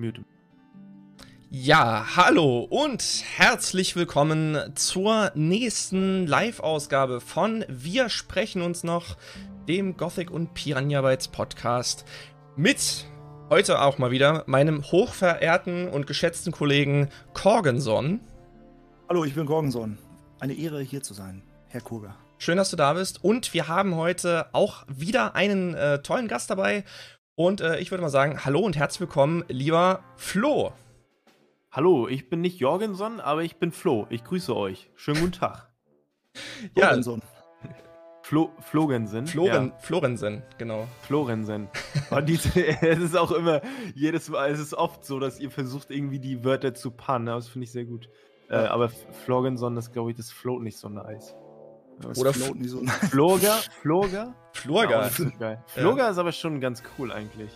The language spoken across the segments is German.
mute. Ja, hallo und herzlich willkommen zur nächsten Live-Ausgabe von Wir sprechen uns noch, dem Gothic und Piranha Bytes Podcast. Mit heute auch mal wieder meinem hochverehrten und geschätzten Kollegen Korgenson. Hallo, ich bin Korgenson. Eine Ehre hier zu sein, Herr Kurger. Schön, dass du da bist. Und wir haben heute auch wieder einen äh, tollen Gast dabei. Und äh, ich würde mal sagen, hallo und herzlich willkommen, lieber Flo. Hallo, ich bin nicht Jorgenson, aber ich bin Flo. Ich grüße euch. Schönen guten Tag. ja, Jorgenson. Flo, Flogensen. Floren, Ja, Florensen, genau. Florensen. Und diese, es ist auch immer, jedes Mal, es ist oft so, dass ihr versucht, irgendwie die Wörter zu pannen. Das finde ich sehr gut. Äh, aber Flogenson, das glaube ich, das float nicht so nice. Oder float nie so. Floger? Floger? Ja, so geil. Floger ist aber schon ganz cool eigentlich.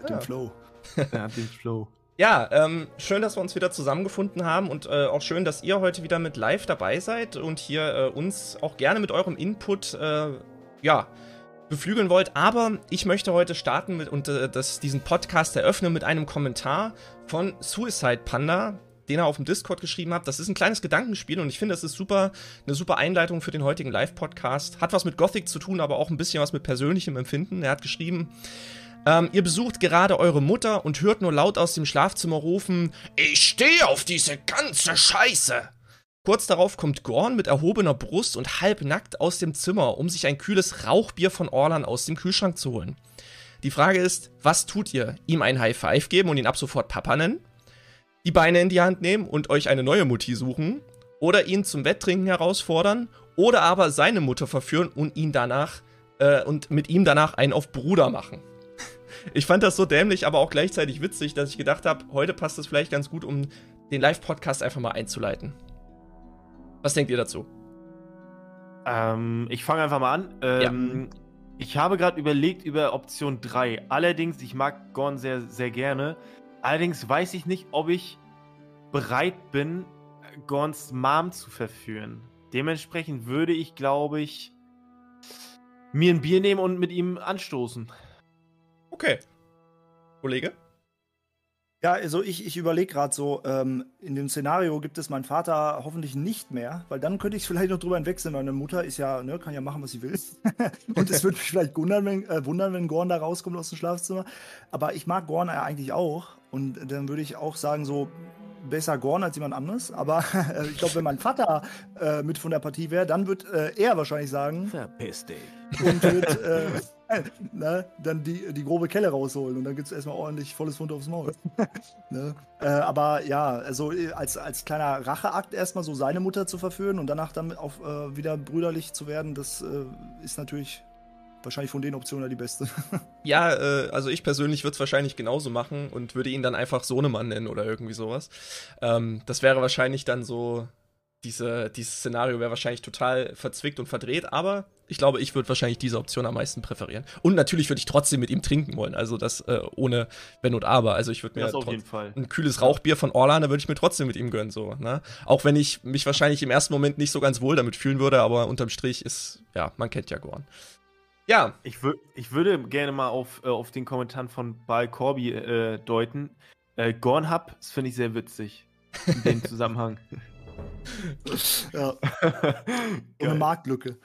Mit dem Flow. Er hat den Flow. Ja, ähm, schön, dass wir uns wieder zusammengefunden haben und äh, auch schön, dass ihr heute wieder mit live dabei seid und hier äh, uns auch gerne mit eurem Input, äh, ja, beflügeln wollt. Aber ich möchte heute starten mit und äh, das, diesen Podcast eröffnen mit einem Kommentar von Suicide Panda, den er auf dem Discord geschrieben hat. Das ist ein kleines Gedankenspiel und ich finde, das ist super, eine super Einleitung für den heutigen Live-Podcast. Hat was mit Gothic zu tun, aber auch ein bisschen was mit persönlichem Empfinden. Er hat geschrieben, ähm, ihr besucht gerade eure Mutter und hört nur laut aus dem Schlafzimmer rufen, ich stehe auf diese ganze Scheiße. Kurz darauf kommt Gorn mit erhobener Brust und halbnackt aus dem Zimmer, um sich ein kühles Rauchbier von Orlan aus dem Kühlschrank zu holen. Die Frage ist, was tut ihr? Ihm ein High Five geben und ihn ab sofort Papa nennen? Die Beine in die Hand nehmen und euch eine neue Mutti suchen? Oder ihn zum Wetttrinken herausfordern? Oder aber seine Mutter verführen und ihn danach äh, und mit ihm danach einen auf Bruder machen? Ich fand das so dämlich, aber auch gleichzeitig witzig, dass ich gedacht habe, heute passt es vielleicht ganz gut, um den Live-Podcast einfach mal einzuleiten. Was denkt ihr dazu? Ähm, ich fange einfach mal an. Ähm, Ich habe gerade überlegt über Option 3. Allerdings, ich mag Gorn sehr, sehr gerne. Allerdings weiß ich nicht, ob ich bereit bin, Gorns Mom zu verführen. Dementsprechend würde ich, glaube ich, mir ein Bier nehmen und mit ihm anstoßen. Okay. Kollege? Ja, also ich, ich überlege gerade so, ähm, in dem Szenario gibt es meinen Vater hoffentlich nicht mehr, weil dann könnte ich vielleicht noch drüber hinwegsehen. Meine Mutter ist ja, ne, kann ja machen, was sie will. Und es würde mich vielleicht wundern wenn, äh, wundern, wenn Gorn da rauskommt aus dem Schlafzimmer. Aber ich mag Gorn ja eigentlich auch. Und dann würde ich auch sagen, so besser Gorn als jemand anderes. Aber äh, ich glaube, wenn mein Vater äh, mit von der Partie wäre, dann wird äh, er wahrscheinlich sagen, Verpiss dich. und wird äh, ne, dann die, die grobe Kelle rausholen und dann gibt es erstmal ordentlich volles Futter aufs Maul. ne? äh, aber ja, also äh, als, als kleiner Racheakt erstmal so seine Mutter zu verführen und danach dann auf, äh, wieder brüderlich zu werden, das äh, ist natürlich wahrscheinlich von den Optionen die beste. Ja, äh, also ich persönlich würde es wahrscheinlich genauso machen und würde ihn dann einfach Sohnemann nennen oder irgendwie sowas. Ähm, das wäre wahrscheinlich dann so, diese, dieses Szenario wäre wahrscheinlich total verzwickt und verdreht, aber ich glaube, ich würde wahrscheinlich diese Option am meisten präferieren. Und natürlich würde ich trotzdem mit ihm trinken wollen, also das äh, ohne Wenn und Aber. Also ich würde mir Das auf trotz- jeden Fall. ein kühles Rauchbier von Orlan, da würde ich mir trotzdem mit ihm gönnen, so, ne? Auch wenn ich mich wahrscheinlich im ersten Moment nicht so ganz wohl damit fühlen würde, aber unterm Strich ist, ja, man kennt ja Gorn. Ja, Ich, wür ich würde gerne mal auf, äh, auf den Kommentaren von Bal Corby äh, deuten. Äh, Gornhub, das finde ich sehr witzig. In dem Zusammenhang. ja, ohne Geil. Marktlücke.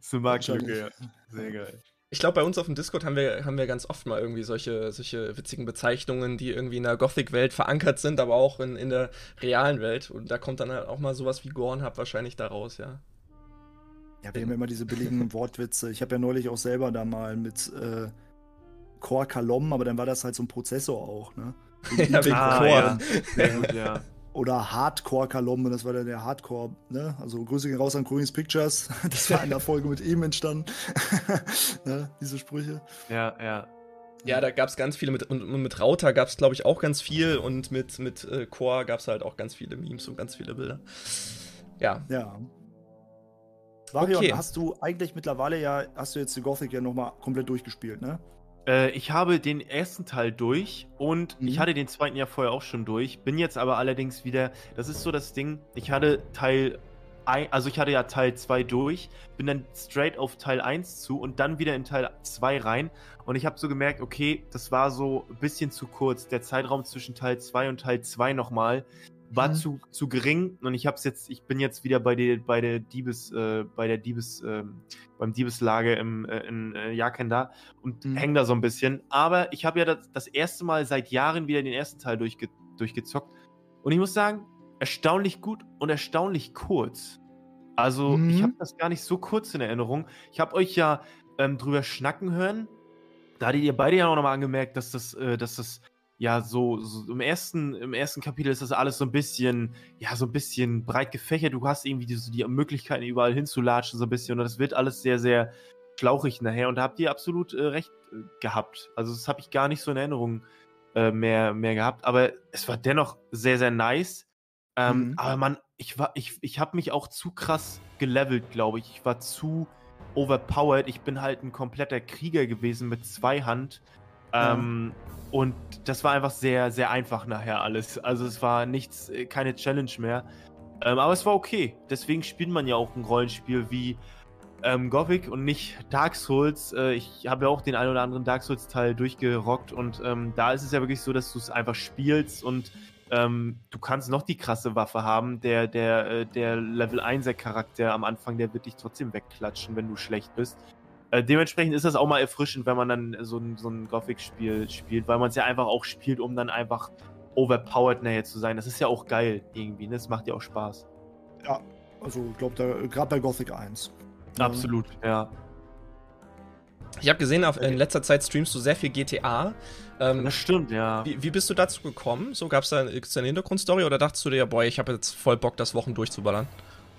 ist eine Marktlücke, ja. Sehr geil. ich glaube, bei uns auf dem Discord haben wir, haben wir ganz oft mal irgendwie solche, solche witzigen Bezeichnungen, die irgendwie in der Gothic-Welt verankert sind, aber auch in, in der realen Welt. Und da kommt dann halt auch mal sowas wie Gornhub wahrscheinlich da raus, ja. Ja, wir haben ja immer diese billigen Wortwitze. Ich habe ja neulich auch selber da mal mit äh, Core Kalom, aber dann war das halt so ein Prozessor auch, ne? ja, wegen Ah, Core. ja. Sehr gut, ja. Oder Hardcore Kalom, und das war dann der Hardcore, ne? Also Grüße gehen raus an Coins Pictures. Das war in der Folge mit ihm entstanden. ne? Diese Sprüche. Ja, ja. Ja, da gab es ganz viele mit, und, und mit Router gab es, glaube ich, auch ganz viel und mit, mit äh, Core gab es halt auch ganz viele Memes und ganz viele Bilder. Ja, Ja. Varion, Okay. hast du eigentlich mittlerweile ja, hast du jetzt die Gothic ja nochmal komplett durchgespielt, ne? Äh, ich habe den ersten Teil durch und Mhm. ich hatte den zweiten ja vorher auch schon durch. Bin jetzt aber allerdings wieder, das ist so das Ding, ich hatte Teil also ich hatte ja Teil 2 durch, bin dann straight auf Teil 1 zu und dann wieder in Teil 2 rein. Und ich habe so gemerkt, okay, das war so ein bisschen zu kurz. Der Zeitraum zwischen Teil 2 und Teil 2 nochmal war mhm. zu, zu gering und ich hab's jetzt, ich bin jetzt wieder bei der, bei der Diebes, äh, bei der Diebes, äh, beim Diebeslager im, äh, in äh, Jakenda und mhm. häng da so ein bisschen. Aber ich habe ja das, das erste Mal seit Jahren wieder den ersten Teil durchge durchgezockt und ich muss sagen, erstaunlich gut und erstaunlich kurz. Also mhm. ich habe das gar nicht so kurz in Erinnerung. Ich habe euch ja ähm, drüber schnacken hören. Da hattet ihr beide ja auch nochmal angemerkt, dass das, äh, dass das ja, so, so, im ersten, im ersten Kapitel ist das alles so ein bisschen, ja, so ein bisschen breit gefächert. Du hast irgendwie die, so die Möglichkeiten, überall hinzulatschen, so ein bisschen. Und das wird alles sehr, sehr schlauchig nachher. Und da habt ihr absolut äh, recht äh, gehabt. Also, das habe ich gar nicht so in Erinnerung äh, mehr, mehr gehabt. Aber es war dennoch sehr, sehr nice. Ähm, mhm. Aber man, ich war, ich, ich habe mich auch zu krass gelevelt, glaube ich. Ich war zu overpowered. Ich bin halt ein kompletter Krieger gewesen mit Ähm, und das war einfach sehr, sehr einfach nachher alles. Also es war nichts, äh, keine Challenge mehr. Ähm, aber es war okay. Deswegen spielt man ja auch ein Rollenspiel wie ähm, Gothic und nicht Dark Souls. Äh, ich habe ja auch den ein oder anderen Dark Souls-Teil durchgerockt und ähm, da ist es ja wirklich so, dass du es einfach spielst und ähm, du kannst noch die krasse Waffe haben. Der, der, äh, der Level 1er Charakter am Anfang, der wird dich trotzdem wegklatschen, wenn du schlecht bist. Äh, dementsprechend ist das auch mal erfrischend, wenn man dann so ein, so ein Gothic-Spiel spielt, weil man es ja einfach auch spielt, um dann einfach overpowered nachher zu sein. Das ist ja auch geil irgendwie, ne? Das macht ja auch Spaß. Ja, also ich glaube, gerade bei Gothic 1. Absolut, ja. Ich habe gesehen, auf, in letzter Zeit streamst du sehr viel GTA. Ähm, das stimmt, ja. Wie, wie, bist du dazu gekommen? So gab es da, da eine Hintergrundstory oder dachtest du dir, boah, ich habe jetzt voll Bock, das Wochen durchzuballern?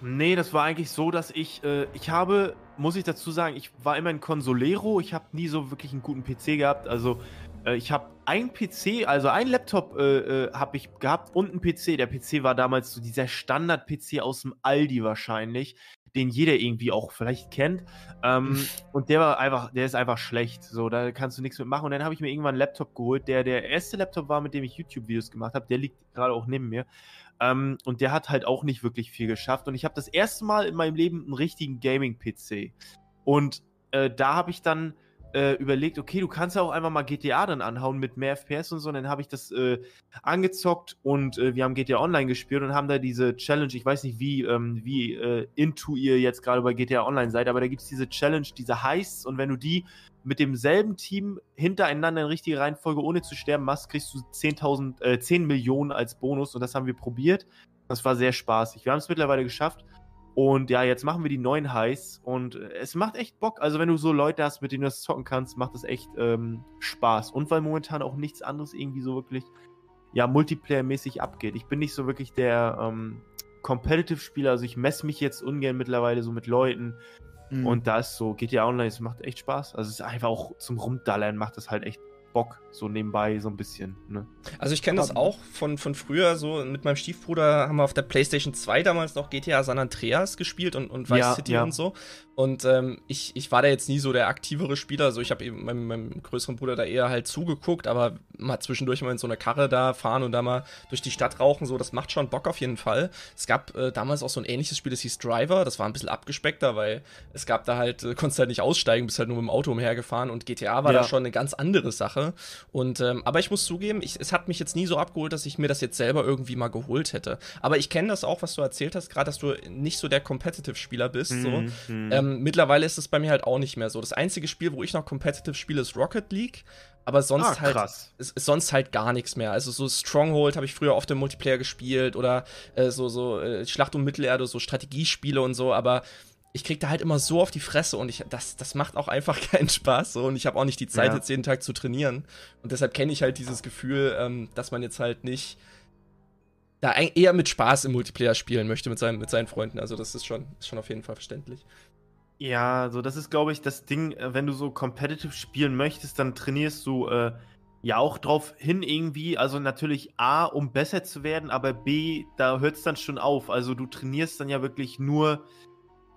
Nee, das war eigentlich so, dass ich, äh, ich habe, muss ich dazu sagen, ich war immer ein Consolero, ich habe nie so wirklich einen guten PC gehabt, also äh, ich habe ein PC, also ein Laptop äh, äh habe ich gehabt und ein PC. Der PC war damals so dieser Standard-PC aus dem Aldi wahrscheinlich, den jeder irgendwie auch vielleicht kennt. Ähm, und der war einfach, der ist einfach schlecht. So, da kannst du nichts mit machen. Und dann habe ich mir irgendwann einen Laptop geholt, der der erste Laptop war, mit dem ich YouTube-Videos gemacht habe. Der liegt gerade auch neben mir. Ähm, und der hat halt auch nicht wirklich viel geschafft. Und ich habe das erste Mal in meinem Leben einen richtigen Gaming-PC. Und äh, da habe ich dann äh, überlegt, okay, du kannst ja auch einfach mal GTA dann anhauen mit mehr FPS und so. Und dann habe ich das äh, angezockt und äh, wir haben GTA Online gespielt und haben da diese Challenge, ich weiß nicht, wie, ähm, wie äh, into ihr jetzt gerade bei GTA Online seid, aber da gibt es diese Challenge, diese Heists und wenn du die mit demselben Team hintereinander in richtige Reihenfolge ohne zu sterben machst, kriegst du 10.000, äh, 10 Millionen als Bonus und das haben wir probiert. Das war sehr spaßig. Wir haben es mittlerweile geschafft. Und ja, jetzt machen wir die neuen Highs und äh, es macht echt Bock. Also, wenn du so Leute hast, mit denen du das zocken kannst, macht das echt ähm, Spaß. Und weil momentan auch nichts anderes irgendwie so wirklich, ja, Multiplayer-mäßig abgeht. Ich bin nicht so wirklich der ähm, Competitive-Spieler. Also, ich messe mich jetzt ungern mittlerweile so mit Leuten. Mhm. Und da ist so, GTA Online, es macht echt Spaß. Also es ist einfach auch zum Rumdallern, macht das halt echt Bock, so nebenbei so ein bisschen. Ne? Also ich kenne das auch von, von früher, so mit meinem Stiefbruder haben wir auf der Playstation 2 damals noch GTA San Andreas gespielt und, und Vice ja, City ja. und so. Und ähm, ich, ich war da jetzt nie so der aktivere Spieler. Also ich habe eben meinem, meinem, größeren Bruder da eher halt zugeguckt, aber mal zwischendurch mal in so einer Karre da fahren und da mal durch die Stadt rauchen, so, das macht schon Bock auf jeden Fall. Es gab äh, damals auch so ein ähnliches Spiel, das hieß Driver, das war ein bisschen abgespeckter, weil es gab da halt, äh, konntest halt nicht aussteigen, bist halt nur mit dem Auto umhergefahren und GTA war ja. da schon eine ganz andere Sache. Und ähm, aber ich muss zugeben, ich, es hat mich jetzt nie so abgeholt, dass ich mir das jetzt selber irgendwie mal geholt hätte. Aber ich kenne das auch, was du erzählt hast, gerade, dass du nicht so der Competitive-Spieler bist. Mhm. So. Ähm, ähm, mittlerweile ist es bei mir halt auch nicht mehr so. Das einzige Spiel, wo ich noch Competitive spiele, ist Rocket League. Aber sonst ah, halt ist, ist, sonst halt gar nichts mehr. Also so Stronghold habe ich früher oft im Multiplayer gespielt oder äh, so so äh, Schlacht um Mittelerde, so Strategiespiele und so. Aber ich krieg da halt immer so auf die Fresse und ich, das, das macht auch einfach keinen Spaß so und ich habe auch nicht die Zeit, ja. jetzt jeden Tag zu trainieren. Und deshalb kenne ich halt dieses Gefühl, ähm, dass man jetzt halt nicht da eher mit Spaß im Multiplayer spielen möchte mit seinen, mit seinen Freunden. Also das ist schon, ist schon auf jeden Fall verständlich. Ja, so das ist, glaube ich, das Ding, äh, wenn du so competitive spielen möchtest, dann trainierst du äh, ja auch drauf hin irgendwie. Also natürlich A, um besser zu werden, aber B, da hört es dann schon auf. Also du trainierst dann ja wirklich nur.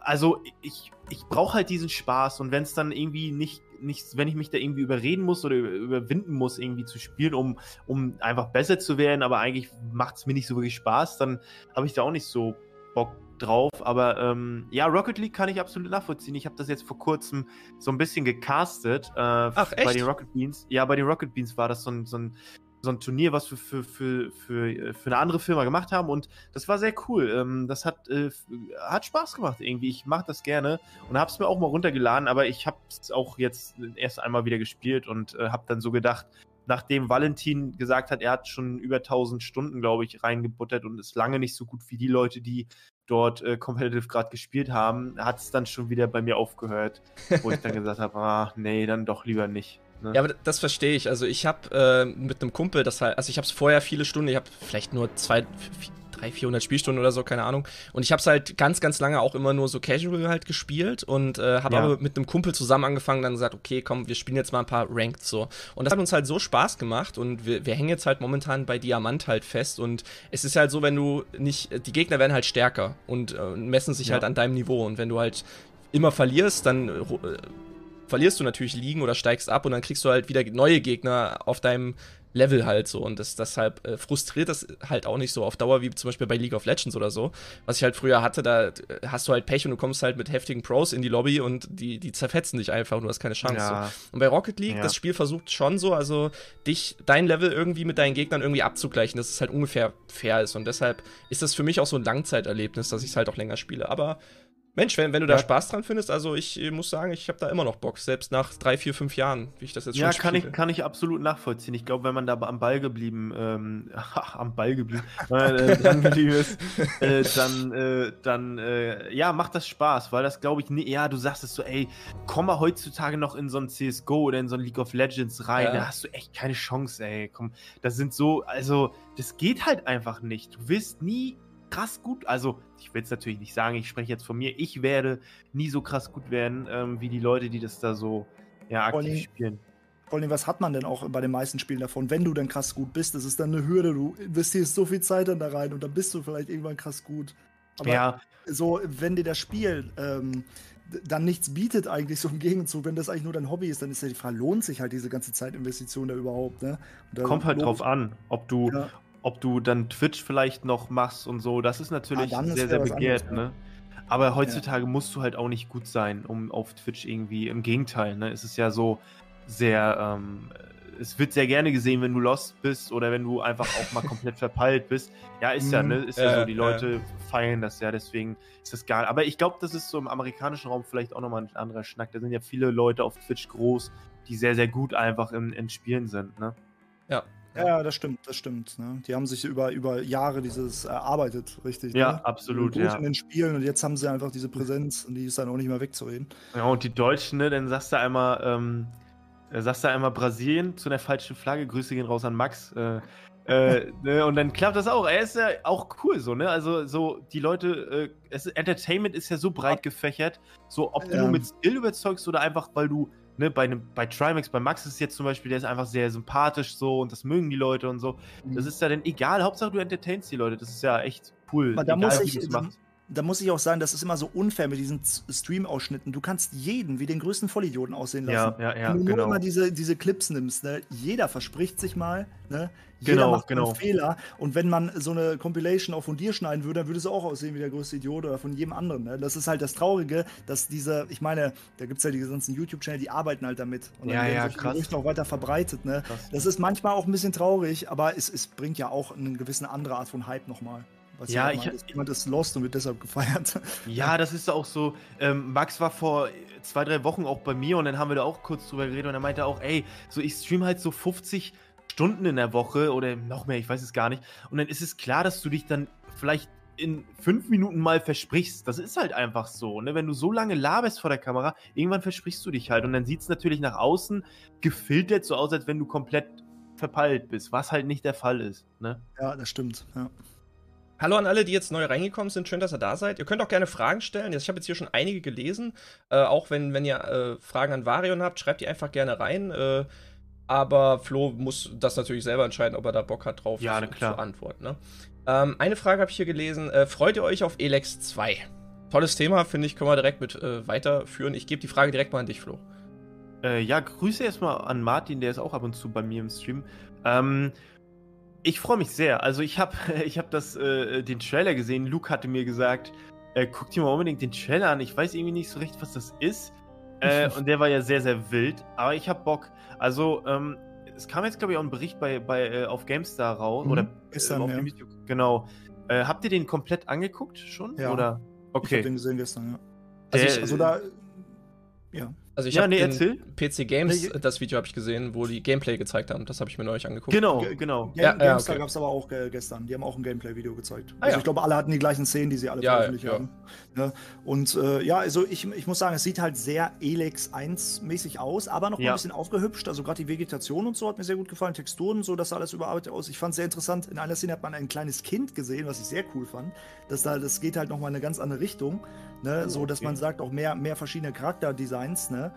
Also ich, ich brauche halt diesen Spaß und wenn es dann irgendwie nicht, nicht, wenn ich mich da irgendwie überreden muss oder überwinden muss, irgendwie zu spielen, um, um einfach besser zu werden, aber eigentlich macht es mir nicht so wirklich Spaß, dann habe ich da auch nicht so Bock drauf. Aber ähm, ja, Rocket League kann ich absolut nachvollziehen. Ich habe das jetzt vor kurzem so ein bisschen gecastet. Äh, Ach, echt? Bei den Rocket Beans. Ja, bei den Rocket Beans war das so ein, so ein, so ein Turnier, was wir für, für, für, für eine andere Firma gemacht haben. Und das war sehr cool. Ähm, das hat, äh, hat Spaß gemacht irgendwie. Ich mache das gerne und habe es mir auch mal runtergeladen. Aber ich habe es auch jetzt erst einmal wieder gespielt und äh, habe dann so gedacht, nachdem Valentin gesagt hat, er hat schon über 1000 Stunden, glaube ich, reingebuttert und ist lange nicht so gut wie die Leute, die dort äh, Competitive gerade gespielt haben, hat es dann schon wieder bei mir aufgehört, wo ich dann gesagt habe, ah, nee, dann doch lieber nicht. Ne? Ja, aber das verstehe ich. Also ich habe äh, mit einem Kumpel, das halt, also ich habe es vorher viele Stunden, ich habe vielleicht nur zwei, 300, 400 Spielstunden oder so, keine Ahnung. Und ich habe es halt ganz, ganz lange auch immer nur so casual halt gespielt und äh, habe ja. aber mit einem Kumpel zusammen angefangen, dann gesagt, okay, komm, wir spielen jetzt mal ein paar Ranked so. Und das hat uns halt so Spaß gemacht und wir, wir hängen jetzt halt momentan bei Diamant halt fest und es ist halt so, wenn du nicht, die Gegner werden halt stärker und äh, messen sich ja. halt an deinem Niveau und wenn du halt immer verlierst, dann äh, verlierst du natürlich liegen oder steigst ab und dann kriegst du halt wieder neue Gegner auf deinem Level halt so. Und das, deshalb äh, frustriert das halt auch nicht so auf Dauer wie zum Beispiel bei League of Legends oder so. Was ich halt früher hatte, da äh, hast du halt Pech und du kommst halt mit heftigen Pros in die Lobby und die, die zerfetzen dich einfach und du hast keine Chance. Ja. So. Und bei Rocket League, ja. das Spiel versucht schon so, also dich, dein Level irgendwie mit deinen Gegnern irgendwie abzugleichen, dass es halt ungefähr fair ist. Und deshalb ist das für mich auch so ein Langzeiterlebnis, dass ich es halt auch länger spiele. Aber Mensch, wenn, wenn du da Spaß dran findest, also ich muss sagen, ich habe da immer noch Bock, selbst nach drei, vier, fünf Jahren, wie ich das jetzt ja, schon Ja, kann ich, kann ich absolut nachvollziehen. Ich glaube, wenn man da am Ball geblieben, ähm, am Ball geblieben, äh, dran geblieben ist, äh, dann, äh, dann äh, ja, macht das Spaß, weil das glaube ich, nee, ja, du sagst es so, ey, komm mal heutzutage noch in so ein CSGO oder in so ein League of Legends rein, ja. da hast du echt keine Chance, ey, komm, das sind so, also, das geht halt einfach nicht. Du wirst nie krass gut. Also, ich will es natürlich nicht sagen, ich spreche jetzt von mir. Ich werde nie so krass gut werden, ähm, wie die Leute, die das da so ja, aktiv allem, spielen. Vor was hat man denn auch bei den meisten Spielen davon? Wenn du dann krass gut bist, das ist dann eine Hürde. Du investierst so viel Zeit dann da rein und dann bist du vielleicht irgendwann krass gut. Aber ja. so, wenn dir das Spiel ähm, dann nichts bietet eigentlich so im Gegenzug, wenn das eigentlich nur dein Hobby ist, dann ist ja die Frage, lohnt sich halt diese ganze Zeitinvestition da überhaupt? Ne? Kommt halt drauf an, ob du, ja ob du dann Twitch vielleicht noch machst und so, das ist natürlich ah, sehr, sehr begehrt, anderes, ne? Aber heutzutage ja. musst du halt auch nicht gut sein, um auf Twitch irgendwie, im Gegenteil, ne? Es ist ja so sehr, ähm, es wird sehr gerne gesehen, wenn du lost bist oder wenn du einfach auch mal komplett verpeilt bist. Ja, ist ja, ne? Ist ja, ja so, die Leute ja. feiern das ja, deswegen ist das gar Aber ich glaube, das ist so im amerikanischen Raum vielleicht auch nochmal ein anderer Schnack. Da sind ja viele Leute auf Twitch groß, die sehr, sehr gut einfach in, in Spielen sind, ne? Ja, ja, das stimmt, das stimmt. Ne? Die haben sich über, über Jahre dieses erarbeitet, richtig. Ja, ne? absolut. Gut ja. in den Spielen und jetzt haben sie einfach diese Präsenz und die ist dann auch nicht mehr wegzureden. Ja, und die Deutschen, ne, dann sagst du einmal, ähm, äh, sagst du einmal Brasilien zu der falschen Flagge, Grüße gehen raus an Max. Äh, äh, ne, und dann klappt das auch. Er ist ja auch cool so, ne? Also so die Leute, äh, es, Entertainment ist ja so breit gefächert, so ob du ja. nur mit Skill überzeugst oder einfach, weil du ne, bei, ne, bei Trimax, bei Max ist jetzt zum Beispiel, der ist einfach sehr sympathisch so und das mögen die Leute und so. Mhm. Das ist ja dann egal, Hauptsache du entertainst die Leute. Das ist ja echt cool. Aber da egal, muss ich, da muss ich auch sagen, das ist immer so unfair mit diesen Stream-Ausschnitten. Du kannst jeden wie den größten Vollidioten aussehen lassen. Ja, ja, ja. Wenn du genau. nur immer diese, diese Clips nimmst, ne? jeder verspricht sich mal, ne? jeder genau, macht genau. einen Fehler. Und wenn man so eine Compilation auch von dir schneiden würde, dann würde es auch aussehen wie der größte Idiot oder von jedem anderen. Ne? Das ist halt das Traurige, dass diese, ich meine, da gibt es ja die ganzen YouTube-Channel, die arbeiten halt damit. Und dann ja, ja, krass. Auch weiter verbreitet. Ne? Das ist manchmal auch ein bisschen traurig, aber es, es bringt ja auch eine gewisse andere Art von Hype nochmal. Was ja, ich, ist, jemand ist lost und wird deshalb gefeiert. Ja, das ist auch so. Ähm, Max war vor zwei, drei Wochen auch bei mir und dann haben wir da auch kurz drüber geredet und er meinte auch, ey, so ich stream halt so 50 Stunden in der Woche oder noch mehr, ich weiß es gar nicht. Und dann ist es klar, dass du dich dann vielleicht in fünf Minuten mal versprichst. Das ist halt einfach so. Ne? Wenn du so lange laberst vor der Kamera, irgendwann versprichst du dich halt. Und dann sieht es natürlich nach außen gefiltert so aus, als wenn du komplett verpeilt bist, was halt nicht der Fall ist. Ne? Ja, das stimmt. Ja. Hallo an alle, die jetzt neu reingekommen sind. Schön, dass ihr da seid. Ihr könnt auch gerne Fragen stellen. Ich habe jetzt hier schon einige gelesen. Äh, auch wenn, wenn ihr äh, Fragen an Varion habt, schreibt die einfach gerne rein. Äh, aber Flo muss das natürlich selber entscheiden, ob er da Bock hat drauf ja, zu, zu antworten. Ne? Ähm, eine Frage habe ich hier gelesen. Äh, freut ihr euch auf Elex 2? Tolles Thema, finde ich, können wir direkt mit äh, weiterführen. Ich gebe die Frage direkt mal an dich, Flo. Äh, ja, Grüße erstmal an Martin, der ist auch ab und zu bei mir im Stream. Ähm, ich freue mich sehr. Also ich habe ich hab das, äh, den Trailer gesehen. Luke hatte mir gesagt, äh, guck dir mal unbedingt den Trailer an. Ich weiß irgendwie nicht so recht, was das ist. Äh, und der war ja sehr, sehr wild. Aber ich hab Bock. Also, ähm, es kam jetzt, glaube ich, auch ein Bericht bei, bei, äh, auf GameStar raus. Mhm, oder gestern, äh, auf ja. dem Video. Genau. Äh, habt ihr den komplett angeguckt schon? Ja. Oder? Ich habe Okay. den gesehen gestern, ja. Also Der- ich- Also da. Ja. Also ich Ja, habe nee. PC Games, Nee, das Video habe ich gesehen, wo die Gameplay gezeigt haben. Das habe ich mir neulich angeguckt. Genau, Ge- genau. Game, Ja, ja, GameStar okay. gab es aber auch äh, gestern. Die haben auch ein Gameplay-Video gezeigt. Ah, also ja. ich glaube, alle hatten die gleichen Szenen, die sie alle Ja, veröffentlicht ja. haben. Ja. Und äh, ja, also ich, ich muss sagen, es sieht halt sehr Elex 1-mäßig aus, aber noch Ja. ein bisschen aufgehübscht. Also gerade die Vegetation und so hat mir sehr gut gefallen. Texturen so, das sah alles überarbeitet aus. Ich fand es sehr interessant. In einer Szene hat man ein kleines Kind gesehen, was ich sehr cool fand. Das, da, das geht halt noch mal in eine ganz andere Richtung. Ne? Oh, so, dass okay. man sagt, auch mehr, mehr verschiedene Charakterdesigns. Ne?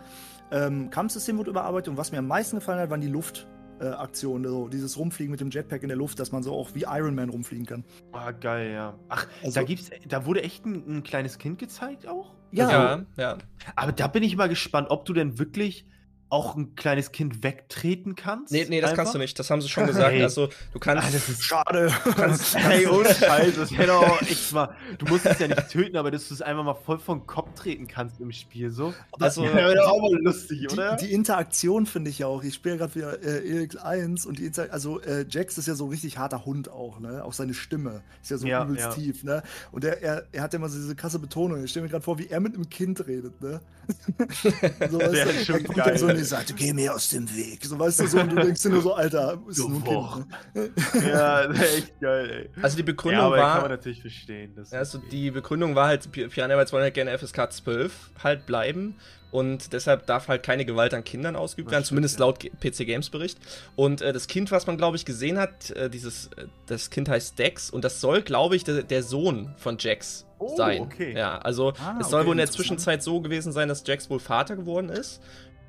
Ähm, Kampfsystem wurde überarbeitet und was mir am meisten gefallen hat, waren die Luft. Äh, Aktionen, so dieses Rumfliegen mit dem Jetpack in der Luft, dass man so auch wie Iron Man rumfliegen kann. Ah, geil, ja. Ach, Also- da gibt's, da wurde echt ein, ein kleines Kind gezeigt auch? Ja. ja. ja. Aber da bin ich mal gespannt, ob du denn wirklich auch ein kleines Kind wegtreten kannst. Nee, nee, das Einfach? kannst du nicht. Das haben sie schon gesagt. Hey. Also, du kannst. Ah, das ist Schade. kannst Hey, ohne Scheiß, das wäre doch echt mal. Du musst es ja nicht töten, aber dass du es einfach mal voll vom Kopf treten kannst im Spiel so. Also- das wäre doch auch mal lustig, oder? Die, die Interaktion finde ich ja auch. Ich spiele gerade wieder äh, Elix 1 und die Inter also äh, Jax ist ja so ein richtig harter Hund auch, ne? Auch seine Stimme ist ja so Ja, übelst ja. tief, ne? Und er, er, er hat ja immer so diese krasse Betonung. Ich stelle mir gerade vor, wie er mit einem Kind redet, ne? so, Wär du, schon er geil. so und die Seite, geh mir aus dem Weg. So, weißt du, so, und du denkst dir nur so, Alter, ist So, nur ein boah. Kind. Ne? ja, echt geil, ey. Also die Ja, Begründung aber kann man war, natürlich verstehen. Das ja, also die Begründung war halt, Pi- Piranha Bytes wollen halt gerne FSK 12 halt bleiben und deshalb darf halt keine Gewalt an Kindern ausgeübt werden, zumindest ja. laut PC Games Bericht. Und äh, das Kind, was man glaube ich gesehen hat, äh, dieses, äh, das Kind heißt Dex und das soll glaube ich der, der Sohn von Jax Oh, sein. okay. Ja, also Ah, es soll okay, wohl in der. Zwischenzeit so gewesen sein, dass Jax wohl Vater geworden ist.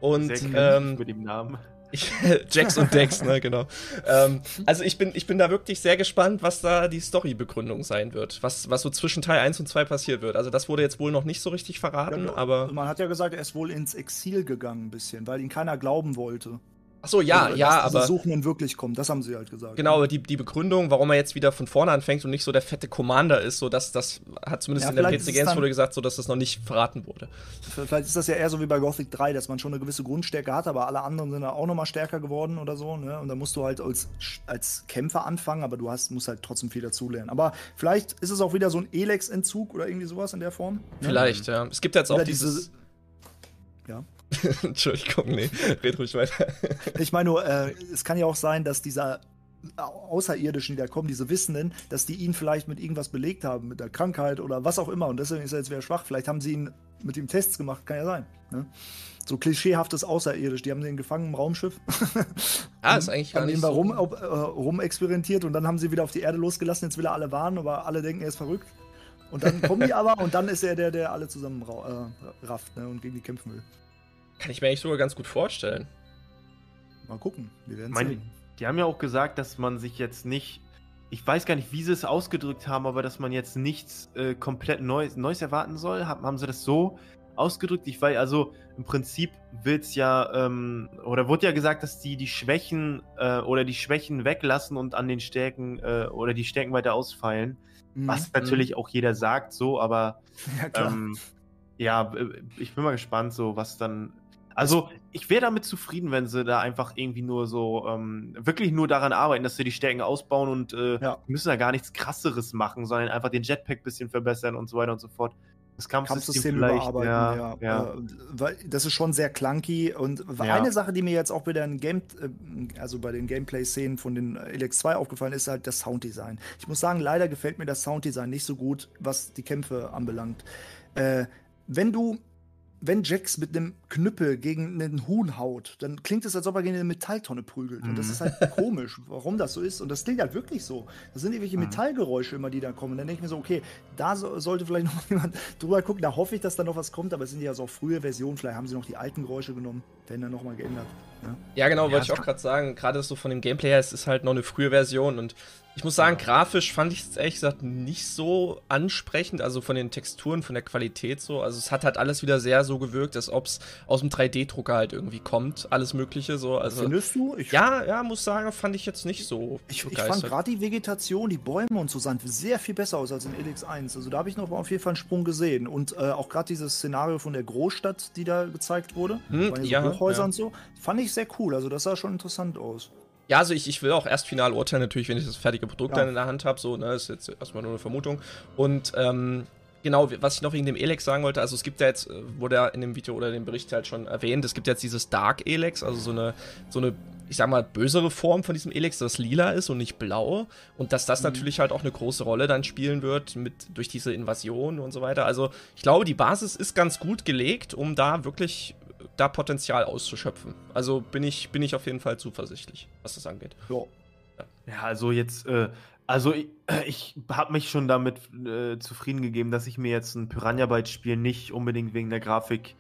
Und ähm, mit dem Namen. ich, Jax und Dex, ne, genau. Ähm, also ich bin, ich bin da wirklich sehr gespannt, was da die Story-Begründung sein wird. Was, was so zwischen Teil 1 und 2 passiert wird. Also das wurde jetzt wohl noch nicht so richtig verraten, Ja, aber. Man hat ja gesagt, er ist wohl ins Exil gegangen ein bisschen, weil ihn keiner glauben wollte. Ach so, ja, Also, ja, aber. Suchenden wirklich kommen, das haben sie halt gesagt. Genau, aber die, die Begründung, warum er jetzt wieder von vorne anfängt und nicht so der fette Commander ist, so dass das hat zumindest Ja, in der PC Games wurde gesagt, so dass das noch nicht verraten wurde. Vielleicht ist das ja eher so wie bei Gothic 3, dass man schon eine gewisse Grundstärke hat, aber alle anderen sind da auch nochmal stärker geworden oder so. Ne? Und da musst du halt als, als Kämpfer anfangen, aber du hast, musst halt trotzdem viel dazulernen. Aber vielleicht ist es auch wieder so ein Elex-Entzug oder irgendwie sowas in der Form. Ne? Vielleicht, ja. Es gibt jetzt auch Oder dieses. diese- Ja. Entschuldigung, nee, red ruhig weiter. Ich meine nur, äh, es kann ja auch sein, dass dieser Außerirdischen, die da kommen, diese Wissenden, dass die ihn vielleicht mit irgendwas belegt haben, mit der Krankheit oder was auch immer. Und deswegen ist er jetzt wieder schwach. Vielleicht haben sie ihn mit ihm Tests gemacht, kann ja sein. Ne? So klischeehaftes Außerirdisch. Die haben den gefangen im Raumschiff. Ah, ist eigentlich gar haben nicht ihn da so. rum, ob, äh, rumexperimentiert und dann haben sie wieder auf die Erde losgelassen. Jetzt will er alle warnen, aber alle denken, er ist verrückt. Und dann kommen die aber und dann ist er der, der alle zusammen äh, rafft ne, und gegen die kämpfen will. Kann ich mir eigentlich sogar ganz gut vorstellen. Mal gucken. Wir werden sehen. Die haben ja auch gesagt, dass man sich jetzt nicht. Ich weiß gar nicht, wie sie es ausgedrückt haben, aber dass man jetzt nichts äh, komplett Neues, Neues erwarten soll. Haben, haben sie das so ausgedrückt? Ich weiß, also im Prinzip wird's ja, ähm, oder wurde ja gesagt, dass die die Schwächen äh, oder die Schwächen weglassen und an den Stärken äh, oder die Stärken weiter ausfeilen. Mhm. Was natürlich auch jeder sagt, so, aber Ja, klar. ähm, ja, äh, ich bin mal gespannt, so was dann. Also, ich wäre damit zufrieden, wenn sie da einfach irgendwie nur so, ähm, wirklich nur daran arbeiten, dass sie die Stärken ausbauen und äh, Ja. müssen da gar nichts krasseres machen, sondern einfach den Jetpack ein bisschen verbessern und so weiter und so fort. Das Kampfsystem, Kampfsystem überarbeiten, ja, ja. ja. Äh, weil das ist schon sehr clunky und eine Sache, die mir jetzt auch bei den Game, äh, also bei den Gameplay-Szenen von den Elex 2 aufgefallen ist, halt das Sounddesign. Ich muss sagen, leider gefällt mir das Sounddesign nicht so gut, was die Kämpfe anbelangt. Äh, wenn du wenn Jax mit einem Knüppel gegen einen Huhn haut, dann klingt es, als ob er gegen eine Metalltonne prügelt. Und das Mhm. ist halt komisch, warum das so ist. Und das klingt halt wirklich so. Das sind irgendwelche Mhm. Metallgeräusche immer, die da kommen. Und dann denke ich mir so, okay, da so, sollte vielleicht noch jemand drüber gucken. Da hoffe ich, dass da noch was kommt. Aber es sind ja so auch frühe Versionen. Vielleicht haben sie noch die alten Geräusche genommen. Werden dann nochmal geändert. Ja, ja genau, wollte ich auch gerade sagen. Gerade so von dem Gameplay her, es ist halt noch eine frühe Version und ich muss sagen, ja. grafisch fand ich es ehrlich gesagt nicht so ansprechend, also von den Texturen, von der Qualität so. Also es hat halt alles wieder sehr so gewirkt, als ob es aus dem 3D-Drucker halt irgendwie kommt, alles Mögliche so. Also, Findest du? Ich ja, ja, muss sagen, fand ich jetzt nicht so. Ich, ich fand gerade die Vegetation, die Bäume und so sahen sehr viel besser aus als in Elix 1. Also da habe ich noch auf jeden Fall einen Sprung gesehen. Und äh, auch gerade dieses Szenario von der Großstadt, die da gezeigt wurde, hm, ja, Hochhäuser ja. so, fand ich sehr cool. Also das sah schon interessant aus. Ja, also ich, ich will auch erst final urteilen, natürlich, wenn ich das fertige Produkt ja. dann in der Hand habe. So, ne, ist jetzt erstmal nur eine Vermutung. Und ähm, genau, was ich noch wegen dem Elex sagen wollte, also es gibt ja jetzt, äh, wurde ja in dem Video oder in dem Bericht halt schon erwähnt, es gibt jetzt dieses Dark Elex, also so eine, so eine, ich sag mal, bösere Form von diesem Elex, das lila ist und nicht blau. Und dass das mhm. natürlich halt auch eine große Rolle dann spielen wird mit, durch diese Invasion und so weiter. Also ich glaube, die Basis ist ganz gut gelegt, um da wirklich da Potenzial auszuschöpfen. Also bin ich, bin ich auf jeden Fall zuversichtlich, was das angeht. Ja, ja also jetzt, äh, also ich, äh, ich habe mich schon damit äh, zufrieden gegeben, dass ich mir jetzt ein Piranha Bytes Spiel nicht unbedingt wegen der Grafik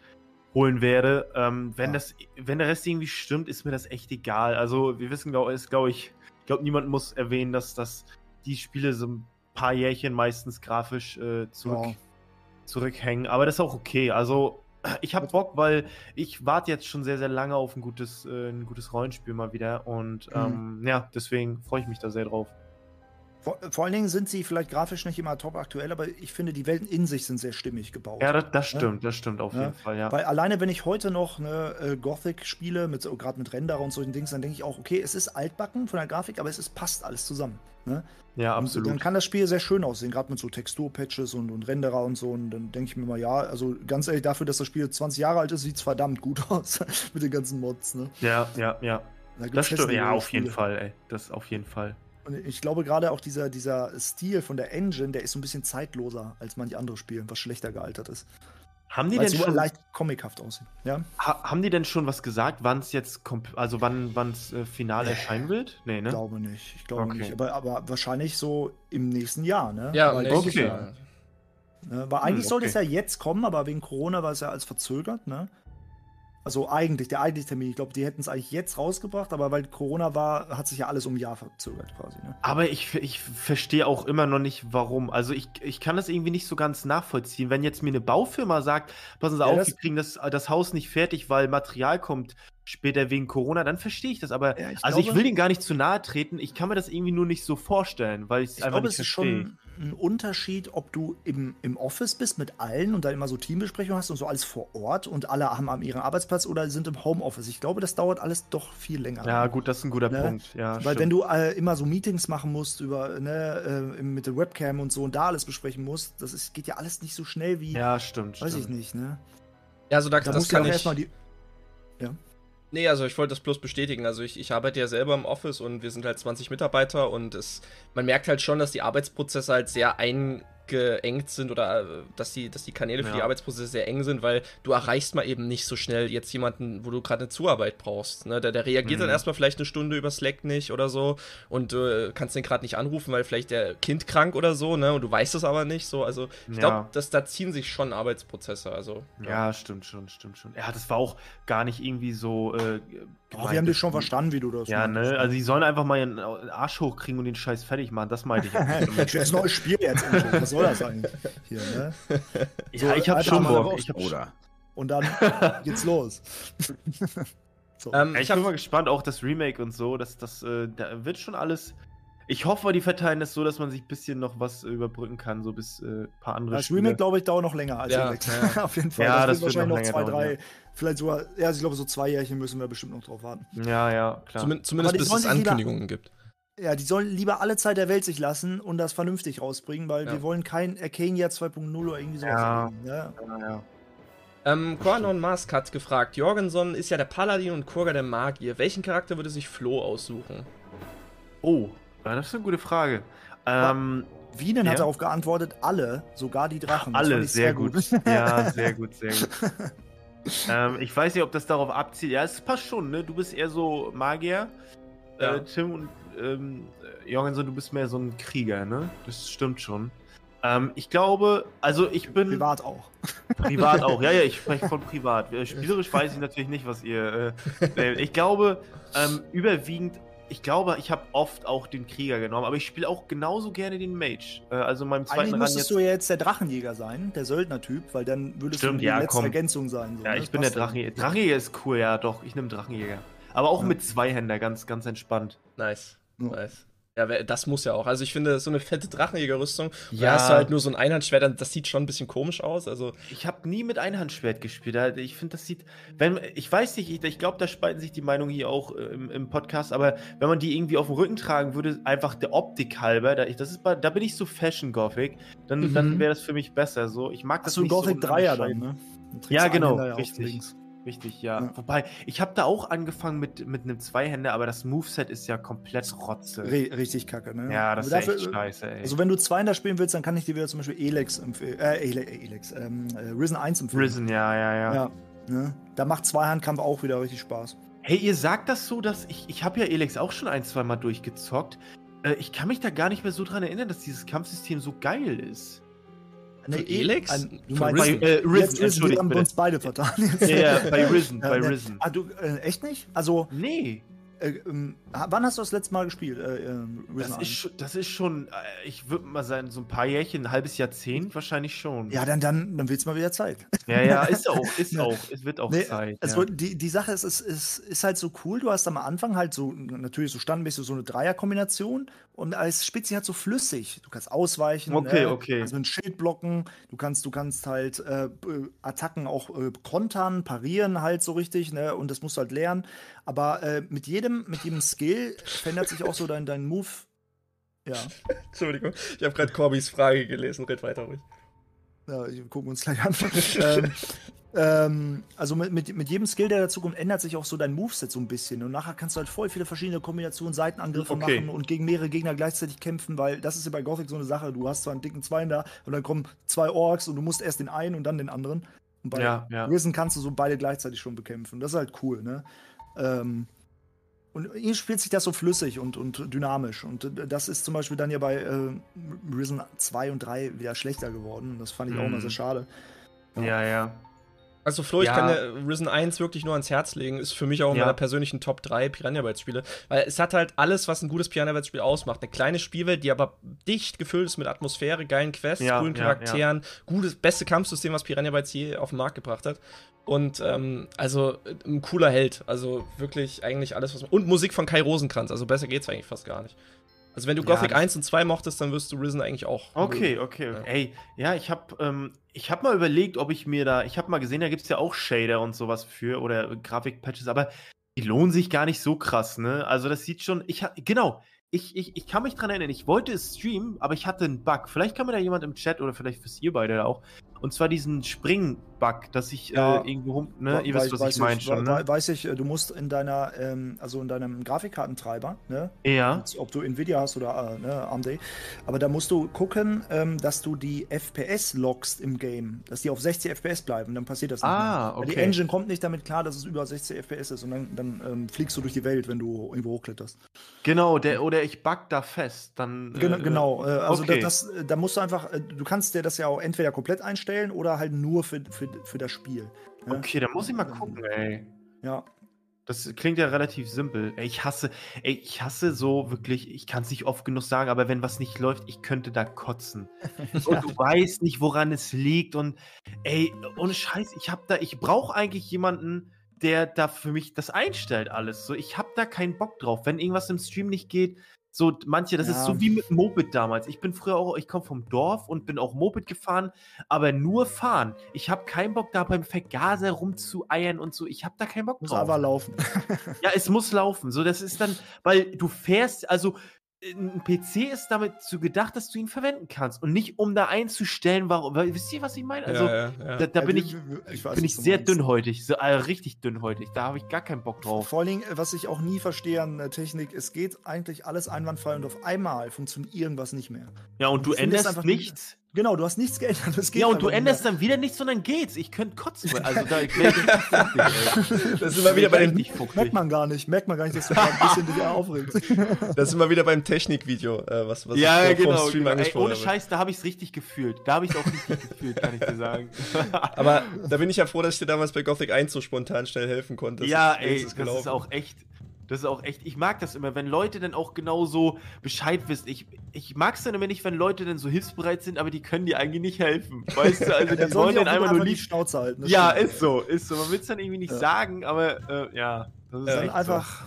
holen werde. Ähm, wenn, ja. das, wenn der Rest irgendwie stimmt, ist mir das echt egal. Also wir wissen, glaube glaub ich, ich glaube, niemand muss erwähnen, dass, dass die Spiele so ein paar Jährchen meistens grafisch äh, zurück, ja. zurückhängen. Aber das ist auch okay. Also ich habe Bock, weil ich warte jetzt schon sehr, sehr lange auf ein gutes, äh, ein gutes Rollenspiel mal wieder. Und mhm. ähm, ja, deswegen freue ich mich da sehr drauf. Vor, vor, allen Dingen sind sie vielleicht grafisch nicht immer top aktuell, aber ich finde, die Welten in sich sind sehr stimmig gebaut. Ja, das, das stimmt, ja? das stimmt auf ja? jeden Fall, ja. Weil alleine, wenn ich heute noch eine äh, Gothic spiele, mit, gerade mit Renderer und solchen Dings, dann denke ich auch, okay, es ist altbacken von der Grafik, aber es ist, passt alles zusammen. Ne? Ja, absolut. Und dann kann das Spiel sehr schön aussehen, gerade mit so Texturpatches und, und Renderer und so. Und dann denke ich mir mal, ja, also ganz ehrlich, dafür, dass das Spiel 20 Jahre alt ist, sieht es verdammt gut aus mit den ganzen Mods. Ne? Ja, ja, ja. Da das stimmt, ja, auf jeden Fall, ey. Das auf jeden Fall. Und ich glaube gerade auch dieser, dieser Stil von der Engine, der ist so ein bisschen zeitloser als manche andere Spiele, was schlechter gealtert ist. Haben die denn schon leicht comichaft aussehen? Ja? Ha haben die denn schon was gesagt, wann es jetzt also wann es äh, final erscheinen wird? Nee, ne? Ich glaube nicht. Ich glaube okay. nicht. Aber, aber wahrscheinlich so im nächsten Jahr, ne? Ja, Weil okay. Jahr. Ne? Weil eigentlich hm, okay. sollte es ja jetzt kommen, aber wegen Corona war es ja als verzögert, ne? Also eigentlich, der eigentliche Termin. Ich glaube, die hätten es eigentlich jetzt rausgebracht, aber weil Corona war, hat sich ja alles um ein Jahr verzögert quasi. Ne? Aber ich, ich verstehe auch immer noch nicht, warum. Also ich, ich kann das irgendwie nicht so ganz nachvollziehen. Wenn jetzt mir eine Baufirma sagt, passen Sie ja, auf, wir kriegen das, das Haus nicht fertig, weil Material kommt später wegen Corona, dann verstehe ich das. Aber ja, ich also glaube, ich will Ihnen gar nicht zu nahe treten. Ich kann mir das irgendwie nur nicht so vorstellen, weil ich es einfach glaube, nicht verstehe ein Unterschied, ob du im, im Office bist mit allen und da immer so Teambesprechungen hast und so alles vor Ort und alle haben am ihren Arbeitsplatz oder sind im Homeoffice. Ich glaube, das dauert alles doch viel länger. Ja, gut, das ist ein guter ne? Punkt. Ja, Weil stimmt. wenn du äh, immer so Meetings machen musst über ne, äh, mit der Webcam und so und da alles besprechen musst, das ist, geht ja alles nicht so schnell wie. Ja, stimmt. Weiß stimmt. ich nicht, ne? Ja, also da, da das kann ich. Die, ja. Nee, also ich wollte das bloß bestätigen. Also ich, ich arbeite ja selber im Office und wir sind halt 20 Mitarbeiter und es, man merkt halt schon, dass die Arbeitsprozesse halt sehr ein, geengt sind oder äh, dass die, dass die Kanäle für ja. die Arbeitsprozesse sehr eng sind, weil du erreichst mal eben nicht so schnell jetzt jemanden, wo du gerade eine Zuarbeit brauchst. Ne? Der, der reagiert mhm. dann erstmal vielleicht eine Stunde über Slack nicht oder so und du äh, kannst den gerade nicht anrufen, weil vielleicht der Kind krank oder so, ne? Und du weißt es aber nicht. So, also ich ja. glaube, da ziehen sich schon Arbeitsprozesse. Also, ja. ja. stimmt schon, stimmt schon. Ja, das war auch gar nicht irgendwie so. Äh, oh, wir haben dich schon verstanden, wie du das Ja, meinst. ne? Also die sollen einfach mal ihren Arsch hochkriegen und den Scheiß fertig machen. Das meinte ich. das ist ein neues Spiel jetzt. Soll das eigentlich? Hier, ne? So, ja, ich hab schon Bock. Ich hab Oder. Und dann geht's los. so. ähm, ich bin mal gespannt, auch das Remake und so, das, das äh, da wird schon alles. Ich hoffe, die verteilen das so, dass man sich ein bisschen noch was überbrücken kann, so bis ein äh, paar andere Das Spiele. Remake, glaube ich, dauert noch länger als ja, ja. Auf jeden Fall. Ja, das, das wird wahrscheinlich noch, noch zwei, drei, ja. vielleicht sogar, ja, ich glaube, so zwei Jährchen müssen wir bestimmt noch drauf warten. Ja, ja, klar. Zumindest, zumindest bis es Ankündigungen gibt. Ja, die sollen lieber alle Zeit der Welt sich lassen und das vernünftig rausbringen, weil ja. wir wollen kein Arcania 2.0 oder irgendwie sowas. Ja. ja. ja, ja. Ähm, Kornon Mask hat gefragt, Jorgenson ist ja der Paladin und Kurga der Magier. Welchen Charakter würde sich Flo aussuchen? Oh, das ist eine gute Frage. Ähm, Wienen ja? hat darauf geantwortet, alle, sogar die Drachen. Alle, sehr, sehr gut. gut. ja, sehr gut, sehr gut. ähm, ich weiß nicht, ob das darauf abzielt. Ja, es passt schon, ne? Du bist eher so Magier. Ja. Äh, Tim und ähm, Jorgensen, du bist mehr so ein Krieger, ne? Das stimmt schon. Ähm, ich glaube, also ich bin. Privat auch. Privat auch, ja, ja, ich spreche von privat. Äh, spielerisch weiß ich natürlich nicht, was ihr. Äh, ich glaube, ähm, überwiegend, ich glaube, ich habe oft auch den Krieger genommen, aber ich spiele auch genauso gerne den Mage. Äh, also meinem zweiten Eigentlich müsstest du ja jetzt der Drachenjäger sein, der Söldner-Typ, weil dann würdest Stimmt, du die ja, letzte komm. Ergänzung sein. So, Ja, ne? ich bin der. Drachenjäger. Drachenjäger ist cool, ja, doch. Ich nehme Drachenjäger. Aber auch Ja. mit Zweihänder, ganz, ganz entspannt. Nice. Ja. Nice. Ja, das muss ja auch. Also ich finde, so eine fette Drachenjägerrüstung, ja. Da hast du halt nur so ein Einhandschwert, dann- das sieht schon ein bisschen komisch aus. Also, Ich habe nie mit Einhandschwert gespielt. Also Ich finde, das sieht, wenn ich weiß nicht, ich, ich glaube, da spalten sich die Meinungen hier auch äh, im, im Podcast, aber wenn man die irgendwie auf dem Rücken tragen würde, einfach der Optik halber, da, ich, das ist da bin ich so Fashion Gothic, dann, Mhm. dann wäre das für mich besser. So, ich mag das Hast du einen nicht so Gothic 3er dann, unterscheiden. ne? Dann Ja, genau, richtig. Richtig, ja. Ja. Wobei, ich habe da auch angefangen mit, mit einem Zweihänder, aber das Moveset ist ja komplett Rotze. Re richtig kacke, ne? ja, das ist Aber ja dafür- echt scheiße, ey. Also wenn du Zweihänder spielen willst, dann kann ich dir wieder zum Beispiel Elex empfehlen. Äh, Ele Elex, ähm, äh, Risen 1 empfehlen. Risen, ja, ja, ja. Ja. Ne? Da macht Zweihandkampf auch wieder richtig Spaß. Hey, ihr sagt das so, dass ich, ich habe ja Elex auch schon ein, zwei Mal durchgezockt. Äh, ich kann mich da gar nicht mehr so dran erinnern, dass dieses Kampfsystem so geil ist. Ne, Für Elex? Ein, du Von meinst, Risen? Bei, äh, Risen, jetzt Risen, wir haben uns beide vertan. Jetzt. Ja, ja, bei Risen, Ja, bei ne. Risen. Ah, du, äh, echt nicht? Also, Nee, äh, ähm, wann hast du das letzte Mal gespielt? Äh, äh, das 1? ist, schon, das ist schon, äh, ich würde mal sagen, so ein paar Jährchen, ein halbes Jahrzehnt wahrscheinlich schon. Ja, dann, dann, dann wird's mal wieder Zeit. ja, ja, ist auch, ist auch, es wird auch Nee, Zeit. Also ja. die, die Sache ist, es ist, ist halt so cool. Du hast am Anfang halt so, natürlich so standmäßig so eine Dreierkombination und als Spitze halt so flüssig. Du kannst ausweichen, Okay, ne? okay. kannst mit einem Schild blocken, du kannst, du kannst halt äh, Attacken auch äh, kontern, parieren halt so richtig, ne? Und das musst du halt lernen. Aber äh, mit jedem, mit jedem Skill verändert sich auch so dein, dein Move. Ja. Entschuldigung, ich habe gerade Corbys Frage gelesen. Red weiter ruhig. Ja, wir gucken uns gleich an. ähm, ähm, also mit, mit, mit jedem Skill, der dazu kommt, ändert sich auch so dein Moveset so ein bisschen. Und nachher kannst du halt voll viele verschiedene Kombinationen, Seitenangriffe Okay. machen und gegen mehrere Gegner gleichzeitig kämpfen, weil das ist ja bei Gothic so eine Sache. Du hast zwar einen dicken Zweien da und dann kommen zwei Orks und du musst erst den einen und dann den anderen. Und bei Ja, ja. Risen kannst du so beide gleichzeitig schon bekämpfen. Das ist halt cool, ne? Ähm, und hier spielt sich das so flüssig und, und dynamisch. Und äh, das ist zum Beispiel dann ja bei äh, Risen 2 und 3 wieder schlechter geworden. Das fand ich auch Mhm. immer sehr schade. ja, ja. Also Flo, ich Ja. kann dir Risen 1 wirklich nur ans Herz legen. Ist für mich auch in Ja. meiner persönlichen Top 3 Piranha Bytes Spiele. Weil es hat halt alles, was ein gutes Piranha Bytes Spiel ausmacht. Eine kleine Spielwelt, die aber dicht gefüllt ist mit Atmosphäre, geilen Quests, Ja, coolen ja, Charakteren, gutes, beste Kampfsystem, was Piranha Bytes je auf den Markt gebracht hat. Und ähm, also ein cooler Held. Also wirklich eigentlich alles, was man. Und Musik von Kai Rosenkranz. Also besser geht's eigentlich fast gar nicht. Also wenn du Ja, Gothic das- 1 und 2 mochtest, dann wirst du Risen eigentlich auch. Okay, okay, okay. Ja. Ey, ja, ich habe ähm, ich hab mal überlegt, ob ich mir da, ich habe mal gesehen, da gibt es ja auch Shader und sowas für oder Grafikpatches, aber die lohnen sich gar nicht so krass, ne? Also das sieht schon, ich genau, ich, ich, ich kann mich dran erinnern, ich wollte es streamen, aber ich hatte einen Bug. Vielleicht kann mir da jemand im Chat oder vielleicht fürs ihr beide auch. Und zwar diesen Spring-Bug, dass ich Ja. äh, irgendwo, hum- ne? Ihr wisst, was ich meine schon, ne? Weiß ich, äh, du musst in deiner, ähm, also in deinem Grafikkartentreiber, ne? Ja. Jetzt, Ob du Nvidia hast oder äh, ne, AMD. Aber da musst du gucken, ähm, dass du die FPS lockst im Game, dass die auf 60 FPS bleiben, dann passiert das nicht Ah, mehr. Weil Die okay. Engine kommt nicht damit klar, dass es über 60 FPS ist und dann, dann ähm, fliegst du durch die Welt, wenn du irgendwo hochkletterst. Genau, der, oder ich bug da fest, dann. Äh, genau, äh, also okay. das, das, äh, da musst du einfach, äh, du kannst dir das ja auch entweder komplett einstellen oder halt nur für, für, für das Spiel. ne? Okay, dann muss ich mal gucken, ey. Ja. Das klingt ja relativ simpel. Ey, ich hasse, ey, ich hasse so wirklich, ich kann es nicht oft genug sagen, aber wenn was nicht läuft, ich könnte da kotzen. Und du weißt nicht, woran es liegt. Und ey, ohne Scheiß, ich hab da, ich brauche eigentlich jemanden, der da für mich das einstellt, alles. So, ich hab da keinen Bock drauf. Wenn irgendwas im Stream nicht geht, so manche, das ist Ja. so wie mit Moped damals. Ich bin früher auch, ich komme vom Dorf und bin auch Moped gefahren, aber nur fahren. Ich habe keinen Bock da beim Vergaser rumzueiern und so. Ich habe da keinen Bock Muss drauf. einfach laufen. Ja, es muss laufen. So, das ist dann, weil du fährst, also ein PC ist damit zu gedacht, dass du ihn verwenden kannst und nicht um da einzustellen, warum. Wisst ihr, was ich meine? Also, ja, ja, ja. da, da bin ich, ich weiß, bin ich du sehr meinst. dünnhäutig, so, äh, richtig dünnhäutig. Da habe ich gar keinen Bock drauf. Vor allen Dingen, äh, was ich auch nie verstehe an der Technik, es geht eigentlich alles einwandfrei und auf einmal funktioniert irgendwas nicht mehr. Ja, und du finde es änderst einfach- nichts. Genau, du hast nichts geändert. Das geht Ja, und du änderst mehr. dann wieder nichts, sondern geht's. Ich könnte kotzen. Also da ich fuchsig, ey. Das sind wir wieder bei fuchsig. Merkt man gar nicht, merkt man gar nicht, dass du ein bisschen dich aufregst. das sind wir wieder beim Technikvideo, äh, was, was Ja, ich genau. Stream genau. Ey, ohne. Scheiß, da habe ich es richtig gefühlt. Da habe ich es auch richtig gefühlt, kann ich dir sagen. Aber da bin ich ja froh, dass ich dir damals bei Gothic 1 so spontan schnell helfen konnte. Ja, ist ey, das ist auch echt. Das ist auch echt. Ich mag das immer, wenn Leute dann auch genau so Bescheid wissen. Ich, ich mag es dann immer nicht, wenn Leute dann so hilfsbereit sind, aber die können dir eigentlich nicht helfen. Weißt du, also Dann die sollen wollen dann einfach nur die lieb. Schnauze halten. Ja, stimmt. ist so, ist so. Man will es dann irgendwie nicht Ja. sagen, aber äh, ja, das ist Ja. Dann echt einfach,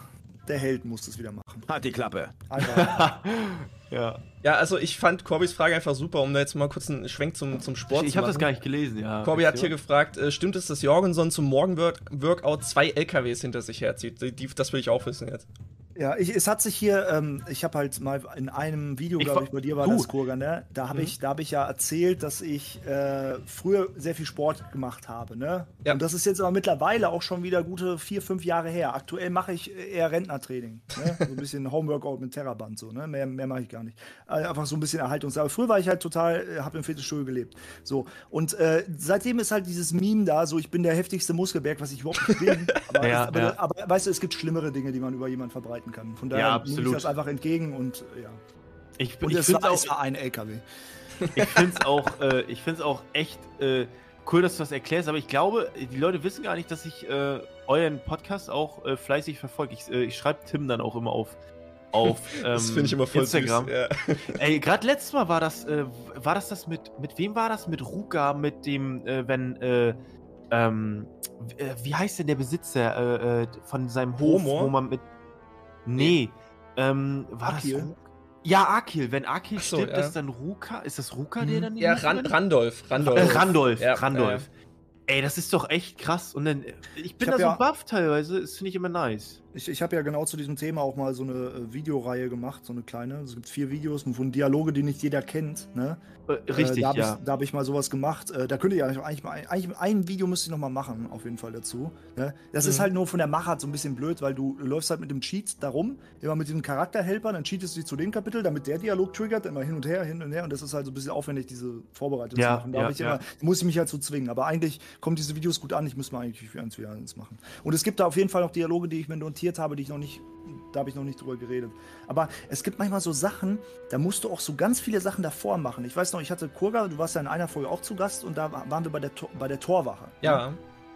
der Held muss das wieder machen. Hat die Klappe. Einfach. ja. Ja, also ich fand Corbys Frage einfach super, um da jetzt mal kurz einen Schwenk zum, zum Sport Ich zu habe machen. das gar nicht gelesen, ja. Corby hat hier gefragt, äh, stimmt es, dass Jorgensen zum Morgenworkout zwei LKWs hinter sich herzieht? Die, die, das will ich auch wissen jetzt. Ja, ich, es hat sich hier, ähm, ich habe halt mal in einem Video, glaube ich, bei dir war Du. das Kurgan, ne? Da habe Mhm. ich, da habe ich ja erzählt, dass ich äh, früher sehr viel Sport gemacht habe, ne? Ja. Und das ist jetzt aber mittlerweile auch schon wieder gute vier, fünf Jahre her. Aktuell mache ich eher Rentnertraining, ne? So ein bisschen Homeworkout mit Terraband, so, ne? Mehr, mehr mache ich gar nicht. Äh, einfach so ein bisschen Erhaltungs. Aber früher war ich halt total, äh, habe im Fitnessstudio gelebt. So. Und äh, seitdem ist halt dieses Meme da, so ich bin der heftigste Muskelberg, was ich überhaupt nicht bin. Aber, Ja, aber, ja. aber weißt du, es gibt schlimmere Dinge, die man über jemanden verbreiten kann. Von daher Ja, nehme ich absolut. das einfach entgegen und äh, ja. Ich, Und ich es finde war, auch, es war ein LKW. ich find's auch, äh, ich find's auch echt äh, cool, dass du das erklärst, aber ich glaube, die Leute wissen gar nicht, dass ich äh, euren Podcast auch äh, fleißig verfolge. Ich, äh, ich schreibe Tim dann auch immer auf. Auf Das ähm, finde ich immer voll Instagram. süß. Ja. Ey, gerade letztes Mal war das, äh, war das das mit, mit wem war das? Mit Ruka, mit dem, äh, wenn, äh, ähm, äh, wie heißt denn der Besitzer äh, äh, von seinem Hof, Rumor? wo man mit, nee, ähm, war Akil? das Ja, Akil. Wenn Akil so, stirbt, ja. ist dann Ruka, ist das Ruka, der Mhm. dann Ja, Ran übernimmt? Randolph. Äh, Randolph. Randolph, Ja, Randolph. Ey, das ist doch echt krass. Und dann, äh, ich bin Ich da so ja- baff teilweise, das finde ich immer nice. Ich, ich habe ja genau zu diesem Thema auch mal so eine äh, Videoreihe gemacht, so eine kleine. Es gibt vier Videos von Dialoge, die nicht jeder kennt. Ne? Äh, richtig, äh, da ja. Ich, da habe ich mal sowas gemacht. Äh, da könnte ich eigentlich, eigentlich, mal- eigentlich ein Video müsste ich noch mal machen, auf jeden Fall dazu. Ne? Das ist Mhm. halt nur von der Machart so ein bisschen blöd, weil du, läufst halt mit dem Cheat darum, immer mit diesem Charakterhelper, dann cheatest du dich zu dem Kapitel, damit der Dialog triggert, immer hin und her, hin und her. Und das ist halt so ein bisschen aufwendig, diese Vorbereitung Ja, zu machen. Da ja, ich ja. immer, muss ich mich halt so zwingen. Aber eigentlich kommen diese Videos gut an. Ich müsste mal eigentlich für eins wieder eins machen. Und es gibt da auf jeden Fall noch Dialoge, die ich mir notiert habe, die ich noch nicht, da habe ich noch nicht drüber geredet. Aber es gibt manchmal so Sachen, da musst du auch so ganz viele Sachen davor machen. Ich weiß noch, ich hatte Kurga, du warst ja in einer Folge auch zu Gast und da waren wir bei der, bei der Torwache. Ja.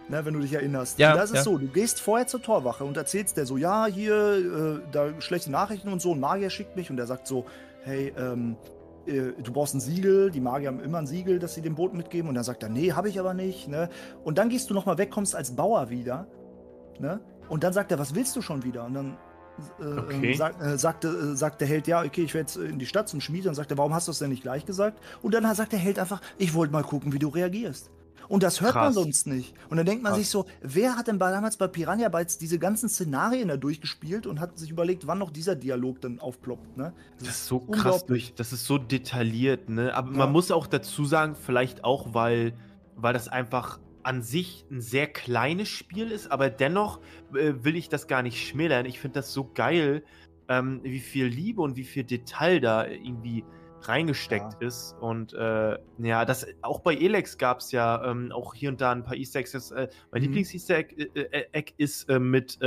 Ne, wenn du dich erinnerst. Ja, Und da ist ja. so, du gehst vorher zur Torwache und erzählst der so, ja, hier, äh, da schlechte Nachrichten und so, ein Magier schickt mich und der sagt so, hey, ähm, äh, du brauchst ein Siegel, die Magier haben immer ein Siegel, das sie dem Boot mitgeben und dann sagt er, nee, habe ich aber nicht, ne? Und dann gehst du nochmal weg, kommst als Bauer wieder, ne? Und dann sagt er, was willst du schon wieder? Und dann äh, Okay. ähm, sagt, äh, sagt, äh, sagt der Held, ja, okay, ich werde jetzt in die Stadt zum Schmied. Dann sagt er, warum hast du es denn nicht gleich gesagt? Und dann sagt der Held einfach, ich wollte mal gucken, wie du reagierst. Und das hört man Krass. sonst nicht. Und dann denkt man Krass. sich so, wer hat denn bei, damals bei Piranha Bytes diese ganzen Szenarien da durchgespielt und hat sich überlegt, wann noch dieser Dialog dann aufploppt, ne? Das ist so krass durch, das ist so detailliert, ne? Aber Ja. man muss auch dazu sagen, vielleicht auch, weil, weil das einfach an sich ein sehr kleines Spiel ist, aber dennoch äh, will ich das gar nicht schmälern. Ich finde das so geil, ähm, wie viel Liebe und wie viel Detail da irgendwie reingesteckt ist. Und äh, ja, das auch bei Elex gab es ja ähm, auch hier und da ein paar Easter Eggs. Das, äh, mein Mhm. Lieblings-Easter Egg, äh, äh, Egg ist äh, mit,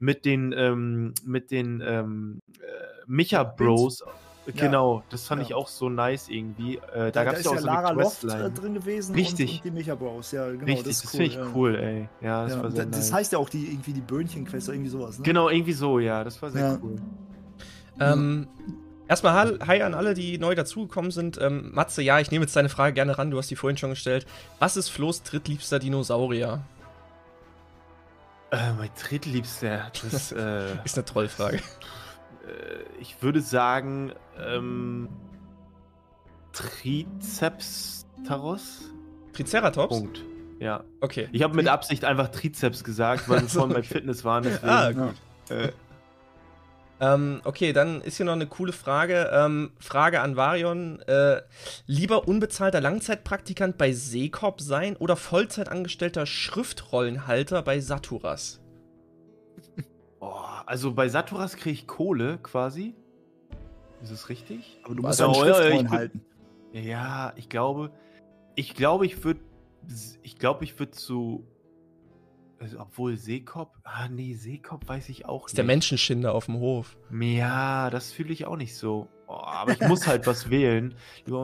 mit den, ähm, mit den ähm, äh, Micha Bros. Genau, das fand Ja. ich auch so nice irgendwie. Äh, da Da, gab es ist ja auch so Lara eine Loft Questline. äh, drin gewesen Richtig. Und, und die Micha Bros. Ja, genau, Richtig, das das, ist finde ich ja. cool, ey. Ja, das Ja, war sehr das nice. heißt ja auch die irgendwie die Böhnchen-Quest oder irgendwie sowas, ne? Genau, irgendwie so, ja, das war sehr Ja. cool. Ähm, erstmal hi- hi an alle, die neu dazugekommen sind. Ähm, Matze, ja, ich nehme jetzt deine Frage gerne ran, du hast die vorhin schon gestellt. Was ist Flo's drittliebster Dinosaurier? Äh, mein drittliebster, das, äh, Ist eine Trollfrage. äh, ich würde sagen, ähm, Triceps-Taros? Triceratops? Punkt. Ja. Okay. Ich habe mit Absicht einfach Trizeps gesagt, weil wir vorhin bei okay. Fitness waren. Deswegen, Ah, Ja. gut. äh, Ähm, okay, dann ist hier noch eine coole Frage. Ähm, Frage an Varion. Äh, lieber unbezahlter Langzeitpraktikant bei Seekop sein oder Vollzeitangestellter Schriftrollenhalter bei Saturas? oh, also bei Saturas kriege ich Kohle quasi. Ist es richtig? Aber du musst Also, ja ja, Schriftrollen ich bin- halten. Ja, ich glaube, ich glaube, ich würde, ich glaube, ich würde zu, also, obwohl Seekop, ah nee, Seekop weiß ich auch Ist nicht. der Menschenschinder auf dem Hof. Ja, das fühle ich auch nicht so. Oh, aber ich muss halt was wählen. Lieber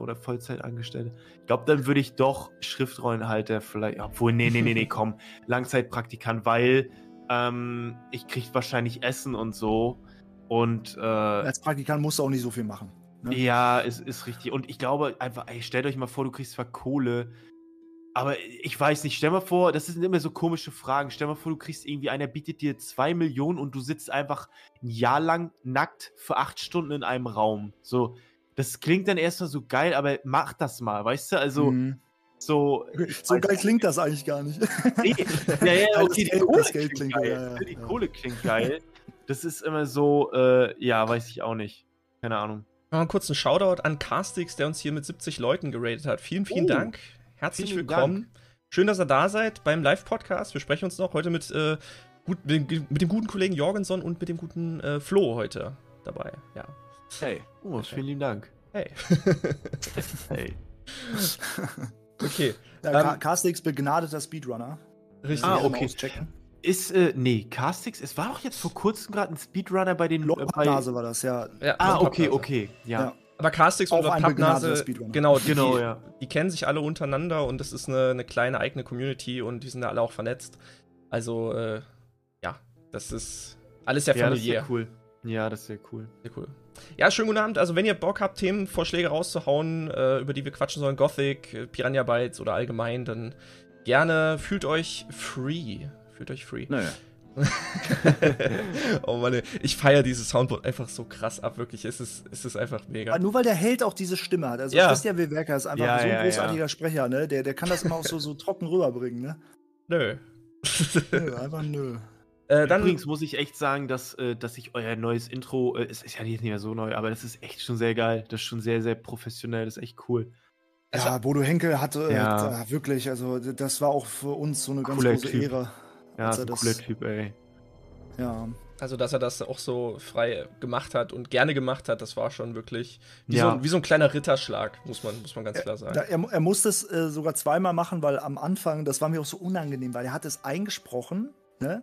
oder Vollzeitangestellte. Ich glaube, dann würde ich doch Schriftrollenhalter vielleicht, obwohl, nee, nee, nee, nee, komm, Langzeitpraktikant, weil ähm, ich kriege wahrscheinlich Essen und so. Und äh, Als Praktikant musst du auch nicht so viel machen. Ne? ja, ist, ist richtig. Und ich glaube einfach, ey, stellt euch mal vor, du kriegst zwar Kohle, aber ich weiß nicht, stell mal vor, das sind immer so komische Fragen. Stell mal vor, du kriegst irgendwie, einer bietet dir zwei Millionen und du sitzt einfach ein Jahr lang nackt für acht Stunden in einem Raum. So, das klingt dann erstmal so geil, aber mach das mal, weißt du? Also, Mhm. So. So geil nicht. klingt das eigentlich gar nicht. Nee, ja, ja, okay, das die Geld- Kohle klingt klingt, geil. ja, ja, Die. Kohle klingt geil. Das ist immer so, äh, ja, weiß ich auch nicht. Keine Ahnung. Mal einen kurzen Shoutout an Castix, der uns hier mit 70 Leuten geratet hat. Vielen, vielen Oh, Dank. Herzlich vielen willkommen. Schön, dass ihr da seid beim Live-Podcast. Wir sprechen uns noch heute mit, äh, gut, mit, dem- mit dem guten Kollegen Jorgenson und mit dem guten äh, Flo heute dabei. Ja. Hey, oh, vielen lieben Dank. Hey. Hey. Okay. Ja, Ähm, Ca- Castix begnadeter Speedrunner. Richtig. Ah, okay. auschecken. Ist, äh, nee, Castix, es war doch jetzt vor kurzem gerade ein Speedrunner bei den. Äh, bei, war das, ja. Ja, ah, okay, okay. Ja. Ja. Aber Castix Auch und Pappnase, genau, die, Genau, ja. die kennen sich alle untereinander und das ist eine, eine kleine eigene Community und die sind da alle auch vernetzt. Also, äh, ja, das ist alles sehr Ja, das ist familiär. sehr cool. Ja, das ist sehr cool. Sehr cool. Ja, schönen guten Abend. Also, wenn ihr Bock habt, Themenvorschläge rauszuhauen, äh, über die wir quatschen sollen, Gothic, äh, Piranha Bytes oder allgemein, dann gerne fühlt euch free. Fühlt euch free. Naja. oh Mann, ey. ich feiere dieses Soundboard einfach so krass ab, wirklich. Es ist, es ist einfach mega. Aber nur weil der Held auch diese Stimme hat. Also Ja. Christian Wilwerker ist einfach Ja, so ein ja, großartiger Sprecher, ne? Der, der kann das immer auch so, so trocken rüberbringen, ne? Nö. Nö, einfach nö. Äh, dann, Übrigens muss ich echt sagen, dass, äh, dass ich euer neues Intro, äh, es ist ja nicht mehr so neu, aber das ist echt schon sehr geil. Das ist schon sehr, sehr professionell. Das ist echt cool. Also- Ja, Bodo Henkel hatte Ja. äh, wirklich, also das war auch für uns so eine ganz Cooler große Typ. Ehre. Ja, er ein das- cooler Typ, ey. Ja. also, dass er das auch so frei gemacht hat und gerne gemacht hat, das war schon wirklich wie, Ja. so, ein- wie so ein kleiner Ritterschlag, muss man, muss man ganz klar sagen. Da, er, er musste es äh, sogar zweimal machen, weil am Anfang, das war mir auch so unangenehm, weil er hat es eingesprochen, ne?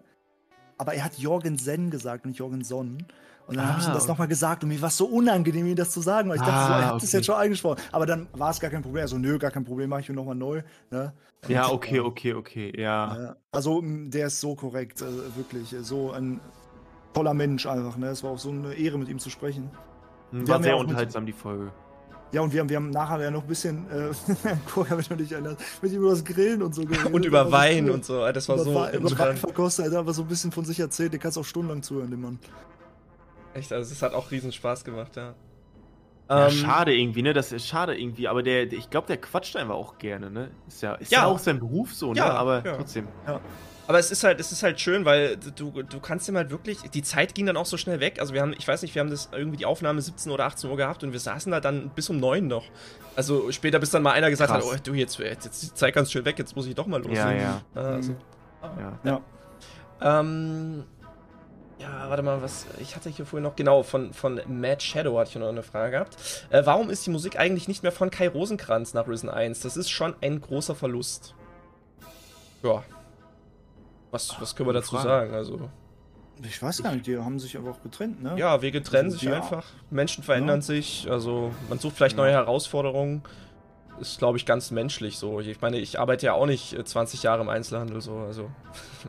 Aber er hat Jorgensen gesagt und nicht Jorgenson. Und dann habe ich Ah, ihm das okay. nochmal gesagt und mir war es so unangenehm, ihm das zu sagen, weil ich dachte, so, Ah, er hat es okay. jetzt schon eingesprochen. Aber dann war es gar kein Problem. Also, nö, gar kein Problem, mache ich ihn nochmal neu. Ne? Ja, Und, okay, äh, okay, okay. Ja. Ja, also der ist so korrekt, äh, wirklich. äh, So ein toller Mensch einfach. Ne? Es war auch so eine Ehre, mit ihm zu sprechen. Wir War sehr ja unterhaltsam, die Folge. Ja, und wir haben, wir haben nachher ja noch ein bisschen, äh, wird mich erinnert, mit ihm über das Grillen und so geredet. Und über war Wein cool. und so, das war über so Wein, über Wein verkostet, er hat einfach so ein bisschen von sich erzählt, den kannst du auch stundenlang zuhören, dem Mann. Echt, also es hat auch riesen Spaß gemacht, ja. Ja, Ähm, schade irgendwie, ne? Das ist schade irgendwie, aber der, der ich glaube, der quatscht einfach auch gerne, ne? Ist ja, ist ja, Ja. auch sein Beruf so, ne? Ja, aber ja. Aber es ist halt, es ist halt schön, weil du, du kannst ihm halt wirklich, die Zeit ging dann auch so schnell weg. Also wir haben, ich weiß nicht, wir haben das irgendwie die Aufnahme 17 oder 18 Uhr gehabt und wir saßen da dann bis um 9 noch. Also später, bis dann mal einer gesagt Krass. hat, oh du, jetzt, jetzt ist die Zeit ganz schön weg, jetzt muss ich doch mal los. Ja, ja, Also, ja. Ja. ähm, ja, warte mal, was, ich hatte hier vorhin noch, genau, von, von Mad Shadow hatte ich noch eine Frage gehabt. Äh, warum ist die Musik eigentlich nicht mehr von Kai Rosenkranz nach Risen 1? Das ist schon ein großer Verlust. Ja. Was, was können wir dazu Frage. sagen? Also, Ich weiß gar nicht, die haben sich aber auch getrennt, ne? ja, Wege trennen Also sich die- einfach. Menschen verändern Ja. sich. Also, man sucht vielleicht neue Herausforderungen. Ist, glaube ich, ganz menschlich so. Ich meine, ich arbeite ja auch nicht äh, 20 Jahre im Einzelhandel so. Also,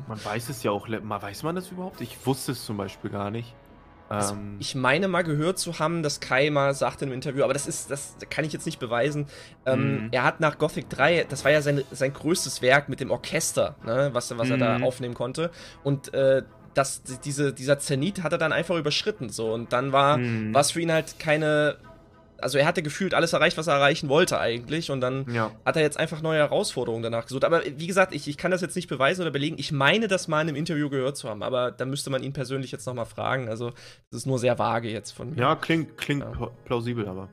Man weiß es ja auch, weiß man das überhaupt? Ich wusste es zum Beispiel gar nicht. Also, Ähm, ich meine mal gehört zu haben, dass Kai mal sagte im Interview, aber das ist, das kann ich jetzt nicht beweisen. Ähm, Mhm. Er hat nach Gothic 3, das war ja sein, sein größtes Werk mit dem Orchester, ne, was, was er da Mhm. aufnehmen konnte. Und äh, das, diese, dieser Zenit hat er dann einfach überschritten. So. Und dann war Mhm. was für ihn halt keine. Also er hatte gefühlt alles erreicht, was er erreichen wollte eigentlich. Und dann ja. hat er jetzt einfach neue Herausforderungen danach gesucht. Aber wie gesagt, ich, ich kann das jetzt nicht beweisen oder belegen. Ich meine, das mal in einem Interview gehört zu haben, aber da müsste man ihn persönlich jetzt nochmal fragen. Also, das ist nur sehr vage jetzt von mir. ja, klingt, klingt Ja. pla- plausibel, aber.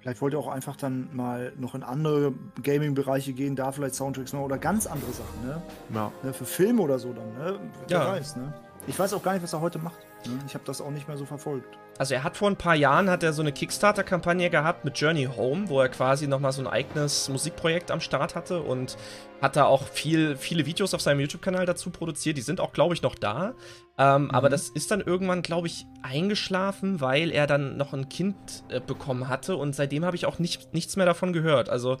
Vielleicht wollte er auch einfach dann mal noch in andere Gaming-Bereiche gehen, da vielleicht Soundtracks machen oder ganz andere Sachen, ne? Ja. ne? Für Filme oder so dann, ne? Wer Ja. weiß, ne? Ich weiß auch gar nicht, was er heute macht. Ne? Ich habe das auch nicht mehr so verfolgt. Also er hat vor ein paar Jahren hat er so eine Kickstarter-Kampagne gehabt mit Journey Home, wo er quasi nochmal so ein eigenes Musikprojekt am Start hatte und hat da auch viel, viele Videos auf seinem YouTube-Kanal dazu produziert. Die sind auch, glaube ich, noch da. Ähm, mhm. Aber das ist dann irgendwann, glaube ich, eingeschlafen, weil er dann noch ein Kind äh, bekommen hatte und seitdem habe ich auch nicht, nichts mehr davon gehört. Also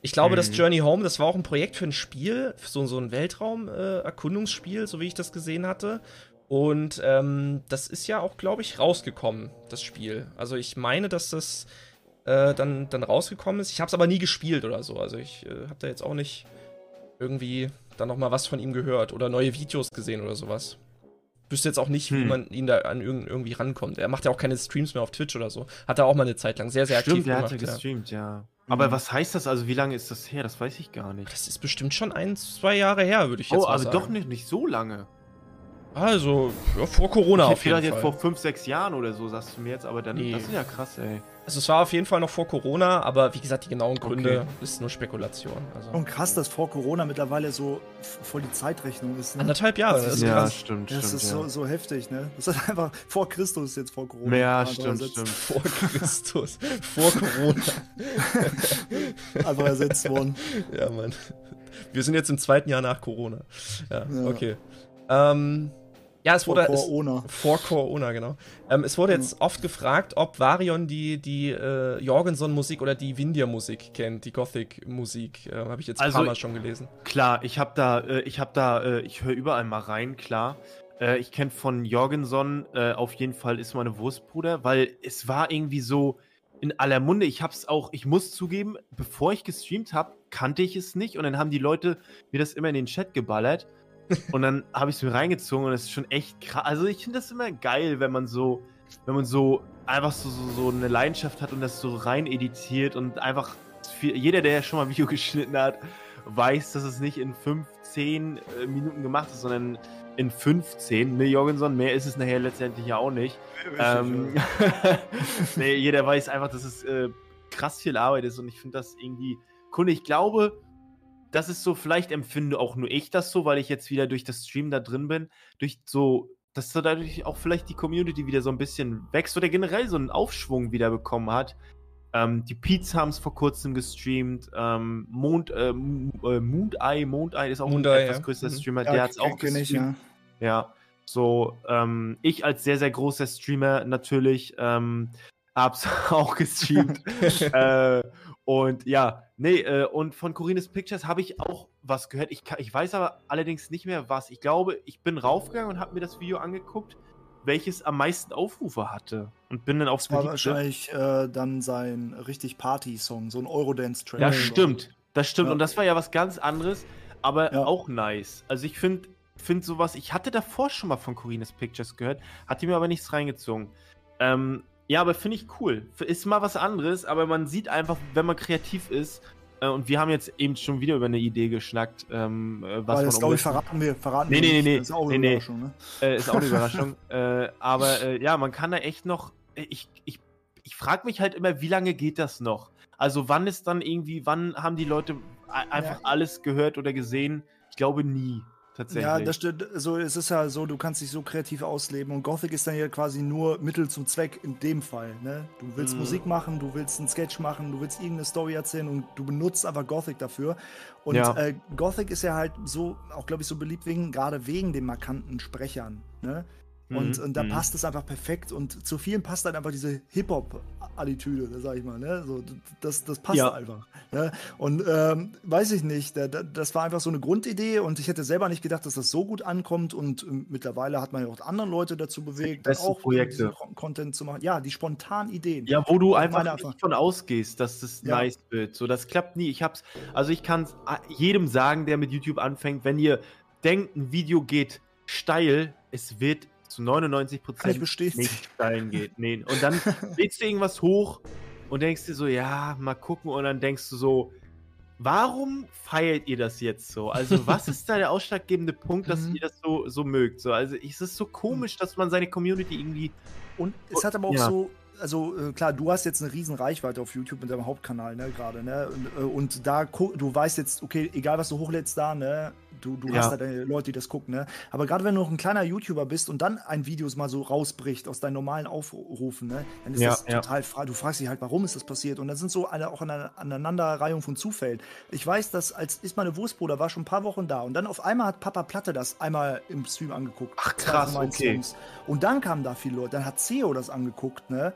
ich glaube, mhm. das Journey Home, das war auch ein Projekt für ein Spiel, für so, so ein Weltraum-Erkundungsspiel, äh, so wie ich das gesehen hatte. Und ähm, das ist ja auch, glaube ich, rausgekommen, das Spiel. Also ich meine, dass das äh, dann, dann rausgekommen ist. Ich habe es aber nie gespielt oder so. Also ich äh, habe da jetzt auch nicht irgendwie dann noch mal was von ihm gehört oder neue Videos gesehen oder sowas. Wüsste jetzt auch nicht, hm. wie man ihn da an irgendwie rankommt. Er macht ja auch keine Streams mehr auf Twitch oder so. Hat er auch mal eine Zeit lang sehr, sehr Stimmt, aktiv der gemacht. Stimmt, der hat ja gestreamt, ja. Aber mhm. was heißt das? Also wie lange ist das her? Das weiß ich gar nicht. Das ist bestimmt schon ein, zwei Jahre her, würde ich jetzt oh, mal sagen. Oh, also doch nicht, nicht so lange. Also, ja, vor Corona ich auf jeden Fall. jetzt vor fünf, sechs Jahren oder so, sagst du mir jetzt, aber dann, nee. das ist ja krass, ey. Also es war auf jeden Fall noch vor Corona, aber wie gesagt, die genauen Gründe okay. ist nur Spekulation. Also. Und krass, dass vor Corona mittlerweile so voll die Zeitrechnung ist. Ne? Anderthalb Jahre, das ist ja, krass. stimmt, Das stimmt, ist ja. so, so heftig, ne? Das ist einfach vor Christus jetzt vor Corona. Ja, stimmt, stimmt. Vor Christus, vor Corona. einfach ersetzt worden. Ja, Mann. Wir sind jetzt im zweiten Jahr nach Corona. Ja, ja. okay. Ähm, ja, es wurde. Vor Corona. Es, vor Corona, genau. Ähm, es wurde jetzt oft gefragt, ob Varion die, die äh, Jorgenson-Musik oder die Windir-Musik kennt, die Gothic-Musik. Äh, habe ich jetzt ein also, paar Mal schon gelesen. Klar, ich habe da, äh, ich habe da, äh, ich höre überall mal rein, klar. Äh, ich kenne von Jorgenson äh, auf jeden Fall ist meine Wurstbruder, weil es war irgendwie so in aller Munde. Ich hab's auch, ich muss zugeben, bevor ich gestreamt habe, kannte ich es nicht und dann haben die Leute mir das immer in den Chat geballert. Und dann habe ich es mir reingezogen und es ist schon echt krass. Also ich finde das immer geil, wenn man so, wenn man so einfach so, so, so eine Leidenschaft hat und das so rein editiert und einfach viel, jeder, der ja schon mal ein Video geschnitten hat, weiß, dass es nicht in 15 äh, Minuten gemacht ist, sondern in 15. Ne, Jorgenson, mehr ist es nachher letztendlich ja auch nicht. Ähm, nee, jeder weiß einfach, dass es äh, krass viel Arbeit ist und ich finde das irgendwie cool. Ich glaube, das ist so, vielleicht empfinde auch nur ich das so, weil ich jetzt wieder durch das Stream da drin bin, durch so, dass so dadurch auch vielleicht die Community wieder so ein bisschen wächst oder generell so einen Aufschwung wieder bekommen hat. Ähm, die Peets haben es vor kurzem gestreamt. Ähm, Mond, äh, äh Moondeye, Moondeye ist auch Moondeye, ein etwas ja. größerer mhm. Streamer, ja, der hat es auch gestreamt. Ich, ja. ja. so, ähm, ich als sehr, sehr großer Streamer natürlich ähm, hab's auch gestreamt. äh, und ja, nee, äh, und von Corines Pictures habe ich auch was gehört. Ich, ich weiß aber allerdings nicht mehr was. Ich glaube, ich bin raufgegangen und habe mir das Video angeguckt, welches am meisten Aufrufe hatte. Und bin dann aufs war wahrscheinlich äh, dann sein richtig Party-Song, so ein Eurodance-Track. Ja, stimmt. Das stimmt. Ja. Und das war ja was ganz anderes, aber ja. auch nice. Also ich finde find sowas, ich hatte davor schon mal von Corines Pictures gehört, hatte mir aber nichts reingezogen. Ähm, ja, aber finde ich cool. Ist mal was anderes, aber man sieht einfach, wenn man kreativ ist, äh, und wir haben jetzt eben schon wieder über eine Idee geschnackt, ähm, äh, was Weil das glaube ich verraten wir, verraten nee, nee, nee, nee, ist auch eine nee, Überraschung, ne? Äh, ist auch eine Überraschung. äh, aber äh, ja, man kann da echt noch, ich, ich, ich frage mich halt immer, wie lange geht das noch? Also wann ist dann irgendwie, wann haben die Leute einfach ja. alles gehört oder gesehen? Ich glaube nie tatsächlich. Ja, das stimmt. So, es ist ja so, du kannst dich so kreativ ausleben und Gothic ist dann ja quasi nur Mittel zum Zweck in dem Fall. Ne? Du willst mm. Musik machen, du willst einen Sketch machen, du willst irgendeine Story erzählen und du benutzt einfach Gothic dafür. Und ja. äh, Gothic ist ja halt so, auch glaube ich, so beliebt wegen, gerade wegen den markanten Sprechern. Ne? Und, mhm. und da mhm. passt es einfach perfekt. Und zu vielen passt dann einfach diese Hip-Hop-Attitüde, sag ich mal. Ne? So, das, das passt ja. einfach. Ne? Und ähm, weiß ich nicht, da, das war einfach so eine Grundidee und ich hätte selber nicht gedacht, dass das so gut ankommt. Und äh, mittlerweile hat man ja auch andere Leute dazu bewegt, auch Projekte. Content zu machen. Ja, die spontanen Ideen. Ja, wo du einfach nicht einfach. von ausgehst, dass das ja. nice wird. So, das klappt nie. Ich hab's, also ich kann jedem sagen, der mit YouTube anfängt, wenn ihr denkt, ein Video geht steil, es wird zu 99 Prozent nicht steilen geht. Nee. Und dann lädst du irgendwas hoch und denkst dir so, ja, mal gucken. Und dann denkst du so, warum feiert ihr das jetzt so? Also, was ist da der ausschlaggebende Punkt, dass mhm. ihr das so, so mögt? So, also, es ist so komisch, dass man seine Community irgendwie. Und es hat aber auch ja. so, also äh, klar, du hast jetzt eine riesen Reichweite auf YouTube mit deinem Hauptkanal, ne, gerade, ne? Und, äh, und, da du weißt jetzt, okay, egal was du hochlädst da, ne, du, du Ja. hast da deine Leute, die das gucken, ne? Aber gerade wenn du noch ein kleiner YouTuber bist und dann ein Video mal so rausbricht aus deinen normalen Aufrufen, ne? Dann ist Ja, das total fra Du fragst dich halt, warum ist das passiert? Und dann sind so eine, auch eine Aneinanderreihung von Zufällen. Ich weiß, dass als ist meine Wurstbruder war schon ein paar Wochen da und dann auf einmal hat Papa Platte das einmal im Stream angeguckt. Ach, krass, okay. Streams. Und dann kamen da viele Leute, dann hat CEO das angeguckt, ne?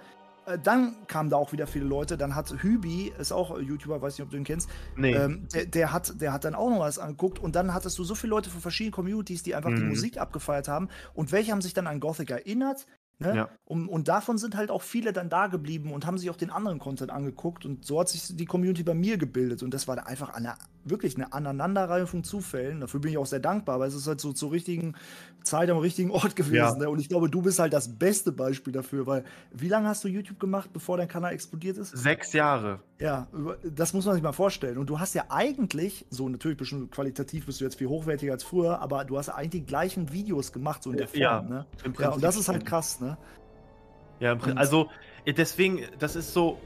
Äh, Dann kamen da auch wieder viele Leute. Dann hat Hübi, ist auch YouTuber, weiß nicht, ob du ihn kennst, Nee. ähm, der, der, hat, der hat dann auch noch was angeguckt und dann hattest du so viele Leute von verschiedenen Communities, die einfach die Mhm. Musik abgefeiert haben und welche haben sich dann an Gothic erinnert. Ne? Ja. Und, und davon sind halt auch viele dann da geblieben und haben sich auch den anderen Content angeguckt und so hat sich die Community bei mir gebildet und das war einfach eine, wirklich eine Aneinanderreihung von Zufällen. Dafür bin ich auch sehr dankbar, weil es ist halt so zur richtigen Zeit am richtigen Ort gewesen. Ja. Ne? Und ich glaube, du bist halt das beste Beispiel dafür, weil wie lange hast du YouTube gemacht, bevor dein Kanal explodiert ist? Sechs Jahre. Ja, das muss man sich mal vorstellen. Und du hast ja eigentlich, so natürlich bist du qualitativ bist du jetzt viel hochwertiger als früher, aber du hast ja eigentlich die gleichen Videos gemacht, so in der Form, Ja, ne? Im Ja, und das ist halt krass, ne? Ja, also deswegen, das ist so,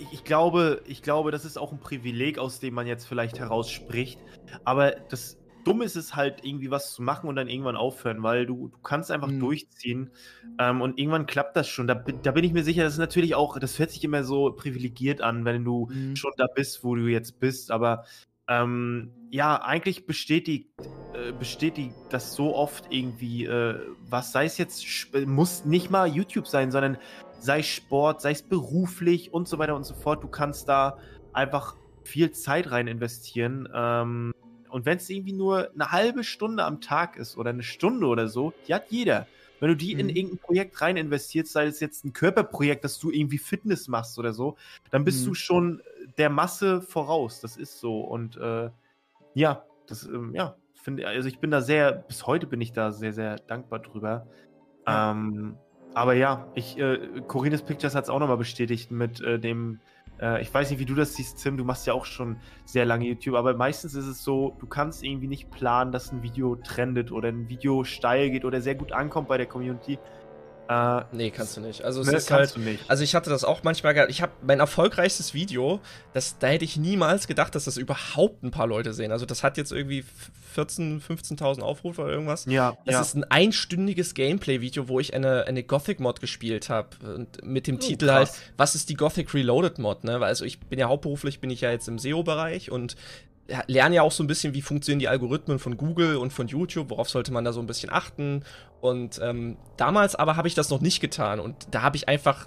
ich, ich glaube, ich glaube, das ist auch ein Privileg, aus dem man jetzt vielleicht herausspricht. Aber das Dumme ist es halt, irgendwie was zu machen und dann irgendwann aufhören, weil du, du kannst einfach Mhm. durchziehen ähm, und irgendwann klappt das schon. Da, bin- da bin ich mir sicher, das ist natürlich auch, das hört sich immer so privilegiert an, wenn du Mhm. schon da bist, wo du jetzt bist. Aber ähm, ja, eigentlich bestätigt, äh, bestätigt das so oft irgendwie, äh, was sei es jetzt, muss nicht mal YouTube sein, sondern sei Sport, sei es beruflich und so weiter und so fort. Du kannst da einfach viel Zeit rein investieren. Ähm, und wenn es irgendwie nur eine halbe Stunde am Tag ist oder eine Stunde oder so, die hat jeder. Wenn du die in Mhm. irgendein Projekt rein investierst, sei es jetzt ein Körperprojekt, dass du irgendwie Fitness machst oder so, dann bist Mhm. du schon der Masse voraus. Das ist so. Und äh, ja, das, ähm, ja, finde also ich bin da sehr, bis heute bin ich da sehr, sehr dankbar drüber. Ja. Ähm, aber ja, ich, äh, Corines Pictures hat es auch nochmal bestätigt mit äh, dem, äh, ich weiß nicht, wie du das siehst, Tim, du machst ja auch schon sehr lange YouTube, aber meistens ist es so, du kannst irgendwie nicht planen, dass ein Video trendet oder ein Video steil geht oder sehr gut ankommt bei der Community. Äh, Nee, kannst du nicht. Also es ne, ist halt. Also ich hatte das auch manchmal gehabt. Ich habe mein erfolgreichstes Video, das, da hätte ich niemals gedacht, dass das überhaupt ein paar Leute sehen. Also das hat jetzt irgendwie 14.000, 15.000 Aufrufe oder irgendwas. ja, Das ja. ist ein einstündiges Gameplay-Video, wo ich eine, eine Gothic-Mod gespielt habe. Und mit dem Oh, Titel krass. halt, was ist die Gothic Reloaded-Mod, ne? Weil Also ich bin ja hauptberuflich, bin ich ja jetzt im SEO-Bereich und ja, lerne ja auch so ein bisschen, wie funktionieren die Algorithmen von Google und von YouTube, worauf sollte man da so ein bisschen achten. Und ähm, damals aber habe ich das noch nicht getan und da habe ich einfach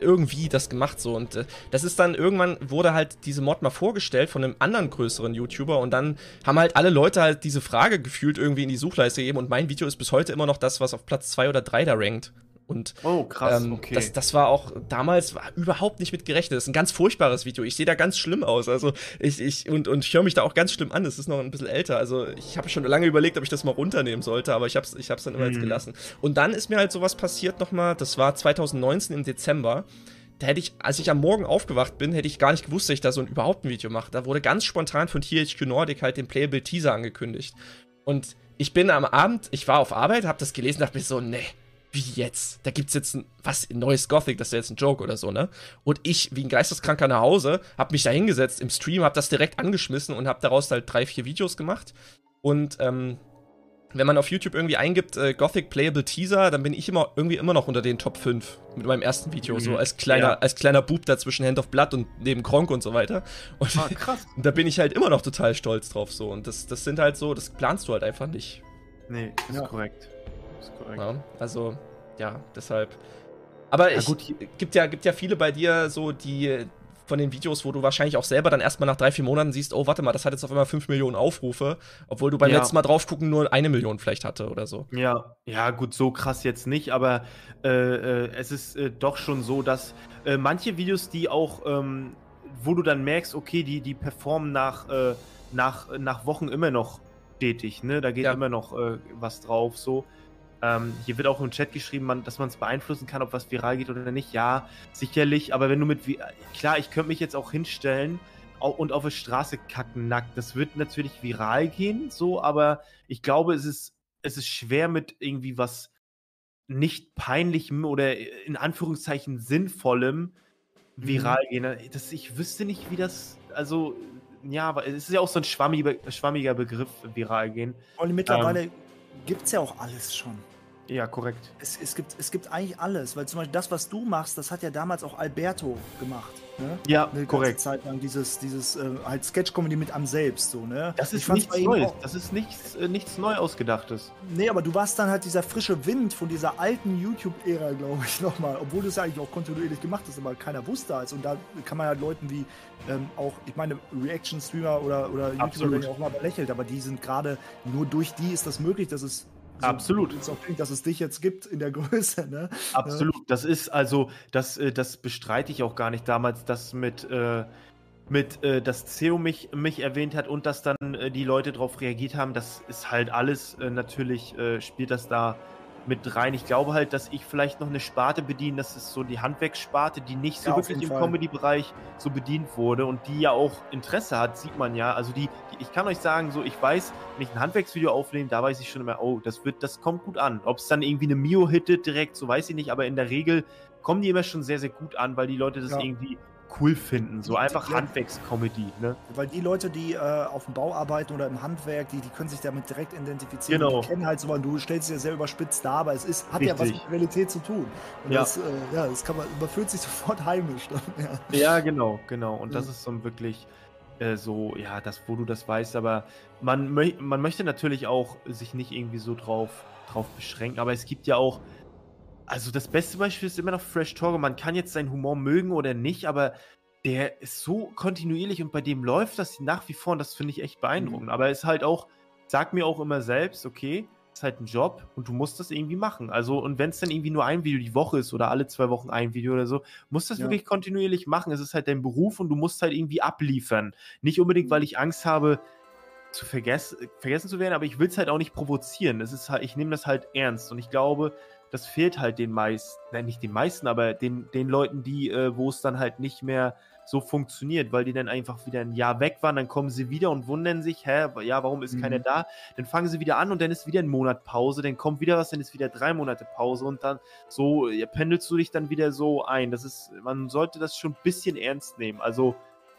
irgendwie das gemacht so und äh, das ist dann irgendwann wurde halt diese Mod mal vorgestellt von einem anderen größeren YouTuber und dann haben halt alle Leute halt diese Frage gefühlt irgendwie in die Suchleiste gegeben und mein Video ist bis heute immer noch das, was auf Platz 2 oder 3 da rankt. Und oh, krass, ähm, okay. das, das war auch damals war überhaupt nicht mit gerechnet. Das ist ein ganz furchtbares Video. Ich sehe da ganz schlimm aus. Also ich, ich und, und ich höre mich da auch ganz schlimm an. Das ist noch ein bisschen älter. Also ich habe schon lange überlegt, ob ich das mal runternehmen sollte, aber ich habe es ich hab's dann immer jetzt Mhm. gelassen. Und dann ist mir halt sowas passiert nochmal. Das war 2019 im Dezember. Da hätte ich, als ich am Morgen aufgewacht bin, hätte ich gar nicht gewusst, dass ich da so ein, überhaupt ein Video mache. Da wurde ganz spontan von THQ Nordic halt den Playable Teaser angekündigt. Und ich bin am Abend, ich war auf Arbeit, habe das gelesen, dachte mir so, nee, wie jetzt? Da gibt's jetzt ein, was, ein neues Gothic, das ist ja jetzt ein Joke oder so, ne? Und ich, wie ein Geisteskranker nach Hause, hab mich da hingesetzt im Stream, hab das direkt angeschmissen und hab daraus halt drei, vier Videos gemacht. Und, ähm, wenn man auf YouTube irgendwie eingibt, äh, Gothic Playable Teaser, dann bin ich immer irgendwie immer noch unter den Top 5 mit meinem ersten Video, Mhm. so als kleiner, Ja. als kleiner Bub da zwischen Hand of Blood und neben Kronk und so weiter. Und ah, krass. da bin ich halt immer noch total stolz drauf so. Und das, das sind halt so, das planst du halt einfach nicht. Nee, ist Ja. korrekt. Ja, also, ja, deshalb. Aber Ja, ich, gut. gibt ja, gibt ja viele bei dir so, die von den Videos, wo du wahrscheinlich auch selber dann erstmal nach drei, vier Monaten siehst, oh, warte mal, das hat jetzt auf einmal 5 Millionen Aufrufe, obwohl du beim Ja. letzten Mal drauf gucken nur eine Million vielleicht hatte oder so. Ja, ja, gut, so krass jetzt nicht, aber äh, äh, es ist äh, doch schon so, dass äh, manche Videos, die auch, ähm, wo du dann merkst, okay, die, die performen nach, äh, nach, nach Wochen immer noch stetig, ne? Da geht Ja. immer noch äh, was drauf, so. Ähm, hier wird auch im Chat geschrieben, man, dass man es beeinflussen kann, ob was viral geht oder nicht. Ja, sicherlich, aber wenn du mit, klar, ich könnte mich jetzt auch hinstellen und auf der Straße kacken nackt. Das wird natürlich viral gehen, so, aber ich glaube, es ist, es ist schwer mit irgendwie was nicht peinlichem oder in Anführungszeichen sinnvollem Mhm. viral gehen. Das, ich wüsste nicht, wie das, also ja, aber es ist ja auch so ein schwammiger, schwammiger Begriff, viral gehen. Und mittlerweile ähm, gibt es ja auch alles schon. Ja, korrekt. Es, es, gibt, es gibt eigentlich alles, weil zum Beispiel das, was du machst, das hat ja damals auch Alberto gemacht. Ne? Ja, Eine korrekt. Zeit lang dieses, dieses äh, halt Sketch-Comedy mit am selbst so, ne? Das ist nichts Neues. Das ist nichts, äh, nichts neu ausgedachtes. Nee, aber du warst dann halt dieser frische Wind von dieser alten YouTube-Ära, glaube ich, nochmal. Obwohl du es ja eigentlich auch kontinuierlich gemacht hast, aber keiner wusste als. Und da kann man halt Leuten wie ähm, auch, ich meine, Reaction-Streamer oder, oder YouTuber werden ja auch mal belächelt, aber die sind gerade, nur durch die ist das möglich, dass es so, Absolut. Es auch klingt, dass es dich jetzt gibt in der Größe. Ne? Absolut. Das ist also, das, äh, das bestreite ich auch gar nicht damals, dass mit, äh, mit äh, dass CEO mich, mich erwähnt hat und dass dann äh, die Leute darauf reagiert haben. Das ist halt alles äh, natürlich, äh, spielt das da mit rein. Ich glaube halt, dass ich vielleicht noch eine Sparte bediene, das ist so die Handwerkssparte, die nicht so ja, wirklich im Comedy-Bereich so bedient wurde und die ja auch Interesse hat, sieht man ja. Also die, die, ich kann euch sagen, so ich weiß, wenn ich ein Handwerksvideo aufnehme, da weiß ich schon immer, oh, das wird, das kommt gut an. Ob es dann irgendwie eine Mio hittet direkt, so weiß ich nicht, aber in der Regel kommen die immer schon sehr, sehr gut an, weil die Leute das ja. irgendwie cool finden. So einfach Handwerkscomedy. Ne? Weil die Leute, die äh, auf dem Bau arbeiten oder im Handwerk, die, die können sich damit direkt identifizieren. Genau. Die kennen halt so, du stellst es ja sehr überspitzt dar, aber es ist, hat Richtig. ja was mit Realität zu tun. Und ja. Das, äh, ja, das kann man, man fühlt sich sofort heimisch. Dann, ja. ja. genau, genau. Und das ist so wirklich äh, so, ja, das, wo du das weißt, aber man, man möchte natürlich auch sich nicht irgendwie so drauf, drauf beschränken, aber es gibt ja auch also das beste Beispiel ist immer noch Fresh Talker. Man kann jetzt seinen Humor mögen oder nicht, aber der ist so kontinuierlich und bei dem läuft das nach wie vor und das finde ich echt beeindruckend. Mhm. Aber es ist halt auch, sag mir auch immer selbst, okay, ist halt ein Job und du musst das irgendwie machen. Also, und wenn es dann irgendwie nur ein Video die Woche ist oder alle zwei Wochen ein Video oder so, musst du das ja. wirklich kontinuierlich machen. Es ist halt dein Beruf und du musst halt irgendwie abliefern. Nicht unbedingt, weil ich Angst habe, zu vergessen, vergessen zu werden, aber ich will es halt auch nicht provozieren. Es ist halt, ich nehme das halt ernst und ich glaube, das fehlt halt den meisten, nein, nicht den meisten, aber den, den Leuten, die, äh, wo es dann halt nicht mehr so funktioniert, weil die dann einfach wieder ein Jahr weg waren, dann kommen sie wieder und wundern sich, hä, ja, warum ist mhm. keiner da? Dann fangen sie wieder an und dann ist wieder ein Monat Pause, dann kommt wieder was, dann ist wieder drei Monate Pause und dann so ja, pendelst du dich dann wieder so ein. Das ist, man sollte das schon ein bisschen ernst nehmen. Also,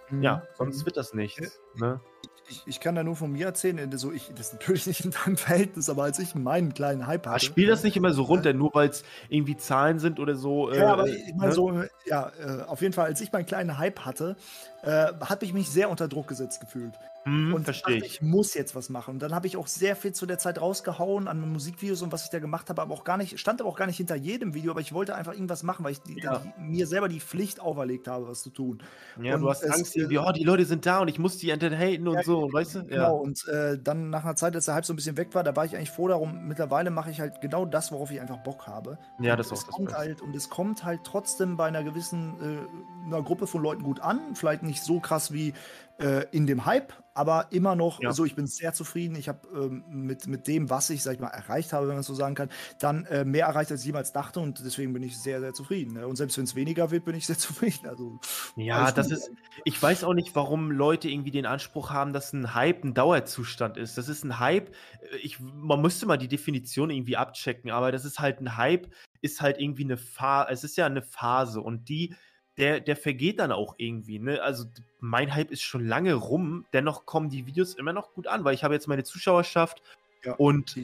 mhm. ja, sonst wird das nichts. Ne? Ich, ich, kann da nur von mir erzählen, so ich, das ist natürlich nicht in deinem Verhältnis, aber als ich meinen kleinen Hype hatte. Spiel das nicht immer so runter, nur weil es irgendwie Zahlen sind oder so. Ja, äh, aber ich meine ne? so, ja, äh, auf jeden Fall, als ich meinen kleinen Hype hatte, äh, habe ich mich sehr unter Druck gesetzt gefühlt. Hm, und verstehe ich. ich muss jetzt was machen. Und dann habe ich auch sehr viel zu der Zeit rausgehauen an Musikvideos und was ich da gemacht habe, aber auch gar nicht, stand aber auch gar nicht hinter jedem Video, aber ich wollte einfach irgendwas machen, weil ich die, ja. die, mir selber die Pflicht auferlegt habe, was zu tun. Ja, und du hast es, Angst, irgendwie, oh, die Leute sind da und ich muss die entertainen und ja, so, weißt du? Genau, ja. und äh, dann nach einer Zeit, als der Hype so ein bisschen weg war, da war ich eigentlich froh darum, mittlerweile mache ich halt genau das, worauf ich einfach Bock habe. Ja, das ist auch das kommt halt Und es kommt halt trotzdem bei einer gewissen, äh, einer Gruppe von Leuten gut an, vielleicht nicht so krass wie äh, in dem Hype, aber immer noch ja. so, ich bin sehr zufrieden. Ich habe ähm, mit, mit dem, was ich, sag ich mal, erreicht habe, wenn man so sagen kann, dann äh, mehr erreicht, als ich jemals dachte und deswegen bin ich sehr, sehr zufrieden. Ne? Und selbst wenn es weniger wird, bin ich sehr zufrieden. Also, ja, das ist, ich weiß auch nicht, warum Leute irgendwie den Anspruch haben, dass ein Hype ein Dauerzustand ist. Das ist ein Hype, äh, ich, man müsste mal die Definition irgendwie abchecken, aber das ist halt ein Hype, ist halt irgendwie eine Phase, es ist ja eine Phase und die der, der vergeht dann auch irgendwie. Ne? Also mein Hype ist schon lange rum, dennoch kommen die Videos immer noch gut an, weil ich habe jetzt meine Zuschauerschaft ja, und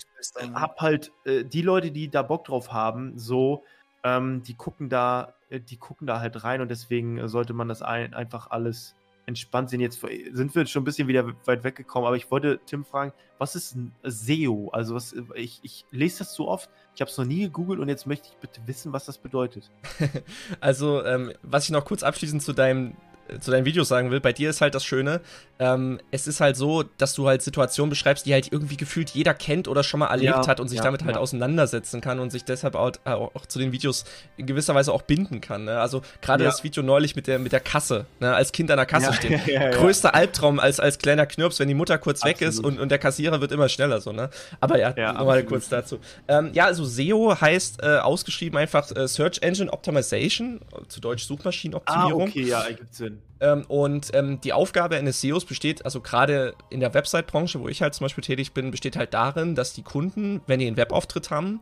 habe halt äh, die Leute, die da Bock drauf haben, so, ähm, die gucken da, äh, die gucken da halt rein und deswegen sollte man das ein, einfach alles entspannt sehen. Jetzt sind wir schon ein bisschen wieder weit weggekommen, aber ich wollte Tim fragen, was ist ein SEO? Also was, ich, ich lese das so oft, ich habe es noch nie gegoogelt und jetzt möchte ich bitte wissen, was das bedeutet. also, ähm, was ich noch kurz abschließend zu deinem zu deinen Videos sagen will, bei dir ist halt das Schöne, ähm, es ist halt so, dass du halt Situationen beschreibst, die halt irgendwie gefühlt jeder kennt oder schon mal erlebt ja, hat und sich ja, damit halt ja. auseinandersetzen kann und sich deshalb auch, äh, auch, zu den Videos in gewisser Weise auch binden kann. Ne? Also gerade das Video neulich mit der, mit der Kasse, ne? als Kind an der Kasse stehen. Größter Albtraum als, als kleiner Knirps, wenn die Mutter kurz absolut. weg ist und, und der Kassierer wird immer schneller so, ne? Aber ja, nochmal kurz dazu. Ähm, ja, also SEO heißt äh, ausgeschrieben einfach äh, Search Engine Optimization, zu Deutsch Suchmaschinenoptimierung. Ah, okay, ja, ergibt Sinn. Ähm, und ähm, die Aufgabe eines SEOs besteht, also gerade in der Website-Branche, wo ich halt zum Beispiel tätig bin, besteht halt darin, dass die Kunden, wenn die einen Webauftritt haben,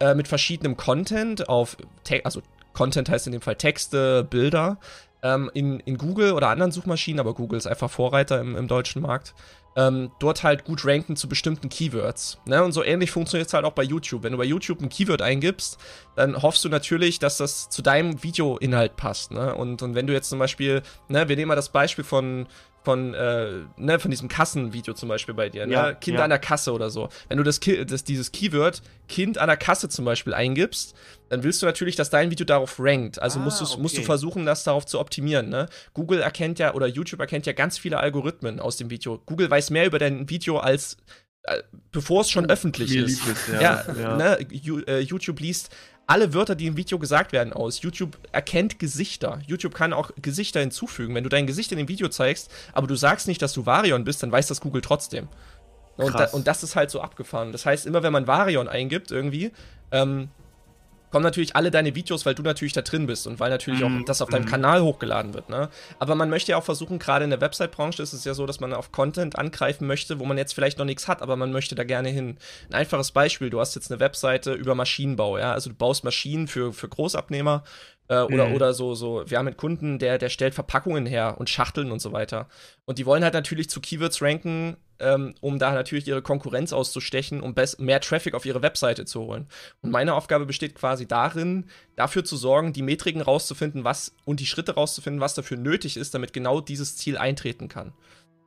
äh, mit verschiedenem Content auf, also Content heißt in dem Fall Texte, Bilder, ähm, in, in Google oder anderen Suchmaschinen, aber Google ist einfach Vorreiter im, im deutschen Markt, ähm, dort halt gut ranken zu bestimmten Keywords. Ne? Und so ähnlich funktioniert es halt auch bei YouTube. Wenn du bei YouTube ein Keyword eingibst, dann hoffst du natürlich, dass das zu deinem Videoinhalt passt. Ne? Und, und wenn du jetzt zum Beispiel, ne, wir nehmen mal das Beispiel von, von, äh, ne, von diesem Kassenvideo zum Beispiel bei dir, ne? ja, Kinder ja. an der Kasse oder so. Wenn du das, das, dieses Keyword Kind an der Kasse zum Beispiel eingibst, dann willst du natürlich, dass dein Video darauf rankt. Also ah, musst, okay. musst du versuchen, das darauf zu optimieren. Ne? Google erkennt ja oder YouTube erkennt ja ganz viele Algorithmen aus dem Video. Google weiß mehr über dein Video als äh, bevor es schon oh, öffentlich ist. ist. Ja, ja, ja. Ne? Äh, YouTube liest alle Wörter, die im Video gesagt werden, aus. YouTube erkennt Gesichter. YouTube kann auch Gesichter hinzufügen. Wenn du dein Gesicht in dem Video zeigst, aber du sagst nicht, dass du Varion bist, dann weiß das Google trotzdem. Und, da, und das ist halt so abgefahren. Das heißt, immer wenn man Varion eingibt irgendwie, ähm, kommen natürlich alle deine Videos, weil du natürlich da drin bist und weil natürlich auch mhm. das auf deinem mhm. Kanal hochgeladen wird. Ne? Aber man möchte ja auch versuchen, gerade in der Website-Branche ist es ja so, dass man auf Content angreifen möchte, wo man jetzt vielleicht noch nichts hat, aber man möchte da gerne hin. Ein einfaches Beispiel, du hast jetzt eine Webseite über Maschinenbau, ja, also du baust Maschinen für, für Großabnehmer äh, oder, mhm. oder so, so, wir haben einen Kunden, der, der stellt Verpackungen her und Schachteln und so weiter. Und die wollen halt natürlich zu Keywords ranken, ähm, um da natürlich ihre Konkurrenz auszustechen, um mehr Traffic auf ihre Webseite zu holen. Und meine Aufgabe besteht quasi darin, dafür zu sorgen, die Metriken rauszufinden, was und die Schritte rauszufinden, was dafür nötig ist, damit genau dieses Ziel eintreten kann.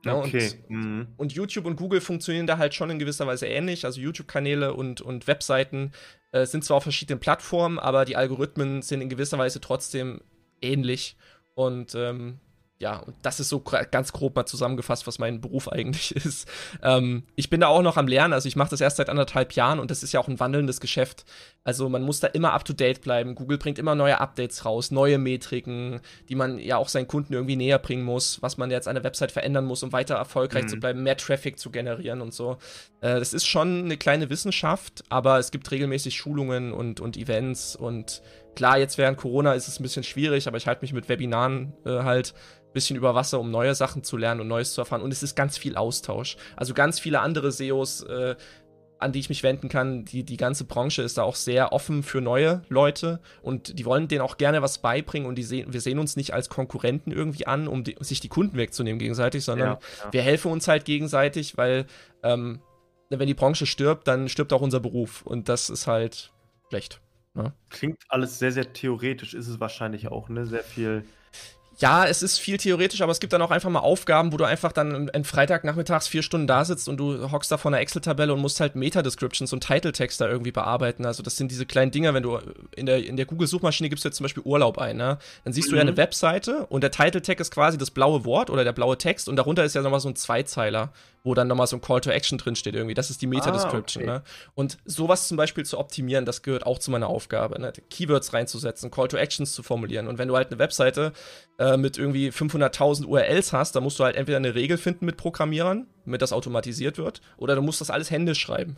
Ja, okay. Und, mhm. und, YouTube und Google funktionieren da halt schon in gewisser Weise ähnlich. Also YouTube-Kanäle und, und Webseiten äh, sind zwar auf verschiedenen Plattformen, aber die Algorithmen sind in gewisser Weise trotzdem ähnlich. Und ähm, ja, und das ist so ganz grob mal zusammengefasst, was mein Beruf eigentlich ist. Ähm, ich bin da auch noch am Lernen, also ich mache das erst seit anderthalb Jahren und das ist ja auch ein wandelndes Geschäft. Also man muss da immer up to date bleiben. Google bringt immer neue Updates raus, neue Metriken, die man ja auch seinen Kunden irgendwie näher bringen muss, was man jetzt an der Website verändern muss, um weiter erfolgreich mhm. zu bleiben, mehr Traffic zu generieren und so. Äh, das ist schon eine kleine Wissenschaft, aber es gibt regelmäßig Schulungen und, und Events und klar, jetzt während Corona ist es ein bisschen schwierig, aber ich halte mich mit Webinaren äh, halt bisschen über Wasser, um neue Sachen zu lernen und Neues zu erfahren. Und es ist ganz viel Austausch. Also ganz viele andere SEOs, äh, an die ich mich wenden kann. Die, die ganze Branche ist da auch sehr offen für neue Leute und die wollen denen auch gerne was beibringen und die sehen, wir sehen uns nicht als Konkurrenten irgendwie an, um die, sich die Kunden wegzunehmen gegenseitig, sondern ja, ja. wir helfen uns halt gegenseitig, weil ähm, wenn die Branche stirbt, dann stirbt auch unser Beruf und das ist halt schlecht. Ne? Klingt alles sehr, sehr theoretisch, ist es wahrscheinlich auch, ne? Sehr viel ja, es ist viel theoretisch, aber es gibt dann auch einfach mal Aufgaben, wo du einfach dann in Freitagnachmittags vier Stunden da sitzt und du hockst da vor einer Excel-Tabelle und musst halt Meta-Descriptions und Title-Text da irgendwie bearbeiten. Also das sind diese kleinen Dinger, wenn du in der, in der Google-Suchmaschine gibst du jetzt zum Beispiel Urlaub ein, ne? Dann siehst mhm. du ja eine mhm. Webseite und der Title-Tag ist quasi das blaue Wort oder der blaue Text und darunter ist ja nochmal so ein Zweizeiler wo dann nochmal so ein Call to Action drinsteht irgendwie. Das ist die Meta-Description. Ah, okay. ne? Und sowas zum Beispiel zu optimieren, das gehört auch zu meiner Aufgabe. Ne? Keywords reinzusetzen, Call to Actions zu formulieren. Und wenn du halt eine Webseite äh, mit irgendwie 500.000 URLs hast, dann musst du halt entweder eine Regel finden mit Programmierern, damit das automatisiert wird, oder du musst das alles händisch schreiben.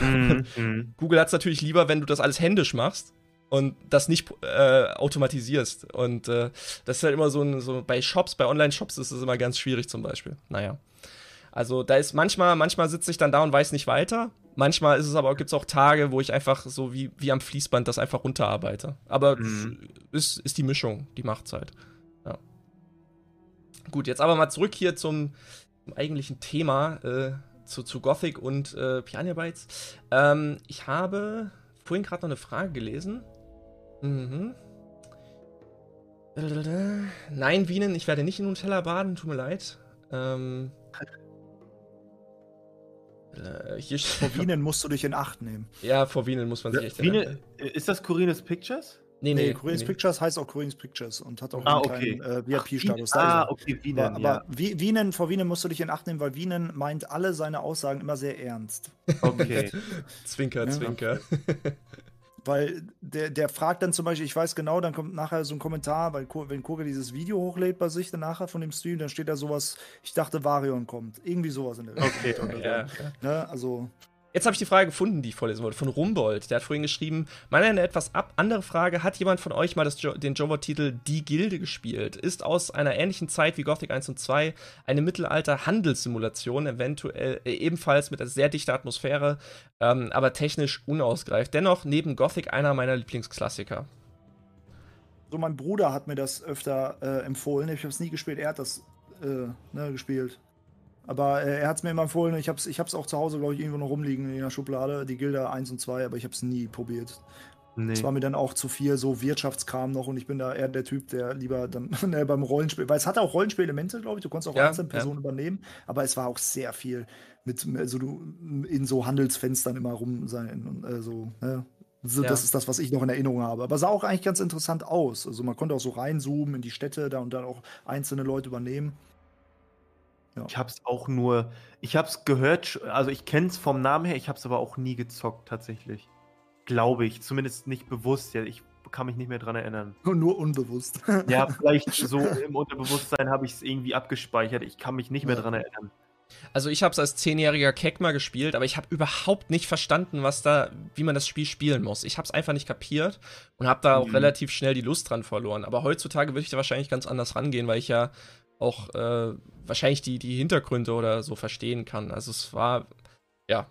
Mm, mm. Google hat es natürlich lieber, wenn du das alles händisch machst und das nicht äh, automatisierst. Und äh, das ist halt immer so, ein, so bei Shops, bei Online-Shops ist es immer ganz schwierig zum Beispiel. Naja. Also da ist manchmal, manchmal sitze ich dann da und weiß nicht weiter. Manchmal ist es aber, gibt es auch Tage, wo ich einfach so wie, wie am Fließband das einfach runterarbeite. Aber mhm. ist, ist die Mischung, die macht's halt. Ja. Gut, jetzt aber mal zurück hier zum, zum eigentlichen Thema, äh, zu, zu Gothic und äh, Piranha Bytes. Ähm, ich habe vorhin gerade noch eine Frage gelesen. Mhm. Nein, Wienen, ich werde nicht in Nutella baden, tut mir leid. Ähm, äh, hier vor Wienen musst du dich in Acht nehmen. Ja, vor Wienen muss man sich echt in Acht nehmen. Ist das Corines Pictures? Nee, nee, nee Corines nee. Pictures heißt auch Corines Pictures und hat auch ah, einen okay. kleinen äh, VIP-Status. Ah, okay, Wienen. Aber, aber ja. Wienen, vor Wienen musst du dich in Acht nehmen, weil Wienen meint alle seine Aussagen immer sehr ernst. Okay. zwinker, ja. zwinker. Weil der, der fragt dann zum Beispiel, ich weiß genau, dann kommt nachher so ein Kommentar, weil wenn Kurge dieses Video hochlädt bei sich dann nachher von dem Stream, dann steht da sowas, ich dachte Varion kommt. Irgendwie sowas in der Richtung. Okay, ja. Ne? Also Jetzt habe ich die Frage gefunden, die ich vorlesen wollte, von Rumbold. Der hat vorhin geschrieben, meine eine etwas ab andere Frage, hat jemand von euch mal das jo den Jova-Titel Die Gilde gespielt? Ist aus einer ähnlichen Zeit wie Gothic 1 und 2 eine Mittelalter-Handelssimulation, eventuell äh, ebenfalls mit einer sehr dichten Atmosphäre, ähm, aber technisch unausgereift. Dennoch neben Gothic einer meiner Lieblingsklassiker. So, mein Bruder hat mir das öfter äh, empfohlen. Ich habe es nie gespielt. Er hat das äh, ne, gespielt. Aber äh, er hat es mir immer empfohlen. Ich habe es ich auch zu Hause, glaube ich, irgendwo noch rumliegen in der Schublade. Die Gilda 1 und 2, aber ich habe es nie probiert. Nee. Das war mir dann auch zu viel so Wirtschaftskram noch und ich bin da eher der Typ, der lieber dann ne, beim Rollenspiel, weil es hatte auch Rollenspielelemente, glaube ich, du konntest auch ja, einzelne Personen ja. übernehmen, aber es war auch sehr viel mit, also du in so Handelsfenstern immer rum sein und äh, so, ne? So, ja. Das ist das, was ich noch in Erinnerung habe. Aber sah auch eigentlich ganz interessant aus. Also man konnte auch so reinzoomen in die Städte da und dann auch einzelne Leute übernehmen. Ja. Ich habe es auch nur, ich habe es gehört, also ich kenne es vom Namen her, ich habe es aber auch nie gezockt tatsächlich. Glaube ich, zumindest nicht bewusst. Ja, ich kann mich nicht mehr dran erinnern. Nur unbewusst. ja, vielleicht so im Unterbewusstsein habe ich es irgendwie abgespeichert. Ich kann mich nicht mehr dran erinnern. Also ich habe es als zehnjähriger Keck mal gespielt, aber ich habe überhaupt nicht verstanden, was da, wie man das Spiel spielen muss. Ich habe es einfach nicht kapiert und habe da auch mhm. relativ schnell die Lust dran verloren. Aber heutzutage würde ich da wahrscheinlich ganz anders rangehen, weil ich ja auch äh, wahrscheinlich die, die Hintergründe oder so verstehen kann. Also es war, ja.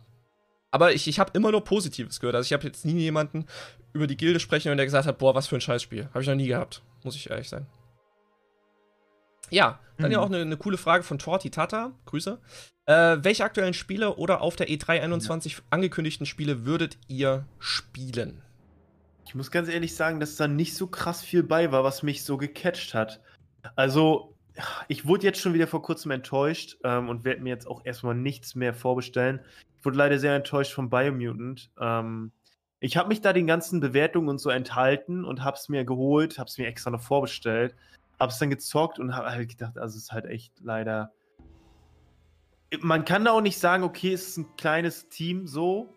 Aber ich, ich habe immer nur Positives gehört. Also ich habe jetzt nie jemanden über die Gilde sprechen und der gesagt hat, boah, was für ein Scheißspiel. Habe ich noch nie gehabt, muss ich ehrlich sein. Ja, dann mhm. ja auch eine, eine, coole Frage von Torti Tata. Grüße. Äh, welche aktuellen Spiele oder auf der E3 21 ja. angekündigten Spiele würdet ihr spielen? Ich muss ganz ehrlich sagen, dass da nicht so krass viel bei war, was mich so gecatcht hat. Also, ich wurde jetzt schon wieder vor kurzem enttäuscht ähm, und werde mir jetzt auch erstmal nichts mehr vorbestellen. Ich wurde leider sehr enttäuscht von Biomutant. Ähm, ich habe mich da den ganzen Bewertungen und so enthalten und habe es mir geholt, habe es mir extra noch vorbestellt hab's dann gezockt und habe halt gedacht, also es ist halt echt leider. Man kann da auch nicht sagen, okay, es ist ein kleines Team so,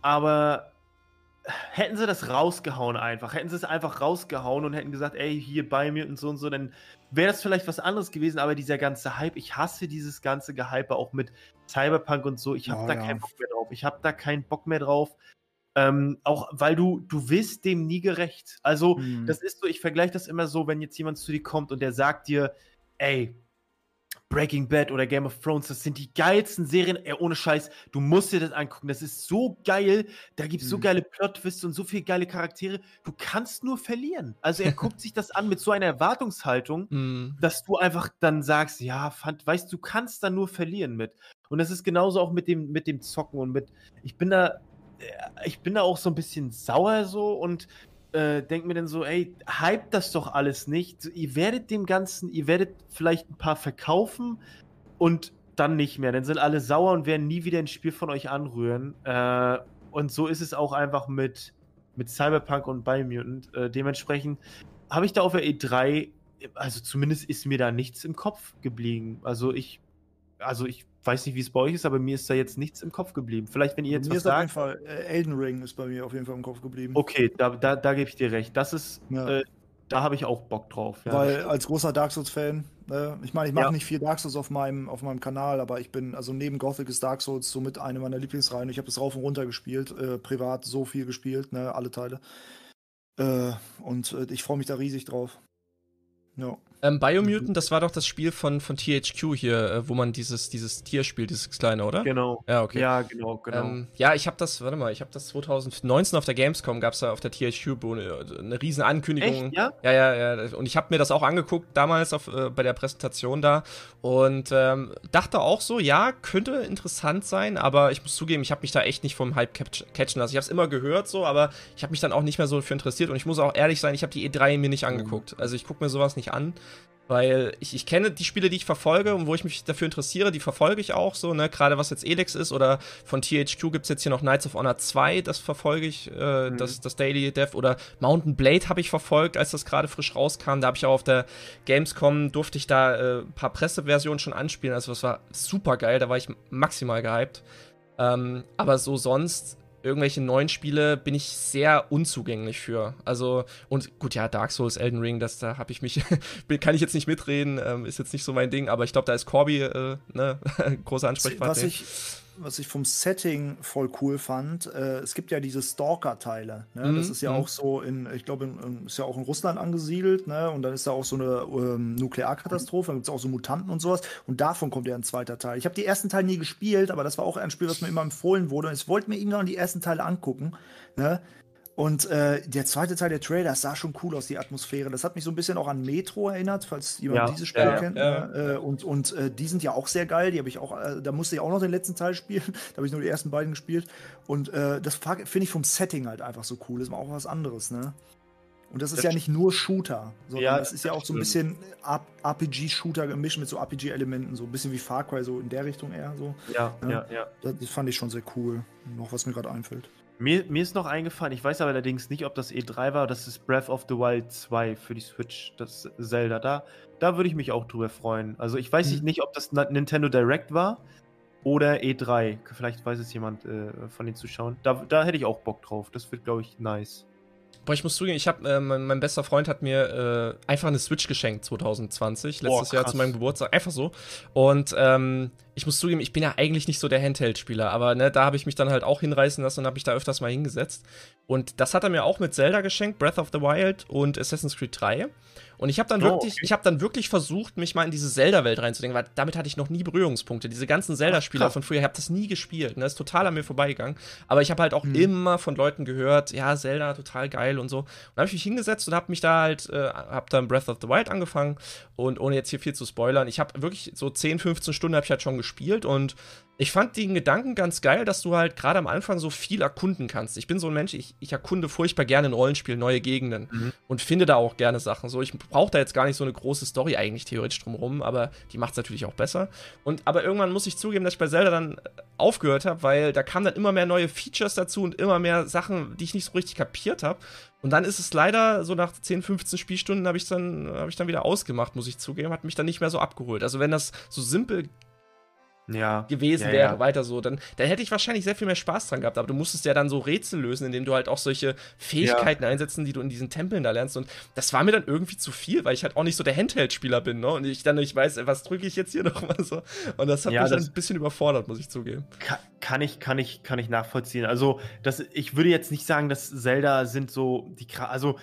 aber hätten sie das rausgehauen einfach, hätten sie es einfach rausgehauen und hätten gesagt, ey, hier bei mir und so und so, dann wäre das vielleicht was anderes gewesen, aber dieser ganze Hype, ich hasse dieses ganze Gehype auch mit Cyberpunk und so, ich habe oh, da ja. keinen Bock mehr drauf. Ich habe da keinen Bock mehr drauf. Ähm, auch weil du, du wirst dem nie gerecht. Also, mhm. das ist so, ich vergleiche das immer so, wenn jetzt jemand zu dir kommt und der sagt dir, ey, Breaking Bad oder Game of Thrones, das sind die geilsten Serien, ey, ohne Scheiß, du musst dir das angucken, das ist so geil, da gibt es mhm. so geile Plot-Twists und so viele geile Charaktere, du kannst nur verlieren. Also er guckt sich das an mit so einer Erwartungshaltung, mhm. dass du einfach dann sagst, ja, fand, weißt du, kannst da nur verlieren mit. Und das ist genauso auch mit dem, mit dem Zocken und mit, ich bin da äh, ich bin da auch so ein bisschen sauer so und äh, denke mir dann so, ey, hype das doch alles nicht. Ihr werdet dem Ganzen, ihr werdet vielleicht ein paar verkaufen und dann nicht mehr. Dann sind alle sauer und werden nie wieder ein Spiel von euch anrühren. Äh, und so ist es auch einfach mit, mit Cyberpunk und Biomutant. Äh, dementsprechend habe ich da auf der E3, also zumindest ist mir da nichts im Kopf geblieben. Also ich, also ich weiß nicht, wie es bei euch ist, aber mir ist da jetzt nichts im Kopf geblieben. Vielleicht, wenn ihr jetzt mir was ist sagt. Auf jeden Fall, äh, Elden Ring ist bei mir auf jeden Fall im Kopf geblieben. Okay, da, da, da gebe ich dir recht. Das ist, ja. äh, da habe ich auch Bock drauf. Ja. Weil als großer Dark Souls-Fan, äh, ich meine, ich mache ja. nicht viel Dark Souls auf meinem, auf meinem Kanal, aber ich bin, also neben Gothic ist Dark Souls somit eine meiner Lieblingsreihen. Ich habe es rauf und runter gespielt, äh, privat so viel gespielt, ne, alle Teile. Äh, und ich freue mich da riesig drauf. Ja. Ähm, Biomutant, das war doch das Spiel von, von THQ hier, äh, wo man dieses, dieses Tier spielt, dieses kleine, oder? Genau. Ja, okay. Ja, genau, genau. Ähm, ja, ich habe das, warte mal, ich habe das 2019 auf der Gamescom, gab es da auf der THQ eine, eine riesen Ankündigung. Echt, ja? Ja, ja, ja. Und ich habe mir das auch angeguckt, damals auf, äh, bei der Präsentation da. Und ähm, dachte auch so, ja, könnte interessant sein, aber ich muss zugeben, ich habe mich da echt nicht vom Hype catchen lassen. Ich habe es immer gehört so, aber ich habe mich dann auch nicht mehr so für interessiert. Und ich muss auch ehrlich sein, ich habe die E3 mir nicht angeguckt. Also ich gucke mir sowas nicht an. Weil ich, ich kenne die Spiele, die ich verfolge und wo ich mich dafür interessiere, die verfolge ich auch so, ne? Gerade was jetzt Elex ist oder von THQ gibt es jetzt hier noch Knights of Honor 2, das verfolge ich, äh, mhm. das, das Daily Dev oder Mountain Blade habe ich verfolgt, als das gerade frisch rauskam. Da habe ich auch auf der Gamescom, durfte ich da äh, ein paar Presseversionen schon anspielen. Also das war super geil, da war ich maximal gehypt. Ähm, aber so sonst irgendwelche neuen Spiele bin ich sehr unzugänglich für. Also, und gut, ja, Dark Souls, Elden Ring, das, da habe ich mich, kann ich jetzt nicht mitreden, ähm, ist jetzt nicht so mein Ding, aber ich glaube, da ist Corby, äh, ne, großer Ansprechpartner. Was ich, was ich vom Setting voll cool fand, äh, es gibt ja diese Stalker-Teile. Ne? Mhm. Das ist ja mhm. auch so in, ich glaube, ist ja auch in Russland angesiedelt, ne? Und dann ist da auch so eine ähm, Nuklearkatastrophe, dann gibt es auch so Mutanten und sowas. Und davon kommt ja ein zweiter Teil. Ich habe die ersten Teile nie gespielt, aber das war auch ein Spiel, was mir immer empfohlen wurde. Und ich wollte mir irgendwann die ersten Teile angucken. Ne? Und äh, der zweite Teil der Trailer sah schon cool aus, die Atmosphäre. Das hat mich so ein bisschen auch an Metro erinnert, falls jemand ja, dieses Spiel ja, kennt. Ja. Ne? Äh, und und äh, die sind ja auch sehr geil. Die habe ich auch, äh, da musste ich auch noch den letzten Teil spielen. da habe ich nur die ersten beiden gespielt. Und äh, das finde ich vom Setting halt einfach so cool. Das ist auch was anderes, ne? Und das ist das ja nicht nur Shooter, sondern ja, das ist ja auch so ein bisschen RPG-Shooter gemischt mit so RPG-Elementen, so ein bisschen wie Far Cry, so in der Richtung eher so. Ja, ja, ja. ja. Das fand ich schon sehr cool. Noch was mir gerade einfällt. Mir, mir ist noch eingefallen, ich weiß aber allerdings nicht, ob das E3 war, das ist Breath of the Wild 2 für die Switch, das Zelda. Da, da würde ich mich auch drüber freuen. Also ich weiß mhm. nicht, ob das Nintendo Direct war oder E3. Vielleicht weiß es jemand äh, von den Zuschauern. Da, da hätte ich auch Bock drauf. Das wird, glaube ich, nice. Boah, ich muss zugeben, ich habe, äh, mein, mein, bester Freund hat mir äh, einfach eine Switch geschenkt 2020, letztes Boah, Jahr zu meinem Geburtstag, einfach so. Und ähm, ich muss zugeben, ich bin ja eigentlich nicht so der Handheld-Spieler, aber ne, da habe ich mich dann halt auch hinreißen lassen und habe mich da öfters mal hingesetzt. Und das hat er mir auch mit Zelda geschenkt, Breath of the Wild und Assassin's Creed 3. Und ich habe dann oh, wirklich, okay. ich habe dann wirklich versucht, mich mal in diese Zelda-Welt reinzudenken, weil damit hatte ich noch nie Berührungspunkte. Diese ganzen Zelda-Spieler von früher, ich habe das nie gespielt, ne, ist total an mir vorbeigegangen. Aber ich habe halt auch hm. immer von Leuten gehört, ja, Zelda, total geil und so. Und da habe ich mich hingesetzt und habe mich da halt, äh, habe dann Breath of the Wild angefangen und ohne jetzt hier viel zu spoilern, ich habe wirklich so 10, 15 Stunden habe ich halt schon gespielt und ich fand den Gedanken ganz geil, dass du halt gerade am Anfang so viel erkunden kannst. Ich bin so ein Mensch, ich, ich erkunde furchtbar gerne in Rollenspielen neue Gegenden mhm. und finde da auch gerne Sachen. So, ich brauche da jetzt gar nicht so eine große Story eigentlich theoretisch drumherum, aber die macht es natürlich auch besser. Und aber irgendwann muss ich zugeben, dass ich bei Zelda dann äh, aufgehört habe, weil da kamen dann immer mehr neue Features dazu und immer mehr Sachen, die ich nicht so richtig kapiert habe. Und dann ist es leider so nach 10, 15 Spielstunden habe ich dann habe ich dann wieder ausgemacht, muss ich zugeben, hat mich dann nicht mehr so abgeholt. Also wenn das so simpel ja. gewesen ja, wäre, ja. weiter so, dann, dann hätte ich wahrscheinlich sehr viel mehr Spaß dran gehabt. Aber du musstest ja dann so Rätsel lösen, indem du halt auch solche Fähigkeiten einsetzen, die du in diesen Tempeln da lernst. Und das war mir dann irgendwie zu viel, weil ich halt auch nicht so der Handheld-Spieler bin, ne? Und ich dann nicht weiß, was drücke ich jetzt hier nochmal so. Und das hat mich dann ein bisschen überfordert, muss ich zugeben. Kann, kann, ich, kann ich, kann ich nachvollziehen. Also, das, ich würde jetzt nicht sagen, dass Zelda sind so die, also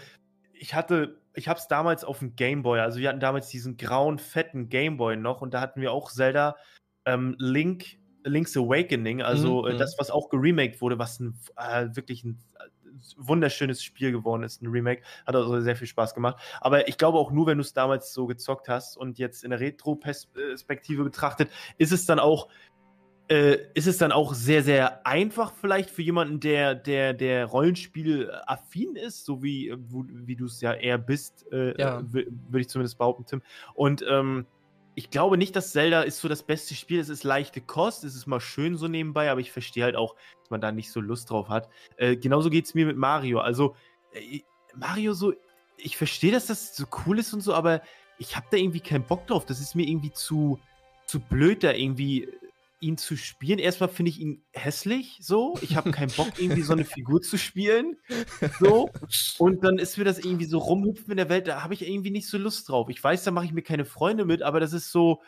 ich hatte ich habe es damals auf dem Gameboy, also wir hatten damals diesen grauen, fetten Gameboy noch und da hatten wir auch Zelda ähm, Link, Link's Awakening, also mhm. äh, das, was auch geremaked wurde, was ein, äh, wirklich ein äh, wunderschönes Spiel geworden ist, ein Remake. Hat also sehr viel Spaß gemacht. Aber ich glaube auch nur, wenn du es damals so gezockt hast und jetzt in der Retro-Perspektive betrachtet, ist es dann auch äh, ist es dann auch sehr, sehr einfach vielleicht für jemanden, der, der, der Rollenspiel affin ist, so wie, wie du es ja eher bist, äh, ja. würde ich zumindest behaupten, Tim. Und ähm, ich glaube nicht, dass Zelda ist so das beste Spiel. Es ist leichte Kost, es ist mal schön so nebenbei, aber ich verstehe halt auch, dass man da nicht so Lust drauf hat. Äh, genauso geht es mir mit Mario. Also, äh, Mario so, ich verstehe, dass das so cool ist und so, aber ich habe da irgendwie keinen Bock drauf. Das ist mir irgendwie zu, zu blöd, da irgendwie ihn zu spielen. Erstmal finde ich ihn hässlich, so. Ich habe keinen Bock, irgendwie so eine Figur zu spielen. So. Und dann ist mir das irgendwie so rumhüpfen in der Welt, da habe ich irgendwie nicht so Lust drauf. Ich weiß, da mache ich mir keine Freunde mit, aber das ist so,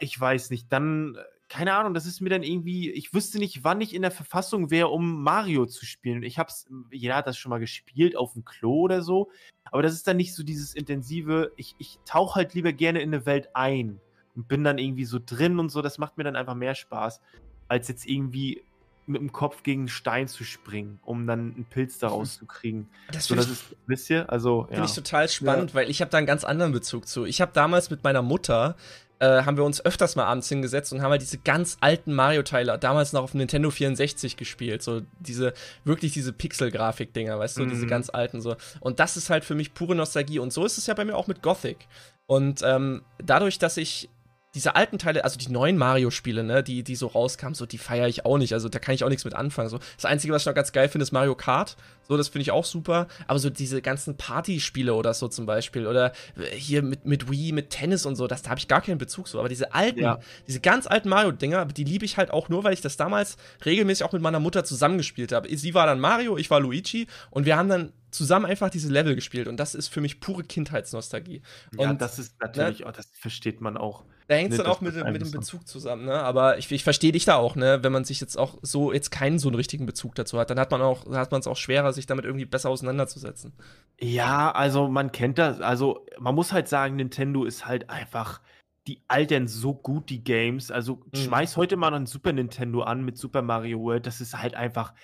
ich weiß nicht, dann, keine Ahnung, das ist mir dann irgendwie, ich wüsste nicht, wann ich in der Verfassung wäre, um Mario zu spielen. Ich hab's, jeder hat das schon mal gespielt auf dem Klo oder so, aber das ist dann nicht so dieses intensive, ich, ich tauche halt lieber gerne in eine Welt ein und bin dann irgendwie so drin und so. Das macht mir dann einfach mehr Spaß, als jetzt irgendwie mit dem Kopf gegen einen Stein zu springen, um dann einen Pilz daraus zu kriegen. Das, so, das ist, wisst ihr, also ja. Finde ich total spannend, ja. weil ich habe da einen ganz anderen Bezug zu. Ich habe damals mit meiner Mutter äh, haben wir uns öfters mal abends hingesetzt und haben halt diese ganz alten Mario-Teile damals noch auf Nintendo 64 gespielt. So diese, wirklich diese Pixel-Grafik-Dinger, weißt du, mhm. diese ganz alten so. Und das ist halt für mich pure Nostalgie. Und so ist es ja bei mir auch mit Gothic. Und ähm, dadurch, dass ich diese alten Teile, also die neuen Mario-Spiele, ne, die, die so rauskamen, so, die feiere ich auch nicht. Also da kann ich auch nichts mit anfangen. So. Das Einzige, was ich noch ganz geil finde, ist Mario Kart. So, das finde ich auch super. Aber so diese ganzen Partyspiele oder so zum Beispiel. Oder hier mit, mit Wii, mit Tennis und so, das, da habe ich gar keinen Bezug zu. Aber diese alten, ja. diese ganz alten Mario-Dinger, die liebe ich halt auch nur, weil ich das damals regelmäßig auch mit meiner Mutter zusammengespielt habe. Sie war dann Mario, ich war Luigi und wir haben dann zusammen einfach diese Level gespielt und das ist für mich pure Kindheitsnostalgie. Ja, und, das ist natürlich, ne, oh, das versteht man auch. Da hängt es dann auch mit, mit dem Bezug zusammen, ne? Aber ich, ich verstehe dich da auch, ne? Wenn man sich jetzt auch so jetzt keinen so einen richtigen Bezug dazu hat, dann hat man auch, hat man es auch schwerer, sich damit irgendwie besser auseinanderzusetzen. Ja, also man kennt das, also man muss halt sagen, Nintendo ist halt einfach die altern so gut, die Games. Also mhm. schmeiß heute mal noch ein Super Nintendo an mit Super Mario World. Das ist halt einfach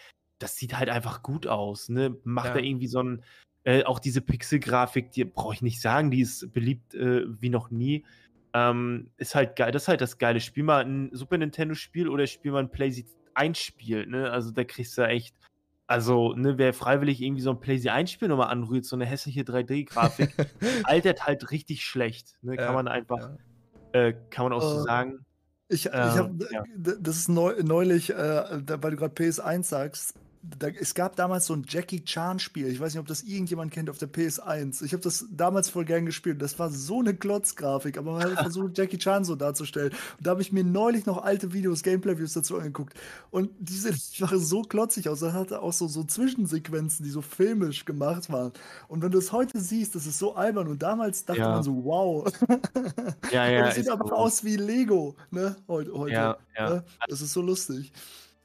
das sieht halt einfach gut aus, ne? Macht ja. da irgendwie so ein, äh, auch diese Pixel-Grafik, die brauche ich nicht sagen, die ist beliebt äh, wie noch nie. Ähm, ist halt geil, das ist halt das geile. Spiel mal ein Super Nintendo-Spiel oder spiel mal ein PlayStation 1-Spiel, ne? Also da kriegst du echt, also, ne, wer freiwillig irgendwie so ein PlayStation 1-Spiel nochmal anrührt, so eine hässliche 3D-Grafik, altert halt richtig schlecht, ne? Kann ja, man einfach, ja. äh, kann man auch so uh. sagen. Ich, ich habe, ähm, ja. das ist neu, neulich, äh, weil du gerade PS1 sagst, da, es gab damals so ein Jackie Chan-Spiel. Ich weiß nicht, ob das irgendjemand kennt auf der PS1. Ich habe das damals voll gern gespielt. Das war so eine Klotzgrafik, aber man hat versucht, Jackie Chan so darzustellen. Und da habe ich mir neulich noch alte Videos, Gameplay-Views dazu angeguckt. Und diese sahen so klotzig aus. Da hatte auch so, so Zwischensequenzen, die so filmisch gemacht waren. Und wenn du es heute siehst, das ist so albern. Und damals dachte ja. man so, wow. Ja, ja. das sieht aber so. aus wie Lego, ne? Heute. heute ja, ja. Ne? Das ist so lustig.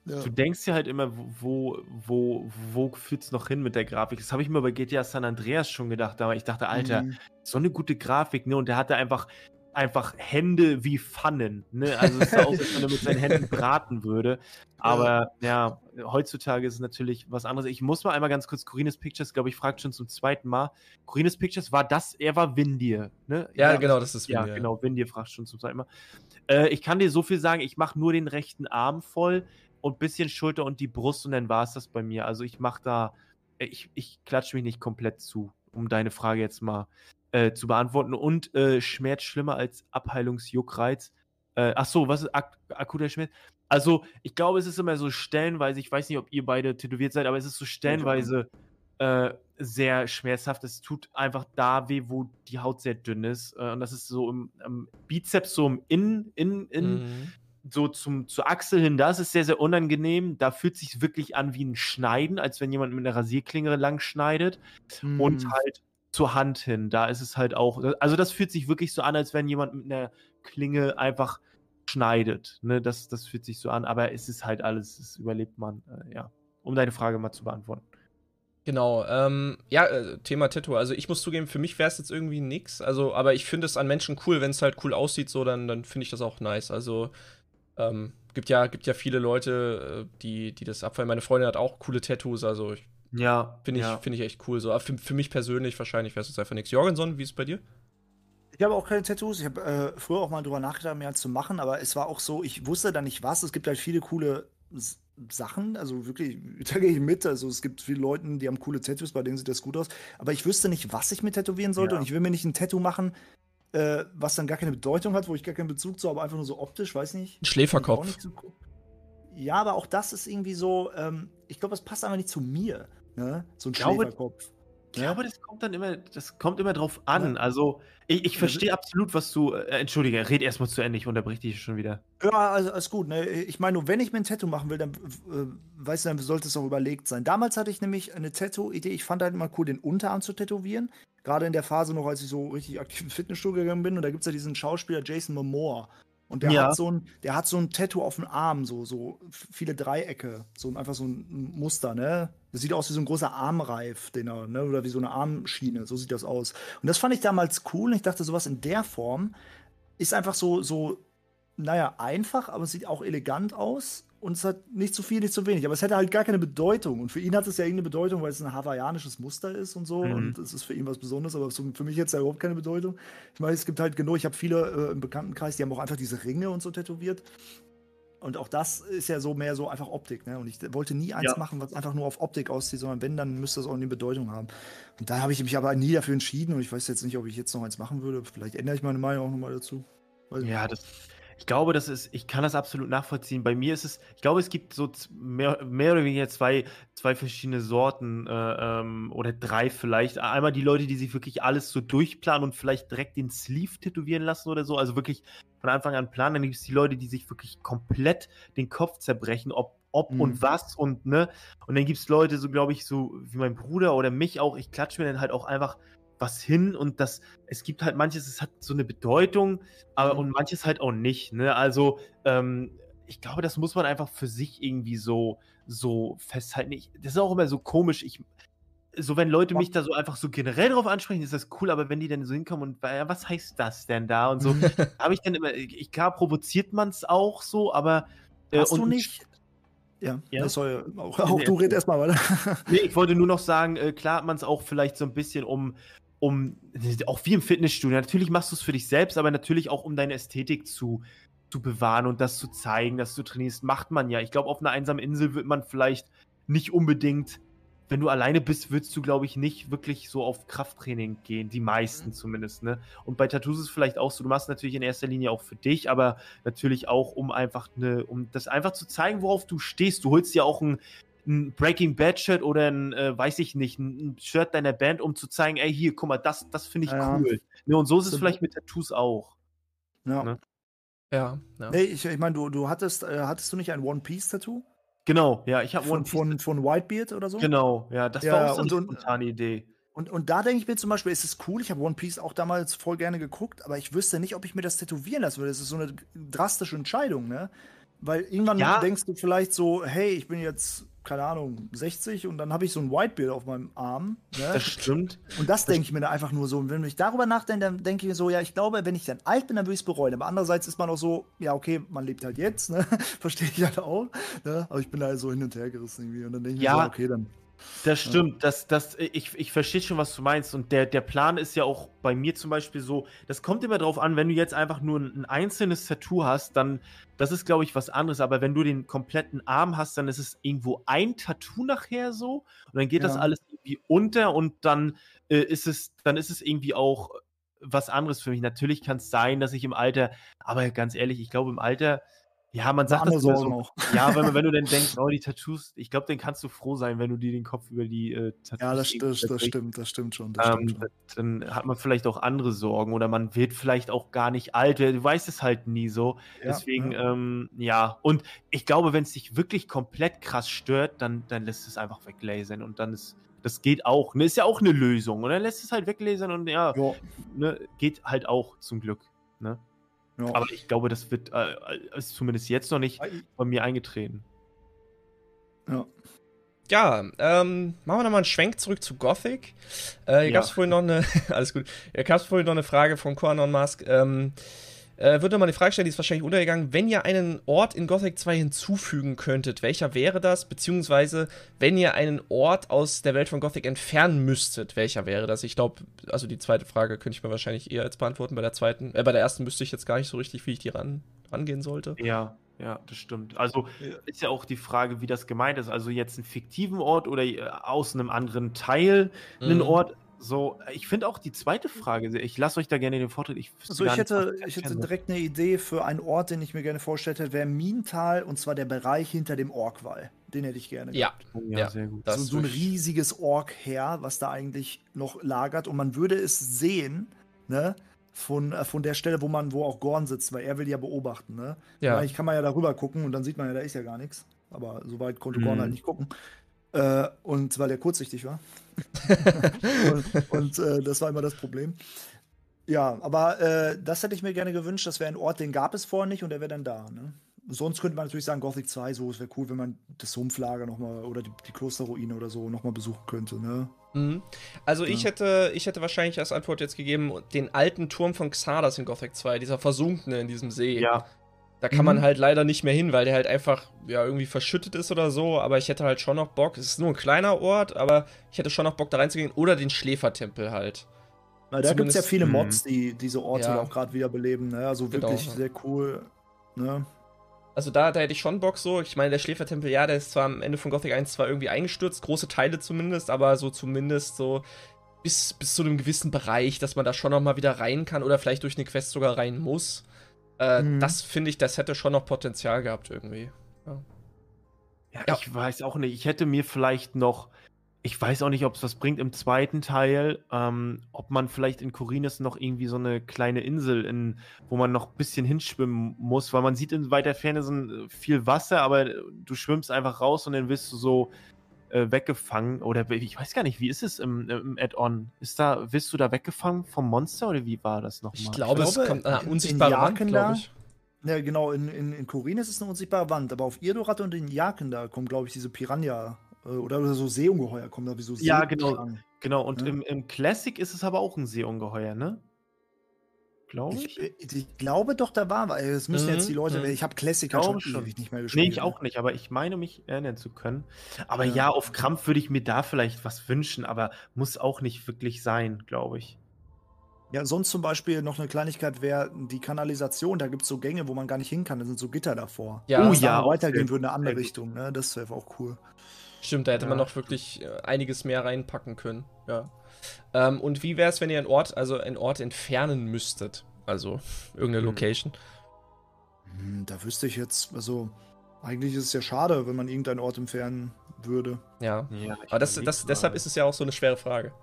Ja. Du denkst dir halt immer, wo, wo, wo führt es noch hin mit der Grafik? Das habe ich mir bei GTA San Andreas schon gedacht, aber ich dachte, Alter, mhm. so eine gute Grafik, ne? Und der hatte einfach, einfach Hände wie Pfannen, ne? Also es sah aus, als wenn er mit seinen Händen braten würde. Aber ja. ja, heutzutage ist es natürlich was anderes. Ich muss mal einmal ganz kurz, Corines Pictures, glaube ich, fragt schon zum zweiten Mal. Corines Pictures war das, er war Windir, ne? Ja, ja genau, das ist Windir. Ja, genau, Windir fragt schon zum zweiten Mal. Äh, ich kann dir so viel sagen, ich mache nur den rechten Arm voll und bisschen Schulter und die Brust und dann war es das bei mir. Also ich mache da, ich, ich klatsche mich nicht komplett zu, um deine Frage jetzt mal äh, zu beantworten. Und äh, Schmerz schlimmer als Abheilungsjuckreiz. Äh, ach so, was ist ak akuter Schmerz? Also ich glaube, es ist immer so stellenweise, ich weiß nicht, ob ihr beide tätowiert seid, aber es ist so stellenweise äh, sehr schmerzhaft. Es tut einfach da weh, wo die Haut sehr dünn ist. Äh, und das ist so im, im Bizeps, so im Innen, in, in, mhm so zum, zur Achsel hin, da ist sehr, sehr unangenehm. Da fühlt es sich wirklich an wie ein Schneiden, als wenn jemand mit einer Rasierklinge lang schneidet. Mm. Und hm. halt zur Hand hin, da ist es halt auch, also das fühlt sich wirklich so an, als wenn jemand mit einer Klinge einfach schneidet. Ne? Das, das fühlt sich so an, aber es ist halt alles, es überlebt man, äh, ja. Um deine Frage mal zu beantworten. Genau, ähm, ja, äh, Thema Tattoo. Also ich muss zugeben, für mich wäre es jetzt irgendwie nix. Also, aber ich finde es an Menschen cool, wenn es halt cool aussieht, so, dann, dann finde ich das auch nice. Also ähm, gibt ja, gibt ja viele Leute, äh, die, die das abfallen. Meine Freundin hat auch coole Tattoos, also ich, ja, finde ich, ja. Find ich echt cool. So. Aber für, für mich persönlich wahrscheinlich wäre es jetzt einfach nichts. Jorgenson, wie ist es bei dir? Ich habe auch keine Tattoos. Ich habe äh, früher auch mal drüber nachgedacht, mehr zu machen, aber es war auch so, ich wusste da nicht was. Es gibt halt viele coole S Sachen, also wirklich, da gehe ich mit. Also es gibt viele Leute, die haben coole Tattoos, bei denen sieht das gut aus. Aber ich wüsste nicht, was ich mir tätowieren sollte. Ja. Und ich will mir nicht ein Tattoo machen, äh, was dann gar keine Bedeutung hat, wo ich gar keinen Bezug zu habe, einfach nur so optisch, weiß nicht. Ein Schläferkopf. Nicht ja, aber auch das ist irgendwie so, ähm, ich glaube, das passt einfach nicht zu mir. Ne? So ein ich Schläferkopf. Ich glaube, das kommt dann immer, das kommt immer drauf an. Also, ich, ich verstehe absolut, was du. Äh, entschuldige, red erstmal zu Ende, ich unterbrich dich schon wieder. Ja, also alles gut. Ne? Ich meine, nur wenn ich mir ein Tattoo machen will, dann äh, weißt du, dann sollte es auch überlegt sein. Damals hatte ich nämlich eine Tattoo-Idee. Ich fand halt immer cool, den Unterarm zu tätowieren. Gerade in der Phase noch, als ich so richtig aktiv ins Fitnessstudio gegangen bin. Und da gibt es ja diesen Schauspieler Jason Momoa. Und der ja. hat so ein, der hat so ein Tattoo auf dem Arm, so, so viele Dreiecke, so einfach so ein Muster, ne? Das sieht aus wie so ein großer Armreif, den er, ne? Oder wie so eine Armschiene, so sieht das aus. Und das fand ich damals cool. Und ich dachte, sowas in der Form ist einfach so, so, naja, einfach, aber es sieht auch elegant aus und es hat nicht zu viel, nicht zu wenig. Aber es hätte halt gar keine Bedeutung. Und für ihn hat es ja irgendeine Bedeutung, weil es ein hawaiianisches Muster ist und so. Mhm. Und es ist für ihn was Besonderes. Aber für mich jetzt ja überhaupt keine Bedeutung. Ich meine, es gibt halt genug. Ich habe viele äh, im Bekanntenkreis, die haben auch einfach diese Ringe und so tätowiert. Und auch das ist ja so mehr so einfach Optik. Ne? Und ich wollte nie eins ja. machen, was einfach nur auf Optik aussieht, sondern wenn, dann müsste das auch eine Bedeutung haben. Und da habe ich mich aber nie dafür entschieden. Und ich weiß jetzt nicht, ob ich jetzt noch eins machen würde. Vielleicht ändere ich meine Meinung auch nochmal dazu. ja, das ich glaube, das ist, ich kann das absolut nachvollziehen. Bei mir ist es, ich glaube, es gibt so mehr, mehr oder weniger zwei, zwei verschiedene Sorten äh, ähm, oder drei vielleicht. Einmal die Leute, die sich wirklich alles so durchplanen und vielleicht direkt den Sleeve tätowieren lassen oder so, also wirklich von Anfang an planen. Dann gibt es die Leute, die sich wirklich komplett den Kopf zerbrechen, ob, ob mhm. und was und ne. Und dann gibt es Leute, so glaube ich, so wie mein Bruder oder mich auch, ich klatsche mir dann halt auch einfach was hin und das, es gibt halt manches, es hat so eine Bedeutung, aber mhm. und manches halt auch nicht. Ne? Also, ähm, ich glaube, das muss man einfach für sich irgendwie so, so festhalten. Ich, das ist auch immer so komisch. Ich, so, wenn Leute mich da so einfach so generell drauf ansprechen, ist das cool, aber wenn die dann so hinkommen und ja, was heißt das denn da und so, habe ich dann immer, ich, klar provoziert man es auch so, aber äh, Hast du nicht Ja, ja. Soll, auch, auch du red erstmal weiter. nee, ich wollte nur noch sagen, äh, klar hat man es auch vielleicht so ein bisschen um, um, auch wie im Fitnessstudio. Natürlich machst du es für dich selbst, aber natürlich auch um deine Ästhetik zu, zu bewahren und das zu zeigen, dass du trainierst, macht man ja. Ich glaube, auf einer einsamen Insel wird man vielleicht nicht unbedingt wenn du alleine bist, würdest du, glaube ich, nicht wirklich so auf Krafttraining gehen. Die meisten mhm. zumindest, ne? Und bei Tattoos ist es vielleicht auch so, du machst natürlich in erster Linie auch für dich, aber natürlich auch, um einfach ne, um das einfach zu zeigen, worauf du stehst. Du holst dir auch ein, ein Breaking Bad Shirt oder ein, äh, weiß ich nicht, ein, Shirt deiner Band, um zu zeigen, ey, hier, guck mal, das, das finde ich ja. cool. Ne, und so ist es vielleicht mit Tattoos auch. Ja. Ne? Ja, ja. Nee, ich, ich meine, du, du hattest, äh, hattest du nicht ein One Piece Tattoo? Genau, ja, ich habe von, von, von Whitebeard oder so. Genau, ja, das ja, war auch so eine spontane Idee. Und, und da denke ich mir zum Beispiel, ist es cool, ich habe One Piece auch damals voll gerne geguckt, aber ich wüsste nicht, ob ich mir das tätowieren lassen würde. Das ist so eine drastische Entscheidung, ne? Weil irgendwann ja. denkst du vielleicht so, hey, ich bin jetzt keine Ahnung, 60 und dann habe ich so ein Whitebeard auf meinem Arm. Ne? Das stimmt. Und das denke ich mir da einfach nur so. Und wenn ich darüber nachdenke, dann denke ich mir so, ja, ich glaube, wenn ich dann alt bin, dann würde ich es bereuen. Aber andererseits ist man auch so, ja, okay, man lebt halt jetzt, ne? Verstehe ich halt auch. Ne? Aber ich bin da halt so hin und her gerissen irgendwie. Und dann denke ich ja. mir so, okay, dann das stimmt, das, das, ich, ich verstehe schon, was du meinst. Und der, der Plan ist ja auch bei mir zum Beispiel so, das kommt immer drauf an, wenn du jetzt einfach nur ein, ein einzelnes Tattoo hast, dann, das ist, glaube ich, was anderes. Aber wenn du den kompletten Arm hast, dann ist es irgendwo ein Tattoo nachher so. Und dann geht ja. das alles irgendwie unter und dann äh, ist es, dann ist es irgendwie auch was anderes für mich. Natürlich kann es sein, dass ich im Alter, aber ganz ehrlich, ich glaube, im Alter ja, man sagt das so. Auch. Ja, wenn, wenn du dann denkst, oh, die Tattoos, ich glaube, dann kannst du froh sein, wenn du dir den Kopf über die äh, Tattoos. Ja, das, das, das stimmt, das stimmt schon. Das ähm, stimmt schon. Dann hat man vielleicht auch andere Sorgen oder man wird vielleicht auch gar nicht alt. Du weißt es halt nie so. Ja, Deswegen, ja. Ähm, ja. Und ich glaube, wenn es dich wirklich komplett krass stört, dann, dann lässt es einfach weglasern und dann ist. Das geht auch. Ne, ist ja auch eine Lösung. Und dann lässt es halt weglasern und ja, ne, geht halt auch zum Glück. Ne? Ja. Aber ich glaube, das wird äh, ist zumindest jetzt noch nicht bei mir eingetreten. Ja. Ja, ähm, machen wir nochmal einen Schwenk zurück zu Gothic. Äh, hier ja. gab es vorhin noch eine, alles gut, hier gab es vorhin noch eine Frage von Cornon Mask. Ähm, äh, würde mal die Frage stellen, die ist wahrscheinlich untergegangen. Wenn ihr einen Ort in Gothic 2 hinzufügen könntet, welcher wäre das? Beziehungsweise, wenn ihr einen Ort aus der Welt von Gothic entfernen müsstet, welcher wäre das? Ich glaube, also die zweite Frage könnte ich mir wahrscheinlich eher als beantworten. Bei der zweiten, äh, bei der ersten wüsste ich jetzt gar nicht so richtig, wie ich die ran, rangehen sollte. Ja, ja, das stimmt. Also ist ja auch die Frage, wie das gemeint ist. Also jetzt einen fiktiven Ort oder äh, aus einem anderen Teil einen mhm. Ort so, ich finde auch die zweite Frage, ich lasse euch da gerne den Vortritt. Ich also ich hätte, ich hätte direkt eine Idee für einen Ort, den ich mir gerne vorgestellt hätte, wäre Miental und zwar der Bereich hinter dem Orkwall. Den hätte ich gerne. Ja, oh, ja, ja, sehr gut. So, so ein riesiges Orkheer, was da eigentlich noch lagert und man würde es sehen, ne? Von, äh, von der Stelle, wo man, wo auch Gorn sitzt, weil er will ja beobachten, ne? Ja. Eigentlich kann man ja darüber gucken und dann sieht man ja, da ist ja gar nichts. Aber soweit konnte Gorn mhm. halt nicht gucken. Äh, und weil der kurzsichtig war. und, und äh, das war immer das Problem. Ja, aber äh, das hätte ich mir gerne gewünscht. Das wäre ein Ort, den gab es vorher nicht und der wäre dann da. Ne? Sonst könnte man natürlich sagen, Gothic 2, so, es wäre cool, wenn man das Sumpflager nochmal oder die, die Klosterruine oder so nochmal besuchen könnte. Ne? Mhm. Also ja. ich hätte, ich hätte wahrscheinlich als Antwort jetzt gegeben, den alten Turm von Xardas in Gothic 2, dieser versunkene in diesem See. Ja. Da kann mhm. man halt leider nicht mehr hin, weil der halt einfach ja irgendwie verschüttet ist oder so. Aber ich hätte halt schon noch Bock. Es ist nur ein kleiner Ort, aber ich hätte schon noch Bock da reinzugehen. Oder den Schläfertempel halt. Na, da gibt es ja viele Mods, die diese Orte ja. auch gerade wieder beleben. Ne? Also genau, wirklich genau. sehr cool. Ne? Also da, da hätte ich schon Bock so. Ich meine, der Schläfertempel, ja, der ist zwar am Ende von Gothic 1 zwar irgendwie eingestürzt, große Teile zumindest, aber so zumindest so bis, bis zu einem gewissen Bereich, dass man da schon noch mal wieder rein kann oder vielleicht durch eine Quest sogar rein muss. Äh, mhm. Das finde ich, das hätte schon noch Potenzial gehabt irgendwie. Ja. Ja, ja. ich weiß auch nicht. Ich hätte mir vielleicht noch, ich weiß auch nicht, ob es was bringt im zweiten Teil, ähm, ob man vielleicht in Corines noch irgendwie so eine kleine Insel, in, wo man noch ein bisschen hinschwimmen muss, weil man sieht in weiter Ferne so ein, viel Wasser, aber du schwimmst einfach raus und dann wirst du so äh, weggefangen. Oder ich weiß gar nicht, wie ist es im, im Add-on? Ist da, wirst du da weggefangen vom Monster oder wie war das nochmal? Ich glaube, ich glaube es kommt eine unsichtbare Wand, glaube ich. Ja, genau, in, in, in Korin ist es eine unsichtbare Wand, aber auf Irdorat und in Jaken, da kommen, glaube ich, diese Piranha äh, oder, oder so Seeungeheuer kommen da wie so Ja, genau. Genau, und ja. im, im Classic ist es aber auch ein Seeungeheuer, ne? Glaube ich. ich. ich. glaube doch, da war, weil es müssen mhm. jetzt die Leute, mhm. ich habe Classic halt schon, schon nicht mehr gespielt. Nee, ich auch nicht, aber ich meine mich erinnern zu können. Aber ja, ja auf Krampf würde ich mir da vielleicht was wünschen, aber muss auch nicht wirklich sein, glaube ich. Ja, sonst zum Beispiel noch eine Kleinigkeit wäre die Kanalisation. Da gibt es so Gänge, wo man gar nicht hin kann. Da sind so Gitter davor. Ja, oh, ja weitergehen würde in eine andere Richtung. Ne? Das wäre auch cool. Stimmt, da hätte ja. man noch wirklich äh, einiges mehr reinpacken können. Ja. Ähm, und wie wäre es, wenn ihr einen Ort, also einen Ort entfernen müsstet? Also irgendeine hm. Location? Hm, da wüsste ich jetzt, also eigentlich ist es ja schade, wenn man irgendeinen Ort entfernen würde. Ja. ja Aber das, das, deshalb ist es ja auch so eine schwere Frage.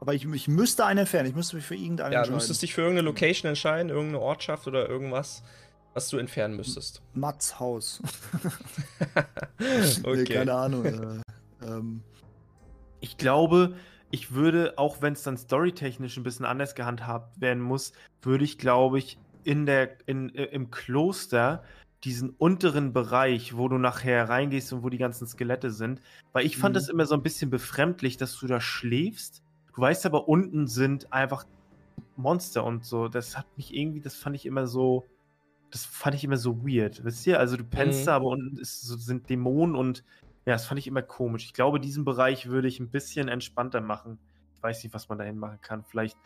Aber ich, ich müsste einen entfernen. Ich müsste mich für irgendeinen ja, entscheiden. Ja, du müsstest dich für irgendeine Location entscheiden, irgendeine Ortschaft oder irgendwas, was du entfernen müsstest. Mats Haus. okay. Nee, keine Ahnung. Äh, ähm. Ich glaube, ich würde, auch wenn es dann storytechnisch ein bisschen anders gehandhabt werden muss, würde ich, glaube ich, in der, in, äh, im Kloster diesen unteren Bereich, wo du nachher reingehst und wo die ganzen Skelette sind, weil ich fand mhm. das immer so ein bisschen befremdlich, dass du da schläfst Du weißt aber, unten sind einfach Monster und so. Das hat mich irgendwie, das fand ich immer so, das fand ich immer so weird. Wisst ihr? Also du pennst mhm. da, aber unten ist, sind Dämonen und ja, das fand ich immer komisch. Ich glaube, diesen Bereich würde ich ein bisschen entspannter machen. Ich weiß nicht, was man dahin machen kann. Vielleicht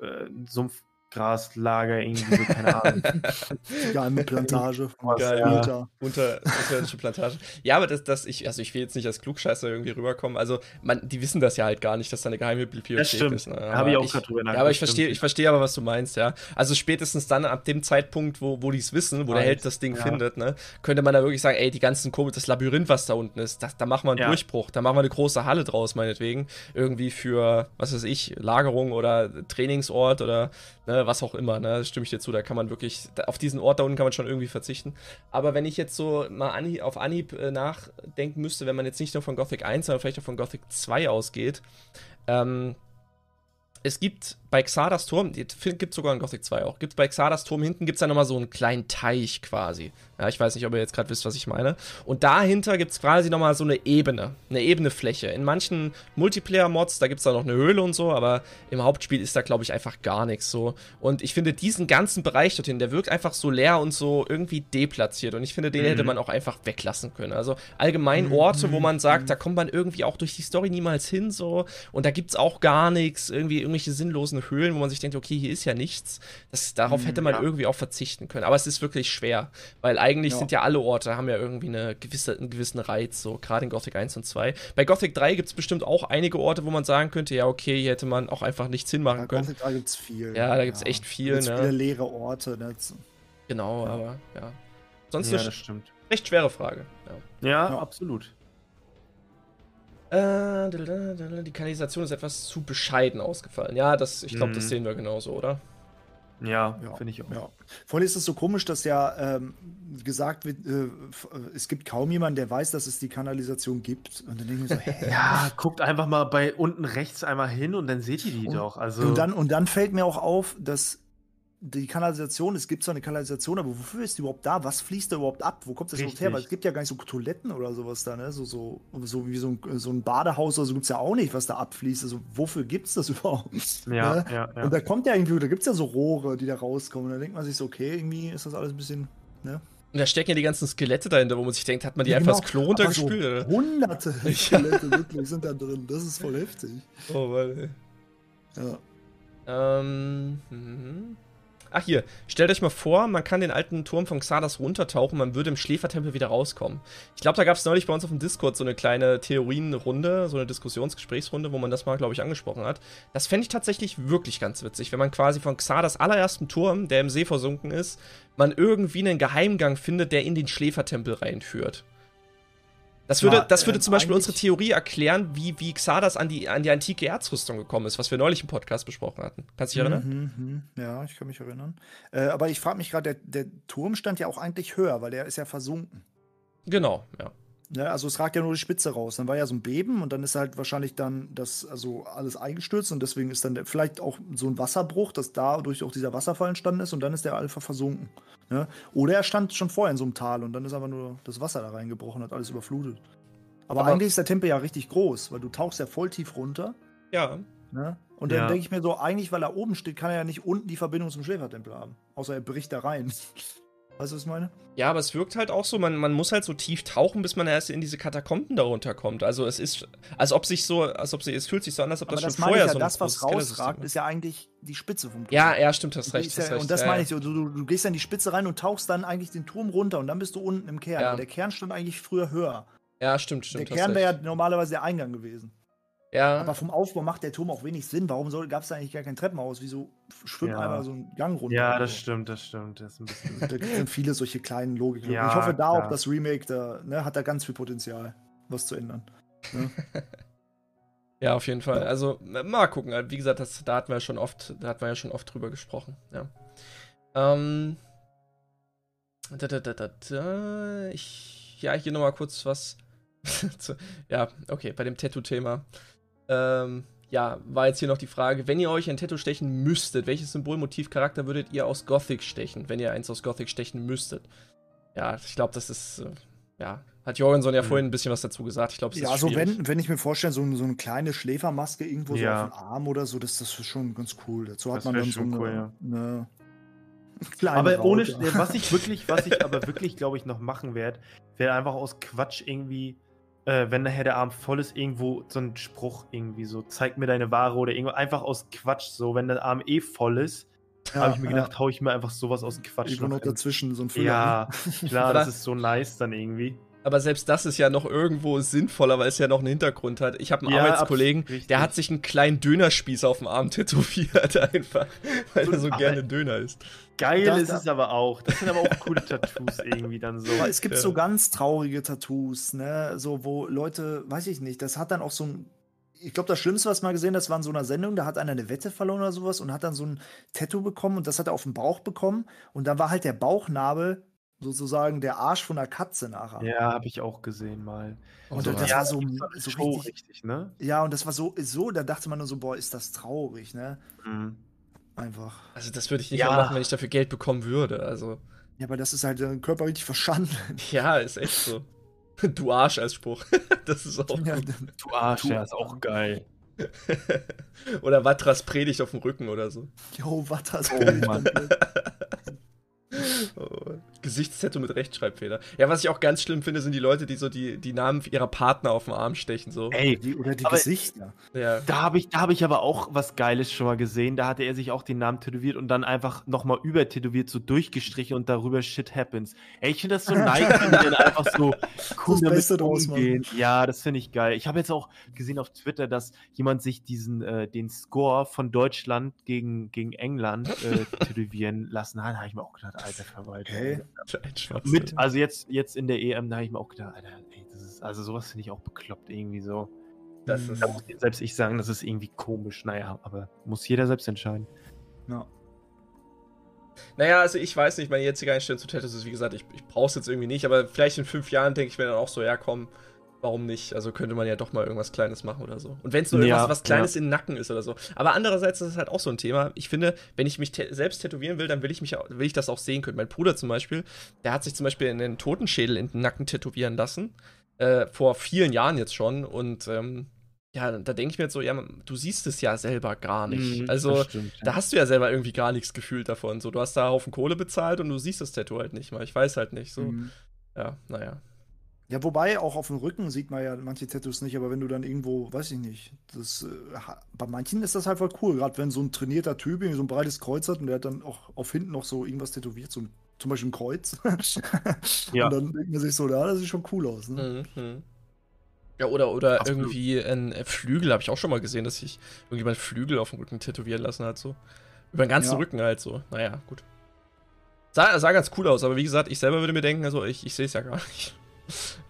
äh, Sumpf, Graslager, irgendwie so, keine Ahnung. ja, eine Plantage. Geil, ja. Unter, unter, unterirdische Plantage. Ja, aber das, das, ich, also ich will jetzt nicht als Klugscheißer irgendwie rüberkommen. Also, man, die wissen das ja halt gar nicht, dass da eine geheime Bibliothek das stimmt. ist. Ne? Habe ich auch gerade drüber Ja, aber ich verstehe, ich verstehe aber, was du meinst, ja. Also spätestens dann ab dem Zeitpunkt, wo, wo die es wissen, wo Weiß. der Held das Ding ja. findet, ne, könnte man da wirklich sagen, ey, die ganzen Komisch, das Labyrinth, was da unten ist, das, da machen wir einen ja. Durchbruch, da machen wir eine große Halle draus, meinetwegen. Irgendwie für, was weiß ich, Lagerung oder Trainingsort oder ne, was auch immer, ne, stimme ich dir zu, da kann man wirklich, auf diesen Ort da unten kann man schon irgendwie verzichten. Aber wenn ich jetzt so mal Anhieb, auf Anhieb äh, nachdenken müsste, wenn man jetzt nicht nur von Gothic 1, sondern vielleicht auch von Gothic 2 ausgeht, ähm, es gibt bei Xardas Turm, gibt es sogar in Gothic 2 auch, gibt bei Xardas Turm hinten gibt es da nochmal so einen kleinen Teich quasi. Ja, ich weiß nicht, ob ihr jetzt gerade wisst, was ich meine. Und dahinter gibt es quasi nochmal so eine Ebene, eine ebene Fläche. In manchen Multiplayer-Mods, da gibt es da noch eine Höhle und so, aber im Hauptspiel ist da, glaube ich, einfach gar nichts so. Und ich finde diesen ganzen Bereich dorthin, der wirkt einfach so leer und so irgendwie deplatziert. Und ich finde, den mhm. hätte man auch einfach weglassen können. Also allgemein mhm. Orte, wo man sagt, mhm. da kommt man irgendwie auch durch die Story niemals hin so. Und da gibt es auch gar nichts, irgendwie irgendwelche sinnlosen Höhlen, wo man sich denkt, okay, hier ist ja nichts. Das, darauf hätte man ja. irgendwie auch verzichten können. Aber es ist wirklich schwer, weil eigentlich ja. sind ja alle Orte, haben ja irgendwie eine gewisse, einen gewissen Reiz, so gerade in Gothic 1 und 2. Bei Gothic 3 gibt es bestimmt auch einige Orte, wo man sagen könnte, ja, okay, hier hätte man auch einfach nichts hinmachen ja, können. Gothic 3 gibt es viel. Ja, da gibt es echt viel. Da ne? viele leere Orte. Ne? Genau, aber ja. Sonst ja, das stimmt. recht schwere Frage. Ja, absolut. Äh, die Kanalisation ist etwas zu bescheiden ausgefallen. Ja, das, ich glaube, mhm. das sehen wir genauso, oder? Ja, ja finde ich auch. Ja. Vor allem ist es so komisch, dass ja ähm, gesagt wird, äh, es gibt kaum jemanden, der weiß, dass es die Kanalisation gibt. Und dann denke ich so, hä? Ja, guckt einfach mal bei unten rechts einmal hin und dann seht ihr die und, doch. Also und, dann, und dann fällt mir auch auf, dass die Kanalisation, es gibt zwar eine Kanalisation, aber wofür ist die überhaupt da? Was fließt da überhaupt ab? Wo kommt das überhaupt her? Weil es gibt ja gar nicht so Toiletten oder sowas da, ne? So, so, so wie so ein, so ein Badehaus oder so gibt es ja auch nicht, was da abfließt. Also wofür gibt es das überhaupt? Ja, ne? ja, ja. Und da kommt ja irgendwie, da gibt es ja so Rohre, die da rauskommen. Und da denkt man sich so, okay, irgendwie ist das alles ein bisschen, ne? Und da stecken ja die ganzen Skelette dahinter, wo man sich denkt, hat man die ja, einfach genau. das Klo runtergespült? So hunderte Skelette wirklich sind da drin. Das ist voll heftig. Oh, weil. Ja. Ähm. Mhm. Ach hier, stellt euch mal vor, man kann den alten Turm von Xardas runtertauchen, man würde im Schläfertempel wieder rauskommen. Ich glaube, da gab es neulich bei uns auf dem Discord so eine kleine Theorienrunde, so eine Diskussionsgesprächsrunde, wo man das mal, glaube ich, angesprochen hat. Das fände ich tatsächlich wirklich ganz witzig, wenn man quasi von Xardas allerersten Turm, der im See versunken ist, man irgendwie einen Geheimgang findet, der in den Schläfertempel reinführt. Das würde, das würde äh, zum Beispiel unsere Theorie erklären, wie, wie Xardas an die, an die antike Erzrüstung gekommen ist, was wir neulich im Podcast besprochen hatten. Kannst du dich erinnern? Mhm, mhm. Ja, ich kann mich erinnern. Äh, aber ich frage mich gerade, der, der Turm stand ja auch eigentlich höher, weil der ist ja versunken. Genau, ja. Ja, also es ragt ja nur die Spitze raus. Dann war ja so ein Beben und dann ist halt wahrscheinlich dann das also alles eingestürzt und deswegen ist dann vielleicht auch so ein Wasserbruch, dass dadurch auch dieser Wasserfall entstanden ist und dann ist der Alpha versunken. Ja? Oder er stand schon vorher in so einem Tal und dann ist aber nur das Wasser da reingebrochen und hat alles überflutet. Aber, aber eigentlich ist der Tempel ja richtig groß, weil du tauchst ja voll tief runter. Ja. Ne? Und dann ja. denke ich mir so, eigentlich, weil er oben steht, kann er ja nicht unten die Verbindung zum Schläfertempel haben. Außer er bricht da rein. Weißt du, was ich meine? Ja, aber es wirkt halt auch so, man, man muss halt so tief tauchen, bis man erst in diese Katakomben darunter kommt. Also es ist, als ob sich so, als ob sie, es fühlt sich so an, als ob aber das, das schon vorher ja, so Das, was rausragt, ist ja eigentlich die Spitze vom Turm. Ja, ja, stimmt, hast recht. Ja, hast recht. Und das ja, meine ich, du, du, du, gehst dann die Spitze rein und tauchst dann eigentlich den Turm runter und dann bist du unten im Kern. Ja. Der Kern stand eigentlich früher höher. Ja, stimmt, stimmt. Der Kern wäre ja normalerweise der Eingang gewesen. Ja. Aber vom Aufbau macht der Turm auch wenig Sinn. Warum gab es da eigentlich gar kein Treppenhaus? Wieso schwimmt ja. einmal so ein Gang runter? Ja, das stimmt, das stimmt. Das da sind viele solche kleinen Logiken. Ja, ich hoffe, da klar. auch das Remake da, ne, hat da ganz viel Potenzial, was zu ändern. Ne? ja, auf jeden Fall. Also, mal gucken. Wie gesagt, das, da hatten wir schon oft, da hatten wir ja schon oft drüber gesprochen. Ja. Ähm. Da, da, da, da, da. Ich, ja, hier nochmal kurz was. zu, ja, okay, bei dem Tattoo-Thema. Ähm, ja, war jetzt hier noch die Frage, wenn ihr euch ein Tattoo stechen müsstet, welches Symbolmotivcharakter würdet ihr aus Gothic stechen, wenn ihr eins aus Gothic stechen müsstet? Ja, ich glaube, das ist, äh, ja, hat Jorgenson ja mhm. vorhin ein bisschen was dazu gesagt. Ich glaube, Ja, also wenn, wenn ich mir vorstelle, so, so eine kleine Schläfermaske irgendwo ja. so auf dem Arm oder so, das, das ist schon ganz cool. Dazu hat das man dann so eine, cool, ja. eine Kleine aber ohne, was ich wirklich, was ich aber wirklich, glaube ich, noch machen werde, wäre einfach aus Quatsch irgendwie äh, wenn nachher der Arm voll ist, irgendwo so ein Spruch irgendwie so, zeig mir deine Ware oder irgendwo, einfach aus Quatsch so, wenn der Arm eh voll ist, ja, habe ich mir gedacht, ja. hau ich mir einfach sowas aus Quatsch Irgendwo noch, dazwischen, so ein Füller. Ja, klar, das ist so nice dann irgendwie. Aber selbst das ist ja noch irgendwo sinnvoller, weil es ja noch einen Hintergrund hat. Ich habe einen ja, Arbeitskollegen, der hat sich einen kleinen Dönerspieß auf dem Arm tätowiert, einfach, weil er so gerne Döner isst. Geil das, ist es aber auch. Das sind aber auch coole Tattoos irgendwie dann so. Aber es gibt ja. so ganz traurige Tattoos, ne? So, wo Leute, weiß ich nicht, das hat dann auch so ein. Ich glaube, das Schlimmste, was ich mal gesehen das war in so einer Sendung, da hat einer eine Wette verloren oder sowas und hat dann so ein Tattoo bekommen und das hat er auf dem Bauch bekommen. Und da war halt der Bauchnabel sozusagen der Arsch von der Katze nachher. Ja, habe ich auch gesehen mal. Und, und das ja, war so, so richtig, richtig, ne? Ja, und das war so, so, da dachte man nur so, boah, ist das traurig, ne? Mhm. Einfach. Also das würde ich nicht ja. machen, wenn ich dafür Geld bekommen würde. Also. Ja, aber das ist halt dein Körper richtig verschanden. Ja, ist echt so. Du Arsch als Spruch. Das ist auch. Ja, du Arsch, ja, ist auch geil. oder Watras Predigt auf dem Rücken oder so. Jo, Watras oh, Predigt. Mann. Oh, Gesichtstattoo mit Rechtschreibfehler. Ja, was ich auch ganz schlimm finde, sind die Leute, die so die, die Namen ihrer Partner auf dem Arm stechen. So. Ey, die, oder die Gesichter. Ja. Da habe ich, hab ich aber auch was Geiles schon mal gesehen. Da hatte er sich auch den Namen tätowiert und dann einfach nochmal übertätowiert, so durchgestrichen und darüber Shit happens. Ey, ich finde das so nice, wenn die dann einfach so cool das damit umgehen. Ja, das finde ich geil. Ich habe jetzt auch gesehen auf Twitter, dass jemand sich diesen, äh, den Score von Deutschland gegen, gegen England äh, tätowieren lassen hat. Da habe ich mir auch gedacht, alter Verwalter. Hey. Mit, also jetzt, jetzt in der EM, da habe ich mir auch gedacht, Alter, ey, das ist, also sowas finde ich auch bekloppt irgendwie so. Das ist, da muss selbst ich sagen, das ist irgendwie komisch. Naja, aber muss jeder selbst entscheiden. Ja. Naja, also ich weiß nicht, meine jetzige Einstellung zu Tattoos ist, wie gesagt, ich, ich brauche es jetzt irgendwie nicht, aber vielleicht in fünf Jahren denke ich mir dann auch so, ja komm, warum nicht? Also könnte man ja doch mal irgendwas Kleines machen oder so. Und wenn es nur ja, irgendwas was Kleines ja. in den Nacken ist oder so. Aber andererseits ist es halt auch so ein Thema. Ich finde, wenn ich mich selbst tätowieren will, dann will ich mich will ich das auch sehen können. Mein Bruder zum Beispiel, der hat sich zum Beispiel einen Totenschädel in den Nacken tätowieren lassen. Äh, vor vielen Jahren jetzt schon. Und ähm, ja, da denke ich mir jetzt so, ja, du siehst es ja selber gar nicht. Mhm, also, stimmt, ja. da hast du ja selber irgendwie gar nichts gefühlt davon. So, du hast da einen Haufen Kohle bezahlt und du siehst das Tattoo halt nicht mal. Ich weiß halt nicht. So, mhm. ja, naja. Ja, wobei auch auf dem Rücken sieht man ja manche Tattoos nicht, aber wenn du dann irgendwo, weiß ich nicht, das, äh, bei manchen ist das halt voll cool, gerade wenn so ein trainierter Typ irgendwie so ein breites Kreuz hat und der hat dann auch auf hinten noch so irgendwas tätowiert, so zum Beispiel ein Kreuz. ja. Und dann denkt man sich so, ja, das sieht schon cool aus. Ne? Mhm. Ja, oder, oder irgendwie ein Flügel, habe ich auch schon mal gesehen, dass sich irgendjemand Flügel auf dem Rücken tätowieren lassen hat, so. Über den ganzen ja. Rücken halt so. Naja, gut. Sah, sah ganz cool aus, aber wie gesagt, ich selber würde mir denken, also ich, ich sehe es ja gar nicht.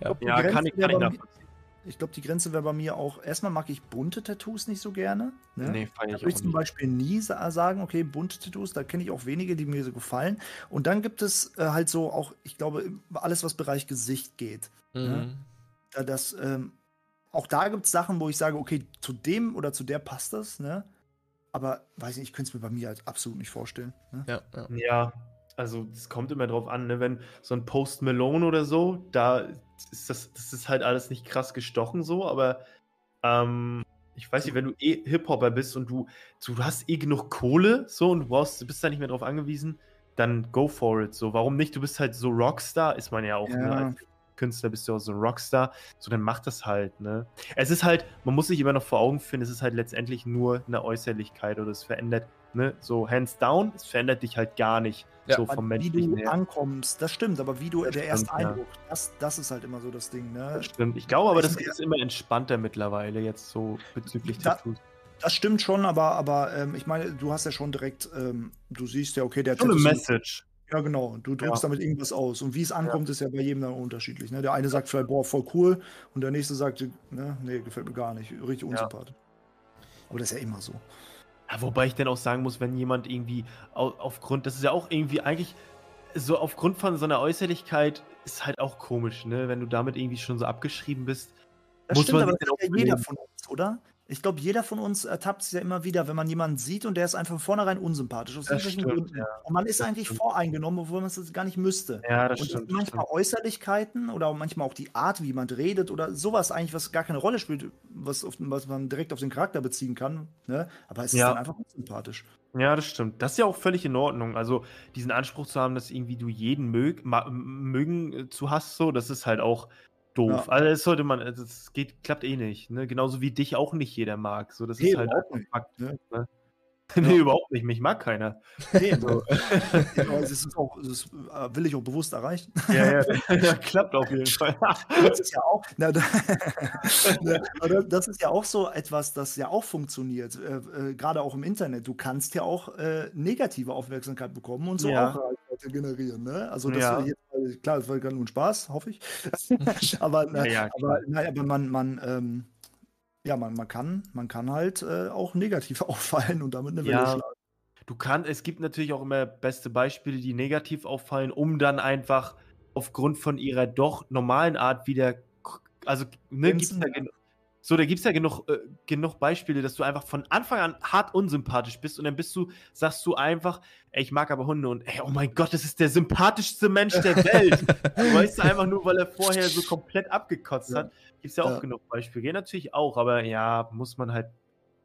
Ja, ja kann ich, kann ich nachvollziehen. Ich glaube, die Grenze wäre bei mir auch, erstmal mag ich bunte Tattoos nicht so gerne. Ne? Nee, fand ich da würde ich zum Beispiel nie sagen, okay, bunte Tattoos, da kenne ich auch wenige, die mir so gefallen. Und dann gibt es äh, halt so auch, ich glaube, alles, was Bereich Gesicht geht. Ne? Mhm. Ne? Da das, ähm, auch da gibt es Sachen, wo ich sage, okay, zu dem oder zu der passt das, ne? Aber weiß nicht, ich könnte es mir bei mir halt absolut nicht vorstellen. Ne? Ja, ja. ja, also es kommt immer drauf an, ne? wenn so ein Post Malone oder so, da ist das, das ist halt alles nicht krass gestochen so, aber ähm, Ich weiß nicht, wenn du eh Hip-Hopper bist und du, du hast eh genug Kohle, so, und du brauchst, bist da nicht mehr drauf angewiesen, dann go for it. So, warum nicht? Du bist halt so Rockstar, ist man ja auch, ne? ja. Ne? Als Künstler bist du auch so ein Rockstar. So, dann mach das halt, ne? Es ist halt, man muss sich immer noch vor Augen finden, es ist halt letztendlich nur eine Äußerlichkeit oder es verändert, ne? So, hands down, es verändert dich halt gar nicht. Ja, so vom Wie du her. ankommst, das stimmt, aber wie du, das der stimmt, erste Eindruck, ja. das, das ist halt immer so das Ding, ne? Das stimmt. Ich glaube aber, das ist immer entspannter mittlerweile jetzt so bezüglich da, Tattoos. Das stimmt schon, aber, aber ähm, ich meine, du hast ja schon direkt, ähm, du siehst ja, okay, der Schon eine Message. Ja, genau. Du drückst ja. damit irgendwas aus. Und wie es ankommt, ja. ist ja bei jedem dann unterschiedlich. Ne? Der eine sagt vielleicht, boah, voll cool. Und der nächste sagt, ne, nee, gefällt mir gar nicht. Richtig unsympathisch. Ja. Aber das ist ja immer so. Ja, wobei ich dann auch sagen muss, wenn jemand irgendwie aufgrund, das ist ja auch irgendwie eigentlich so aufgrund von so einer Äußerlichkeit ist halt auch komisch, ne? Wenn du damit irgendwie schon so abgeschrieben bist. Das muss stimmt, man aber das ja jeder von uns, oder? Ich glaube, jeder von uns ertappt es ja immer wieder, wenn man jemanden sieht und der ist einfach von vornherein unsympathisch. Aus stimmt, Gründen. Ja. Und man ist das eigentlich stimmt. voreingenommen, obwohl man es gar nicht müsste. Ja, das und stimmt. Manchmal stimmt. Äußerlichkeiten oder manchmal auch die Art, wie jemand redet oder sowas eigentlich, was gar keine Rolle spielt, was, auf, was man direkt auf den Charakter beziehen kann. Ne? Aber es ist ja. dann einfach unsympathisch. Ja, das stimmt. Das ist ja auch völlig in Ordnung. Also diesen Anspruch zu haben, dass irgendwie du jeden mög mögen äh, zu hast, so, das ist halt auch doof. Ja. Also das sollte man, also das geht, klappt eh nicht. Ne? Genauso wie dich auch nicht jeder mag. So, das nee, ist halt ein Fakt. Ne? ne? nee, ja. überhaupt nicht. Mich mag keiner. Nee, so. ja, das, ist auch, das äh, will ich auch bewusst erreichen. Ja, ja, klappt auf jeden Fall. das ist ja auch, na, das ist ja auch so etwas, das ja auch funktioniert. Äh, äh, Gerade auch im Internet. Du kannst ja auch äh, negative Aufmerksamkeit bekommen und so ja. auch Reichweite generieren. Ne? Also das ja. jetzt, klar, das war gerade nur ein Spaß, hoffe ich. aber, na, ja, aber, na, aber man, man ähm, ja, man, man, kann, man kann halt äh, auch negativ auffallen und damit eine Welle ja, schlagen. Du kannst, es gibt natürlich auch immer beste Beispiele, die negativ auffallen, um dann einfach aufgrund von ihrer doch normalen Art wieder, also ne, gibt's da, so, da gibt es ja genug, äh, genug Beispiele, dass du einfach von Anfang an hart unsympathisch bist und dann bist du, sagst du einfach, ey, ich mag aber Hunde und ey, oh mein Gott, das ist der sympathischste Mensch der Welt. du weißt einfach nur, weil er vorher so komplett abgekotzt ja. hat. Gibt es ja auch ja. genug Beispiele. Geht natürlich auch, aber ja, muss man halt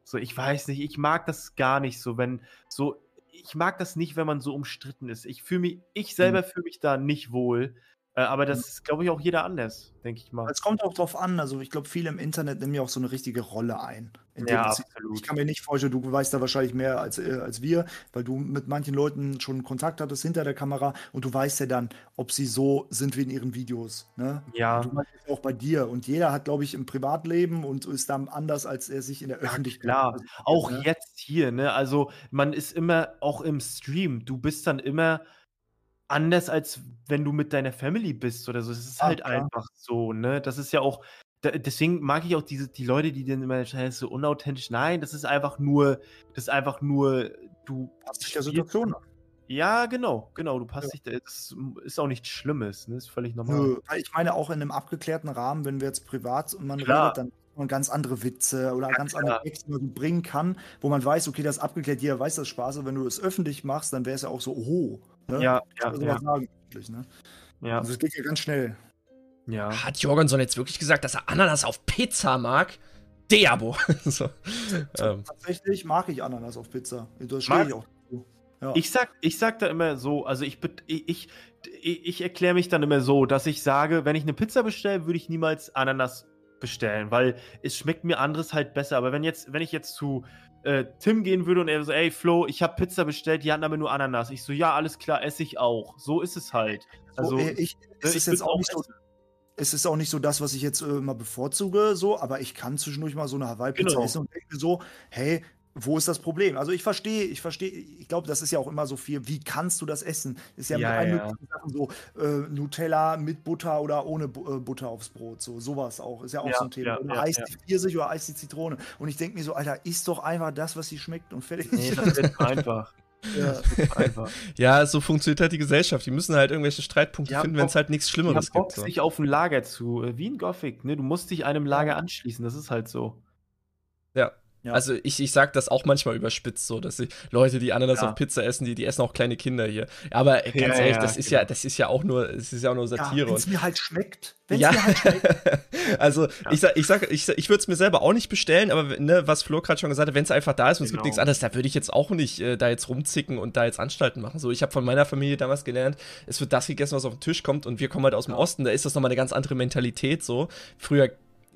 so, ich weiß nicht, ich mag das gar nicht so, wenn so, ich mag das nicht, wenn man so umstritten ist. Ich fühle mich, ich selber mhm. fühle mich da nicht wohl. Äh, aber das ist, glaube ich, auch jeder anders, denke ich mal. Es kommt auch drauf an. Also, ich glaube, viele im Internet nehmen ja auch so eine richtige Rolle ein. Ja, absolut. Ich kann mir nicht vorstellen, du weißt da wahrscheinlich mehr als, äh, als wir, weil du mit manchen Leuten schon Kontakt hattest hinter der Kamera und du weißt ja dann, ob sie so sind wie in ihren Videos. Ne? Ja. Und du meinst auch bei dir. Und jeder hat, glaube ich, im Privatleben und ist dann anders, als er sich in der Öffentlichkeit. Ja, klar, auch ne? jetzt hier. Ne? Also, man ist immer auch im Stream. Du bist dann immer anders, als wenn du mit deiner Family bist oder so. Es ist ah, halt klar. einfach so, ne? Das ist ja auch, deswegen mag ich auch diese, die Leute, die dann immer so unauthentisch, nein, das ist einfach nur, das ist einfach nur, du. Passt dich der Situation an. Ja, genau, genau. Du passt ja. dich, das ist auch nichts Schlimmes, ne? Ist völlig normal. Ich meine, auch in einem abgeklärten Rahmen, wenn wir jetzt privat und man Klar. redet, dann man ganz andere Witze oder ja, ganz klar. andere Texte, bringen kann, wo man weiß, okay, das ist abgeklärt, jeder weiß das Spaß, und wenn du es öffentlich machst, dann wäre es ja auch so, oh, Ne? Ja, ja. ja. Sagen, ne? ja. Also es geht ja ganz schnell. Ja. Hat Jorgenson jetzt wirklich gesagt, dass er Ananas auf Pizza mag? Deabo. so. ähm. Tatsächlich mag ich Ananas auf Pizza. Das stehe ich auch ja. Ich, sag, ich sag da immer so, also ich, ich, ich, ich erkläre mich dann immer so, dass ich sage, wenn ich eine Pizza bestelle, würde ich niemals Ananas bestellen, weil es schmeckt mir anderes halt besser. Aber wenn jetzt, wenn ich jetzt zu äh, Tim gehen würde und er so, ey Flo, ich habe Pizza bestellt, die hatten aber nur Ananas. Ich so, ja, alles klar, esse ich auch. So ist es halt. Also, so, ich, es ne, ist jetzt auch nicht so, es ist auch nicht so das, was ich jetzt äh, immer bevorzuge, so, aber ich kann zwischendurch mal so eine Hawaii-Pizza genau. essen und denke so, hey, wo ist das Problem? Also ich verstehe, ich verstehe, ich glaube, das ist ja auch immer so viel, wie kannst du das essen? Ist ja, ja mit ja. Sachen so äh, Nutella mit Butter oder ohne Bu äh, Butter aufs Brot, so sowas auch, ist ja auch ja, so ein Thema. oder ja, Eis die Pfirsich oder Eis die Zitrone. Und ich denke mir so, Alter, isst doch einfach das, was sie schmeckt und fertig. Nee, das wird einfach. Ja. Ja, so funktioniert halt die Gesellschaft. Die müssen halt irgendwelche Streitpunkte finden, wenn es halt nichts Schlimmeres gibt. Du so. dich auf ein Lager zu, äh, wie in Gothic, ne? Du musst dich einem Lager anschließen, das ist halt so. Ja. Also ich, ich sag das auch manchmal überspitzt so, dass ich Leute, die Ananas ja. auf Pizza essen, die, die essen auch kleine Kinder hier. Aber ganz ja, ehrlich, das ist genau. ja, das ist ja auch nur, es ist ja auch nur Satire. Wenn es mir halt schmeckt. Wenn's ja. mir halt schmeckt. also ich sag, ich sag, ich, ich würde es mir selber auch nicht bestellen, aber ne, was Flo gerade schon gesagt hat, wenn es einfach da ist und genau. es gibt genau. nichts anderes, da würde ich jetzt auch nicht äh, da jetzt rumzicken und da jetzt Anstalten machen. So, ich habe von meiner Familie damals gelernt, es wird das gegessen, was auf den Tisch kommt und wir kommen halt aus dem Osten, da ist das nochmal eine ganz andere Mentalität so. Früher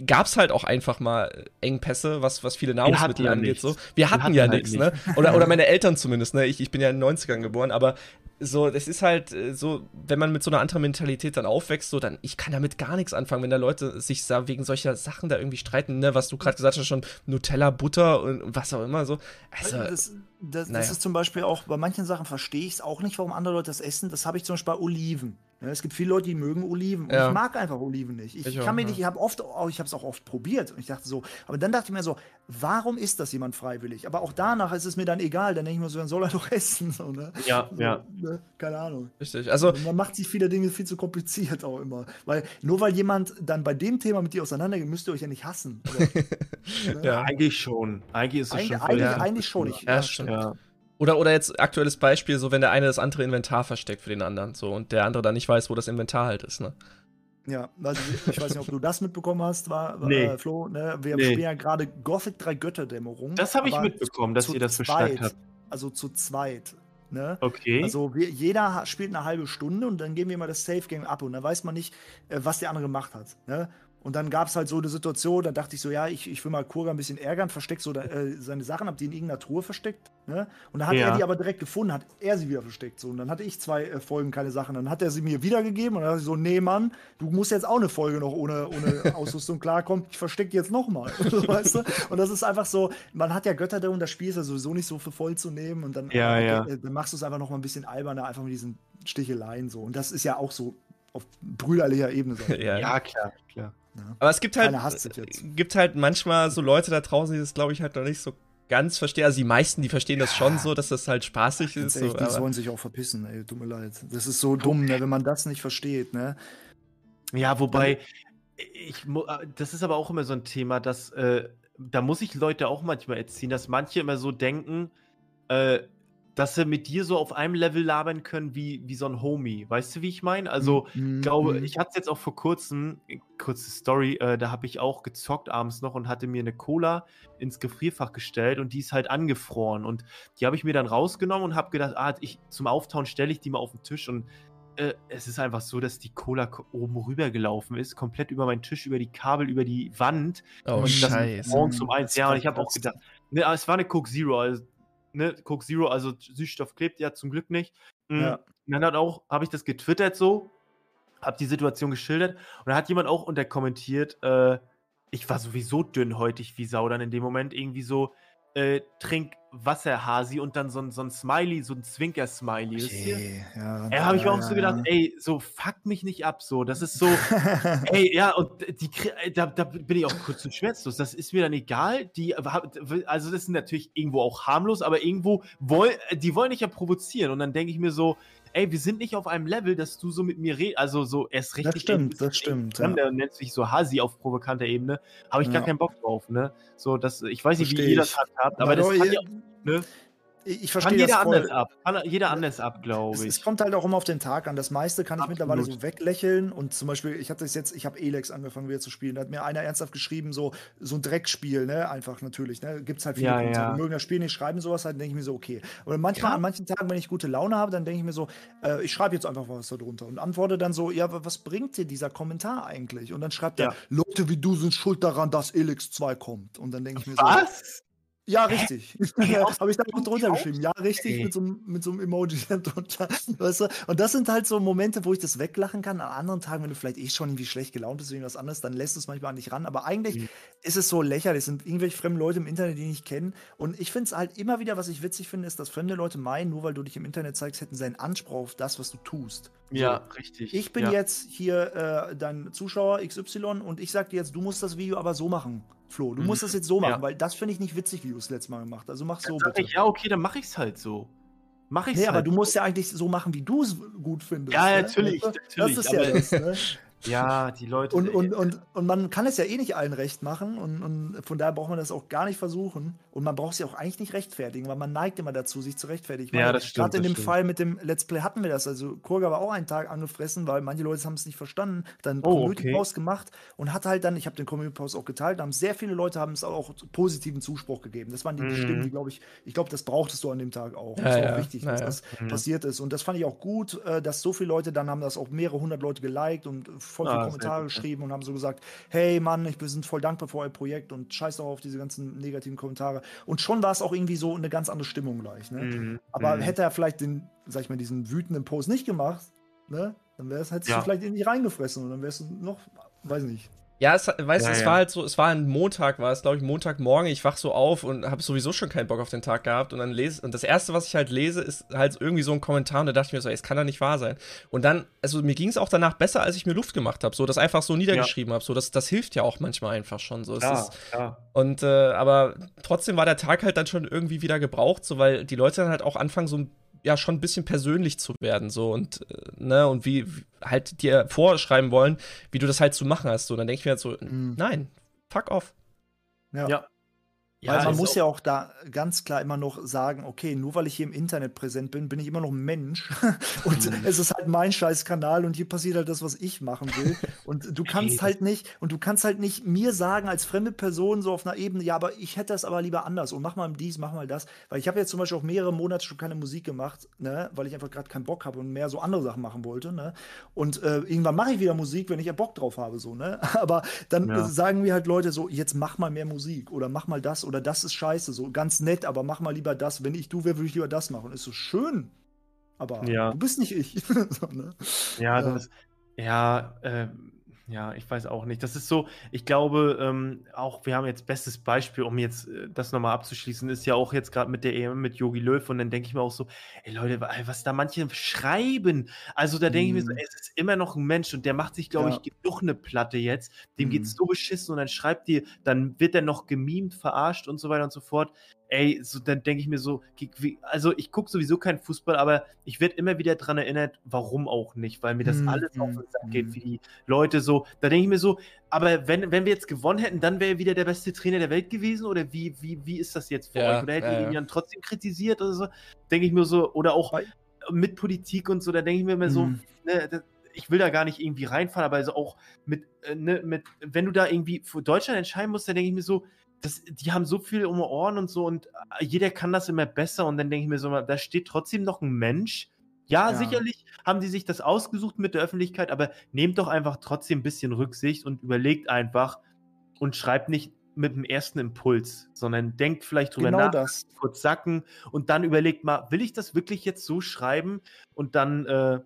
gab es halt auch einfach mal Engpässe, was, was viele Nahrungsmittel angeht. So. Wir hatten, wir hatten ja halt nichts, ne? Oder, oder meine Eltern zumindest, ne? Ich, ich bin ja in den 90ern geboren, aber so, das ist halt äh, so, wenn man mit so einer anderen Mentalität dann aufwächst, so, dann, ich kann damit gar nichts anfangen, wenn da Leute sich da wegen solcher Sachen da irgendwie streiten, ne, was du gerade gesagt hast, schon Nutella, Butter und was auch immer so. Also, das, das, naja. das ist zum Beispiel auch, bei manchen Sachen verstehe ich es auch nicht, warum andere Leute das essen. Das habe ich zum Beispiel bei Oliven. Ja, es gibt viele Leute, die mögen Oliven. Ja. ich mag einfach Oliven nicht. Ich, ich kann auch, mir nicht, ich habe oft, oh, ich habe es auch oft probiert. Und ich dachte so, aber dann dachte ich mir so, warum ist das jemand freiwillig? Aber auch danach ist es mir dann egal. Dann denke ich mir so, dann soll er doch essen. So, ne? Ja, so, ja. Ne? Keine Ahnung. Richtig. Also Und man macht sich viele Dinge viel zu kompliziert auch immer. Weil nur weil jemand dann bei dem Thema mit dir auseinandergeht, müsst ihr euch ja nicht hassen. Oder, ne? ja, eigentlich schon. Eigentlich ist es schon. Eigentlich, eigentlich schon. Ich, ja, stimmt. Ja. Oder, oder jetzt aktuelles Beispiel, so wenn der eine das andere Inventar versteckt für den anderen, so und der andere dann nicht weiß, wo das Inventar halt ist, ne? Ja, also ich weiß nicht, ob du das mitbekommen hast, war, nee. äh, Flo, ne? Wir nee. spielen ja gerade Gothic 3 Götterdämmerung. Das habe ich mitbekommen, dass ihr das versteckt habt. Also zu zweit. Ne? Okay. Also wir, jeder spielt eine halbe Stunde und dann geben wir mal das Safe Game ab und dann weiß man nicht, äh, was der andere gemacht hat. Ne? Und dann gab es halt so eine Situation, da dachte ich so, ja, ich, ich will mal Kurga ein bisschen ärgern, versteckt so äh, seine Sachen, hab die in irgendeiner Truhe versteckt. Ne? Und dann hat ja. er die aber direkt gefunden, hat er sie wieder versteckt. So. Und dann hatte ich zwei äh, Folgen keine Sachen. Dann hat er sie mir wiedergegeben und dann dachte ich so, nee, Mann, du musst jetzt auch eine Folge noch ohne, ohne Ausrüstung klarkommen. Ich verstecke die jetzt nochmal. weißt du? Und das ist einfach so, man hat ja Götter da und das Spiel ist ja sowieso nicht so für voll zu nehmen. Und dann, ja, äh, ja. dann machst du es einfach noch mal ein bisschen alberner, einfach mit diesen Sticheleien so. Und das ist ja auch so auf brüderlicher Ebene. ja, ja, klar, klar. Ja. Aber es gibt halt, gibt halt manchmal so Leute da draußen, die das, glaube ich, halt noch nicht so ganz verstehen. Also die meisten, die verstehen das schon so, dass das halt spaßig Ach, ist. Ehrlich, so, die sollen sich auch verpissen, ey, tut mir leid. Das ist so dumm, ne, wenn man das nicht versteht, ne? Ja, wobei, ich, das ist aber auch immer so ein Thema, dass, äh, da muss ich Leute auch manchmal erziehen, dass manche immer so denken, äh, dass sie mit dir so auf einem Level labern können wie, wie so ein Homie. Weißt du, wie ich meine? Also, mhm. glaube, mhm. ich hatte es jetzt auch vor kurzem, kurze Story, äh, da habe ich auch gezockt abends noch und hatte mir eine Cola ins Gefrierfach gestellt und die ist halt angefroren. Und die habe ich mir dann rausgenommen und habe gedacht, ah, ich, zum Auftauen stelle ich die mal auf den Tisch und äh, es ist einfach so, dass die Cola oben rüber gelaufen ist, komplett über meinen Tisch, über die Kabel, über die Wand. Oh, und Scheiße. morgens um eins. Ja, und ich habe auch gedacht, ne, es war eine Coke Zero, also ne, Coke Zero, also Süßstoff klebt ja zum Glück nicht. Mhm. Ja. Und dann hat auch, habe ich das getwittert so, habe die Situation geschildert und dann hat jemand auch unterkommentiert, äh, ich war sowieso dünnhäutig wie Sau dann in dem Moment irgendwie so, äh, trink Wasserhasi und dann so ein, so ein Smiley, so ein Zwinker-Smiley. Okay, ja, ja habe ich mir auch so gedacht, ey, so fuck mich nicht ab, so. Das ist so, ey, ja, und die, da, da bin ich auch kurz zu schmerzlos. Das ist mir dann egal. Die, also, das ist natürlich irgendwo auch harmlos, aber irgendwo, woll, die wollen dich ja provozieren. Und dann denke ich mir so, ey, wir sind nicht auf einem Level, dass du so mit mir redest, also so erst richtig. Das stimmt, das stimmt. Ja. Der nennt sich so Hasi auf provokanter Ebene, habe ich ja. gar keinen Bock drauf, ne? So, das, ich weiß nicht, Versteh wie ihr das habt, aber das kann ja, ne? Ich verstehe jeder das voll. anders ab. Kann jeder anders ab, glaube ich. Es, kommt halt auch immer auf den Tag an. Das meiste kann ich mittlerweile so weglächeln. Und zum Beispiel, ich habe das jetzt, ich habe Elex angefangen wieder zu spielen. Da hat mir einer ernsthaft geschrieben, so, so ein Dreckspiel, ne? Einfach natürlich, ne? Gibt es halt viele ja, ja. Die mögen das Spiel nicht schreiben, sowas, halt denke ich mir so, okay. Aber manchmal, ja. an manchen Tagen, wenn ich gute Laune habe, dann denke ich mir so, äh, ich schreibe jetzt einfach was da drunter und antworte dann so, ja, was bringt dir dieser Kommentar eigentlich? Und dann schreibt er, Leute wie du sind schuld daran, dass Elex 2 kommt. Und dann denke ich mir was? so. Was? Ja, richtig. Habe ich da noch drunter geschrieben. Ja, richtig, mit so, mit so einem Emoji drunter. Weißt du? Und das sind halt so Momente, wo ich das weglachen kann. An anderen Tagen, wenn du vielleicht eh schon irgendwie schlecht gelaunt bist, irgendwas anderes, dann lässt es manchmal nicht ran. Aber eigentlich mhm. ist es so lächerlich. Es sind irgendwelche fremden Leute im Internet, die ich nicht kenne. Und ich finde es halt immer wieder, was ich witzig finde, ist, dass fremde Leute meinen, nur weil du dich im Internet zeigst, hätten sie einen Anspruch auf das, was du tust. Ja, so. richtig. Ich bin ja. jetzt hier äh, dein Zuschauer XY und ich sag dir jetzt, du musst das Video aber so machen. Flo, du mhm. musst das jetzt so machen, ja. weil das finde ich nicht witzig, wie du es letztes Mal gemacht hast. Also mach so bitte. Ich, ja, okay, dann mache ich es halt so. Mach ich's nee, halt. aber du musst ja eigentlich so machen, wie du es gut findest. Ja, ne? natürlich, natürlich. Das ist ja das, ne? Ja, die Leute. Und, und, und, und man kann es ja eh nicht allen recht machen und, und von daher braucht man das auch gar nicht versuchen. Und man braucht sich auch eigentlich nicht rechtfertigen, weil man neigt immer dazu, sich zu rechtfertigen. Ja, das stimmt. Gerade in dem stimmt. Fall mit dem Let's Play hatten wir das. Also Kurga war auch einen Tag angefressen, weil manche Leute haben es nicht verstanden. Dann Oh, Community okay. Post gemacht und hat halt dann, ich habe den Community Post auch geteilt, haben sehr viele Leute haben es auch positiven Zuspruch gegeben. Das waren die Mhm. Stimmen, die, glaube ich, ich glaube, das brauchtest du an dem Tag auch. Ja, das war ja. auch wichtig, Ja, dass ja. das Mhm. passiert ist. Und das fand ich auch gut, äh, dass so viele Leute dann haben das auch mehrere hundert Leute geliked und voll viele Ah, Kommentare geschrieben und haben so gesagt, hey Mann, ich, wir sind voll dankbar für euer Projekt und scheiß doch auf diese ganzen negativen Kommentare. Und schon war es auch irgendwie so eine ganz andere Stimmung gleich. Ne? Mhm. Aber Mhm. hätte er vielleicht den, sag ich mal, diesen wütenden Post nicht gemacht, ne, dann wäre es halt Ja. vielleicht in dich reingefressen und dann wärst du noch, weiß nicht. Ja, es, weißt du, Ja, es ja. war halt so, es war ein Montag, war es, glaube ich, Montagmorgen. Ich wach so auf und habe sowieso schon keinen Bock auf den Tag gehabt. Und dann lese, und das erste, was ich halt lese, ist halt irgendwie so ein Kommentar. Und da dachte ich mir so, ey, es kann doch nicht wahr sein. Und dann, also mir ging es auch danach besser, als ich mir Luft gemacht habe. So, das einfach so niedergeschrieben habe. So, das, das hilft ja auch manchmal einfach schon. So, es Ja, ist, ja. und äh, aber trotzdem war der Tag halt dann schon irgendwie wieder gebraucht, so weil die Leute dann halt auch anfangen, so ja schon ein bisschen persönlich zu werden, so und äh, ne, und wie halt dir vorschreiben wollen, wie du das halt zu machen hast. So, dann denke ich mir halt so, Mhm. nein, fuck off. Ja. Ja. Weil man muss ja auch da ganz klar immer noch sagen, okay, nur weil ich hier im Internet präsent bin, bin ich immer noch ein Mensch. Und Mhm. es ist halt mein scheiß Kanal und hier passiert halt das, was ich machen will. Und du kannst halt nicht, und du kannst halt nicht mir sagen, als fremde Person so auf einer Ebene, ja, aber ich hätte das aber lieber anders und mach mal dies, mach mal das. Weil ich habe jetzt zum Beispiel auch mehrere Monate schon keine Musik gemacht, ne, weil ich einfach gerade keinen Bock habe und mehr so andere Sachen machen wollte. Ne? Und äh, irgendwann mache ich wieder Musik, wenn ich ja Bock drauf habe, so, ne? Aber dann Ja. sagen mir halt Leute so, jetzt mach mal mehr Musik oder mach mal das oder das ist scheiße, so ganz nett, aber mach mal lieber das. Wenn ich du wäre, würde ich lieber das machen. Ist so schön. Aber Ja. du bist nicht ich. so, ne? Ja, Ja. das, ja, äh, ja, ich weiß auch nicht. Das ist so, ich glaube, ähm, auch wir haben jetzt bestes Beispiel, um jetzt äh, das nochmal abzuschließen, ist ja auch jetzt gerade mit der EM mit Yogi Löw und dann denke ich mir auch so, ey Leute, wa- was da manche schreiben, also da denke ich mir so, Mhm. ey, es ist immer noch ein Mensch und der macht sich, glaube Ja. ich, genug eine Platte jetzt, dem Mhm. geht's so beschissen und dann schreibt die, dann wird er noch gemimt, verarscht und so weiter und so fort. Ey, so, dann denke ich mir so, also ich gucke sowieso keinen Fußball, aber ich werde immer wieder dran erinnert, warum auch nicht, weil mir das Mhm, alles auf den Sack geht, wie die Leute so. Da denke ich mir so, aber wenn, wenn wir jetzt gewonnen hätten, dann wäre er wieder der beste Trainer der Welt gewesen oder wie, wie, wie ist das jetzt für Ja, euch? Oder hättet ja, ihr ihn dann trotzdem kritisiert oder so? Denke ich mir so, oder auch mit Politik und so, da denke ich mir immer so, Mhm. ne, das, ich will da gar nicht irgendwie reinfahren, aber also auch mit, äh, ne, mit, wenn du da irgendwie für Deutschland entscheiden musst, dann denke ich mir so, das, die haben so viel um Ohren und so und äh, jeder kann das immer besser und dann denke ich mir so, da steht trotzdem noch ein Mensch. Ja, Ja. sicherlich haben die sich das ausgesucht mit der Öffentlichkeit, aber nehmt doch einfach trotzdem ein bisschen Rücksicht und überlegt einfach und schreibt nicht mit dem ersten Impuls, sondern denkt vielleicht drüber Genau nach, das. kurz sacken und dann überlegt mal, will ich das wirklich jetzt so schreiben? Und dann, äh,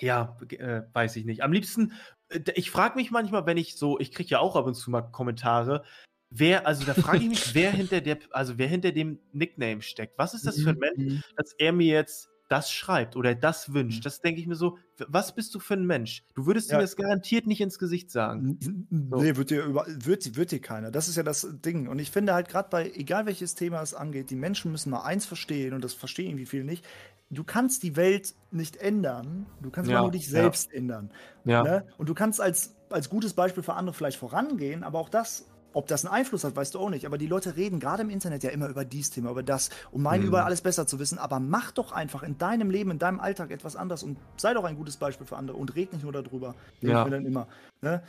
ja, äh, weiß ich nicht. Am liebsten, äh, ich frage mich manchmal, wenn ich so, ich kriege ja auch ab und zu mal Kommentare, wer, also da frage ich mich, wer hinter der, also wer hinter dem Nickname steckt. Was ist das für ein Mensch, Mhm. dass er mir jetzt das schreibt oder das wünscht? Das denke ich mir so, was bist du für ein Mensch? Du würdest Ja. ihm das garantiert nicht ins Gesicht sagen. N- Nee, wird dir, über, wird, wird dir keiner. Das ist ja das Ding. Und ich finde halt gerade bei, egal welches Thema es angeht, die Menschen müssen mal eins verstehen und das verstehen irgendwie viele nicht. Du kannst die Welt nicht ändern. Du kannst Ja, nur dich ja. selbst ändern. Ja. Ne? Und du kannst als, als gutes Beispiel für andere vielleicht vorangehen, aber auch das, ob das einen Einfluss hat, weißt du auch nicht. Aber die Leute reden gerade im Internet ja immer über dies Thema, über das, um meinen Mhm. überall alles besser zu wissen. Aber mach doch einfach in deinem Leben, in deinem Alltag etwas anders und sei doch ein gutes Beispiel für andere und red nicht nur darüber. Ja. mir dann immer. Ne?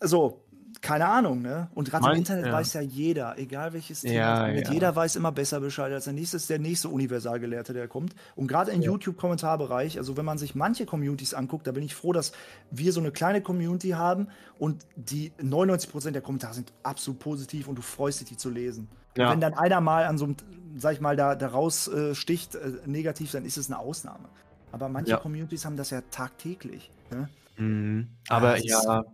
So, keine Ahnung, ne? Und gerade im Internet ja. weiß ja jeder, egal welches Thema Ja, ja. jeder weiß immer besser Bescheid als der nächste, ist der nächste Universalgelehrte, der kommt. Und gerade im YouTube-Kommentarbereich, also wenn man sich manche Communities anguckt, da bin ich froh, dass wir so eine kleine Community haben und die 99% der Kommentare sind absolut positiv und du freust dich, die zu lesen. Und wenn dann einer mal an so einem, sag ich mal, da, da raus äh, sticht, äh, negativ, dann ist es eine Ausnahme. Aber manche. Communities haben das ja tagtäglich. Ne? Mhm. Aber ja,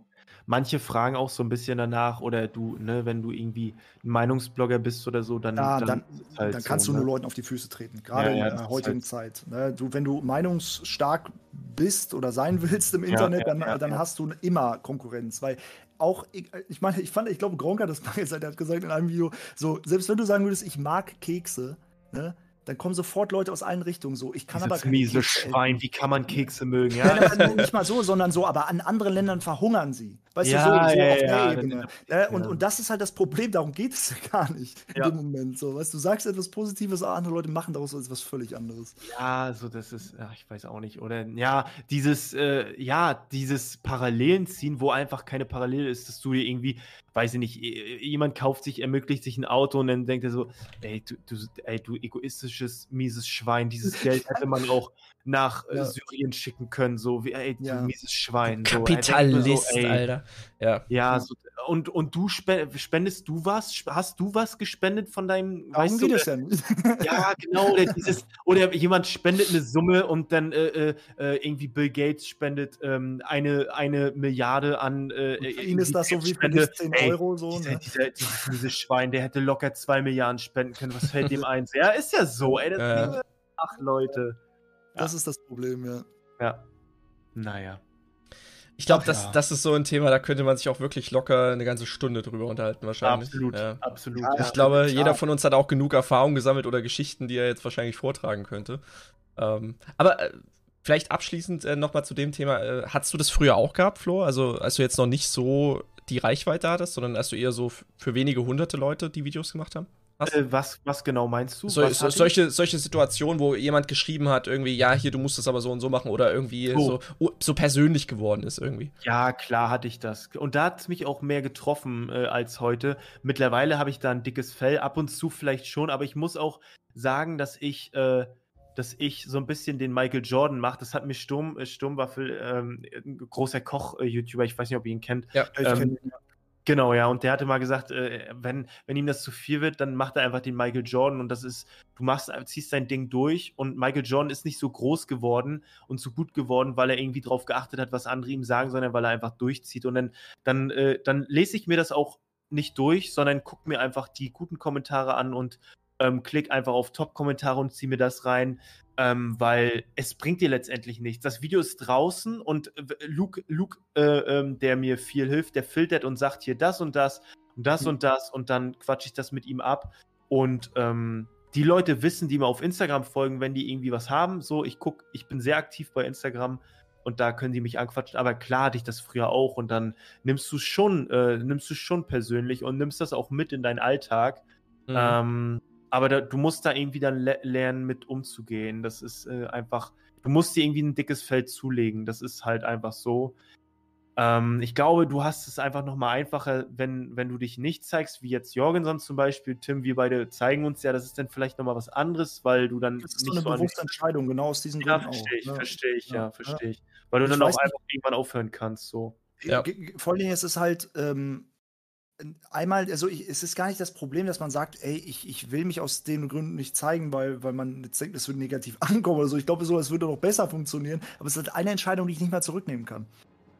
manche fragen auch so ein bisschen danach, oder du, ne, wenn du irgendwie ein Meinungsblogger bist oder so, dann, Ja, dann, es halt dann kannst so, du nur ne? Leuten auf die Füße treten, gerade Ja, ja, in der heutigen halt- Zeit. Ne? Du, wenn du meinungsstark bist oder sein willst im Internet, dann, dann hast du immer Konkurrenz, weil auch, ich, ich meine, ich fand, ich glaube, Gronk hat das mal gesagt, er hat gesagt in einem Video, so, selbst wenn du sagen würdest, ich mag Kekse, ne? Dann kommen sofort Leute aus allen Richtungen so. Ich kann Dieses aber miese Kekse Schwein, wie kann man Kekse mögen? Ja, aber nicht mal so, sondern so, aber an anderen Ländern verhungern sie. Weißt Ja, du, so, so ja, auf der ja, Ebene. ja. Ja, und, und das ist halt das Problem, darum geht es ja gar nicht in dem Moment. So, weißt du, du sagst etwas Positives, aber andere Leute machen daraus etwas völlig anderes. Ja, so das ist, ach, ich weiß auch nicht, oder? Ja, dieses, äh, ja, dieses Parallelen ziehen, wo einfach keine Parallele ist, dass du dir irgendwie, weiß ich nicht, jemand kauft sich, ermöglicht sich ein Auto und dann denkt er so, ey, du, du, ey, du egoistisches, mieses Schwein, dieses Geld hätte man auch nach äh, Ja. Syrien schicken können, so wie, ey, Ja. mieses Schwein. So. Kapitalist, so, ey, Alter. Ja. Ja, so, und, und du spe spendest du was? Hast du was gespendet von deinem, Darum weißt du, es ja nicht. ja, genau. Oder, dieses, oder jemand spendet eine Summe und dann äh, äh, äh, irgendwie Bill Gates spendet ähm, eine, eine Milliarde an. Äh, für ihn ist das so wie für Spende. dich 10 Ey, Euro so. Dieser, Ne? dieser, dieses, dieses Schwein, der hätte locker zwei Milliarden spenden können. Was fällt dem ein? Ja, ist ja so, ey. Das. Ach, Leute. Das ist das Problem, ja. Ja. Naja. Ich glaube, das, ja. das ist so ein Thema, da könnte man sich auch wirklich locker eine ganze Stunde drüber unterhalten, wahrscheinlich. Absolut. Ja. Absolut. Ja, Ich glaube, klar. jeder von uns hat auch genug Erfahrung gesammelt oder Geschichten, die er jetzt wahrscheinlich vortragen könnte. Ähm, aber äh, vielleicht abschließend äh, nochmal zu dem Thema. Äh, hattest du das früher auch gehabt, Flo? Also, als du jetzt noch nicht so die Reichweite hattest, sondern als du eher so für wenige hunderte Leute die Videos gemacht haben? Hast? Äh, was, was genau meinst du? So, Was so, solche, solche Situationen, wo jemand geschrieben hat, irgendwie, ja, hier, du musst es aber so und so machen oder irgendwie So. so, oh, so persönlich geworden ist irgendwie. Ja, klar hatte ich das. Und da hat es mich auch mehr getroffen äh, als heute. Mittlerweile habe ich da ein dickes Fell, ab und zu vielleicht schon, aber ich muss auch sagen, dass ich, äh, dass ich so ein bisschen den Michael Jordan mache. Das hat mir Sturm, äh, Sturmwaffel, ähm, ein großer Koch-YouTuber, ich weiß nicht, ob ihr ihn kennt. Ja. Ähm. Genau, ja, und der hatte mal gesagt, äh, wenn, wenn ihm das zu viel wird, dann macht er einfach den Michael Jordan und das ist, du machst, ziehst dein Ding durch und Michael Jordan ist nicht so groß geworden und so gut geworden, weil er irgendwie drauf geachtet hat, was andere ihm sagen, sondern weil er einfach durchzieht und dann, dann, äh, dann lese ich mir das auch nicht durch, sondern guck mir einfach die guten Kommentare an und ähm, klick einfach auf Top-Kommentare und zieh mir das rein, ähm, weil es bringt dir letztendlich nichts. Das Video ist draußen und äh, Luke, Luke äh, ähm, der mir viel hilft, der filtert und sagt hier das und das und das Mhm. und das und dann quatsche ich das mit ihm ab und ähm, die Leute wissen, die mir auf Instagram folgen, wenn die irgendwie was haben, so ich guck, ich bin sehr aktiv bei Instagram und da können die mich anquatschen, aber klar hatte ich das früher auch und dann nimmst du schon, äh, nimmst du schon persönlich und nimmst das auch mit in deinen Alltag. Mhm. Ähm, aber da, du musst da irgendwie dann le lernen, mit umzugehen. Das ist äh, einfach, du musst dir irgendwie ein dickes Feld zulegen. Das ist halt einfach so. Ähm, ich glaube, du hast es einfach nochmal einfacher, wenn, wenn du dich nicht zeigst, wie jetzt Jorgenson zum Beispiel. Tim, wir beide zeigen uns ja, das ist dann vielleicht nochmal was anderes, weil du dann Das ist nicht so eine so bewusste Entscheidung, genau aus diesen ja, Gründen verstehe ich, auch. ne? verstehe ich, ja, Ja, verstehe ich. Weil du Ich dann auch nicht- einfach irgendwann aufhören kannst, so. Ja. Vor allen Dingen ist es halt ähm, einmal, also ich, es ist gar nicht das Problem, dass man sagt, ey, ich, ich will mich aus den Gründen nicht zeigen, weil, weil man jetzt denkt, es würde negativ ankommen oder so. Ich glaube so, es würde noch besser funktionieren. Aber es ist halt eine Entscheidung, die ich nicht mehr zurücknehmen kann.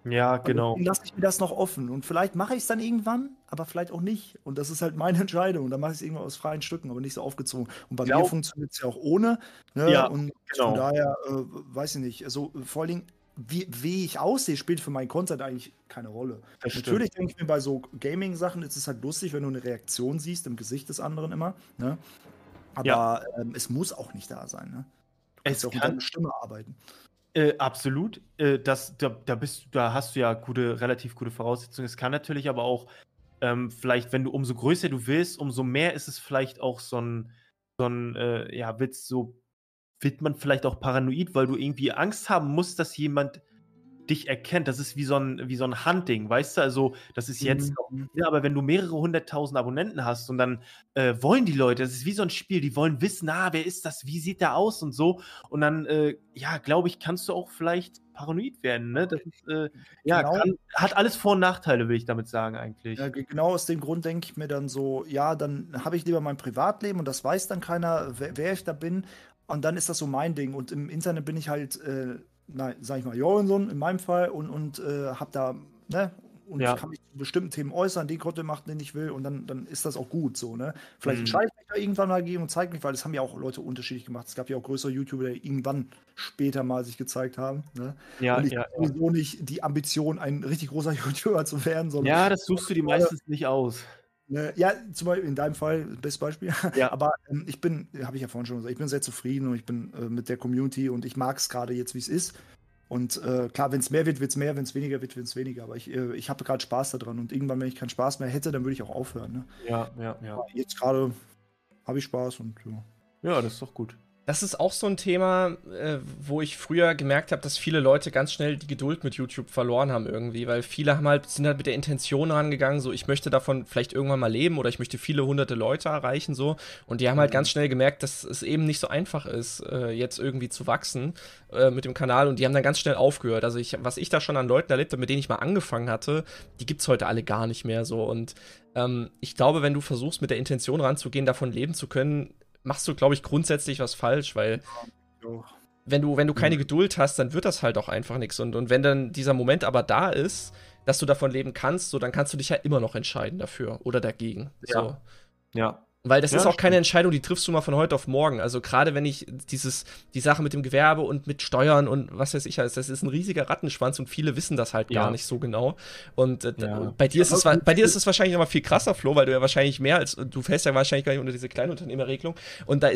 Ja, genau. Deswegen lasse ich mir das noch offen. Und vielleicht mache ich es dann irgendwann, aber vielleicht auch nicht. Und das ist halt meine Entscheidung. Und dann mache ich es irgendwann aus freien Stücken, aber nicht so aufgezogen. Und bei Glaub- mir funktioniert es ja auch ohne. Ne? Ja, und genau. von daher, äh, weiß ich nicht. Also vor allen Dingen, wie, wie ich aussehe, spielt für meinen Content eigentlich keine Rolle. Das stimmt. Natürlich denke ich mir bei so Gaming-Sachen ist es halt lustig, wenn du eine Reaktion siehst im Gesicht des anderen immer. Ne? Aber Ja. ähm, es muss auch nicht da sein. Ne? Es auch mit kann- deiner Stimme arbeiten. Äh, absolut. Äh, das, da, da bist da hast du ja gute, relativ gute Voraussetzungen. Es kann natürlich aber auch, ähm, vielleicht, wenn du umso größer du willst, umso mehr ist es vielleicht auch so ein, so ein, äh, ja, Witz, so wird man vielleicht auch paranoid, weil du irgendwie Angst haben musst, dass jemand dich erkennt. Das ist wie so ein, wie so ein Hunting, weißt du? Also, das ist jetzt noch, Mhm. ja, aber wenn du mehrere hunderttausend Abonnenten hast und dann äh, wollen die Leute, das ist wie so ein Spiel, die wollen wissen, ah, wer ist das, wie sieht der aus und so. Und dann, äh, ja, glaube ich, kannst du auch vielleicht paranoid werden, ne? Das ist, äh, ja, Genau. kann, hat alles Vor- und Nachteile, will ich damit sagen, eigentlich. Ja, ge- genau aus dem Grund denke ich mir dann so, ja, dann habe ich lieber mein Privatleben und das weiß dann keiner, wer, wer ich da bin. Und dann ist das so mein Ding. Und im Internet bin ich halt, äh, na, sag ich mal, Johansson in meinem Fall und, und äh, hab da, ne? Und Ja. kann mich zu bestimmten Themen äußern, den Content machen, den ich will, und dann, dann ist das auch gut so, ne? Vielleicht Mhm. entscheide ich mich da irgendwann mal gegen und zeige mich, weil das haben ja auch Leute unterschiedlich gemacht. Es gab ja auch größere YouTuber, die irgendwann später mal sich gezeigt haben. Ne? ja, und ich ja, habe sowieso nicht die Ambition, ein richtig großer YouTuber zu werden, sondern ja, das suchst du dir meistens nicht aus. Ne, ja, zum Beispiel in deinem Fall, bestes Beispiel. Ja. Aber ähm, ich bin, habe ich ja vorhin schon gesagt, ich bin sehr zufrieden und ich bin äh, mit der Community und ich mag es gerade jetzt, wie es ist. Und äh, klar, wenn es mehr wird, wird es mehr, wenn es weniger wird, wird es weniger. Aber ich, äh, ich habe gerade Spaß daran und irgendwann, wenn ich keinen Spaß mehr hätte, dann würde ich auch aufhören. Ne? Ja, ja, ja. Aber jetzt gerade habe ich Spaß und ja. Ja, das ist doch gut. Das ist auch so ein Thema, äh, wo ich früher gemerkt habe, dass viele Leute ganz schnell die Geduld mit YouTube verloren haben irgendwie, weil viele haben halt, sind halt mit der Intention rangegangen, so ich möchte davon vielleicht irgendwann mal leben oder ich möchte viele hunderte Leute erreichen, so. Und die haben halt mhm. ganz schnell gemerkt, dass es eben nicht so einfach ist, äh, jetzt irgendwie zu wachsen äh, mit dem Kanal und die haben dann ganz schnell aufgehört. Also ich, was ich da schon an Leuten erlebt habe, mit denen ich mal angefangen hatte, die gibt's heute alle gar nicht mehr so. Und ähm, ich glaube, wenn du versuchst, mit der Intention ranzugehen, davon leben zu können, machst du, glaube ich, grundsätzlich was falsch, weil wenn du, wenn du keine mhm. Geduld hast, dann wird das halt auch einfach nichts. Und, und wenn dann dieser Moment aber da ist, dass du davon leben kannst, so, dann kannst du dich ja immer noch entscheiden dafür oder dagegen. Ja. So. Ja. Weil das ja, ist auch keine Entscheidung, die triffst du mal von heute auf morgen. Also gerade wenn ich dieses, die Sache mit dem Gewerbe und mit Steuern und was weiß ich, das ist ein riesiger Rattenschwanz und viele wissen das halt ja. gar nicht so genau. Und äh, ja. bei dir ist es bei dir ist es wahrscheinlich noch mal viel krasser, Flo, weil du ja wahrscheinlich mehr als du fällst ja wahrscheinlich gar nicht unter diese Kleinunternehmerregelung. Und da ist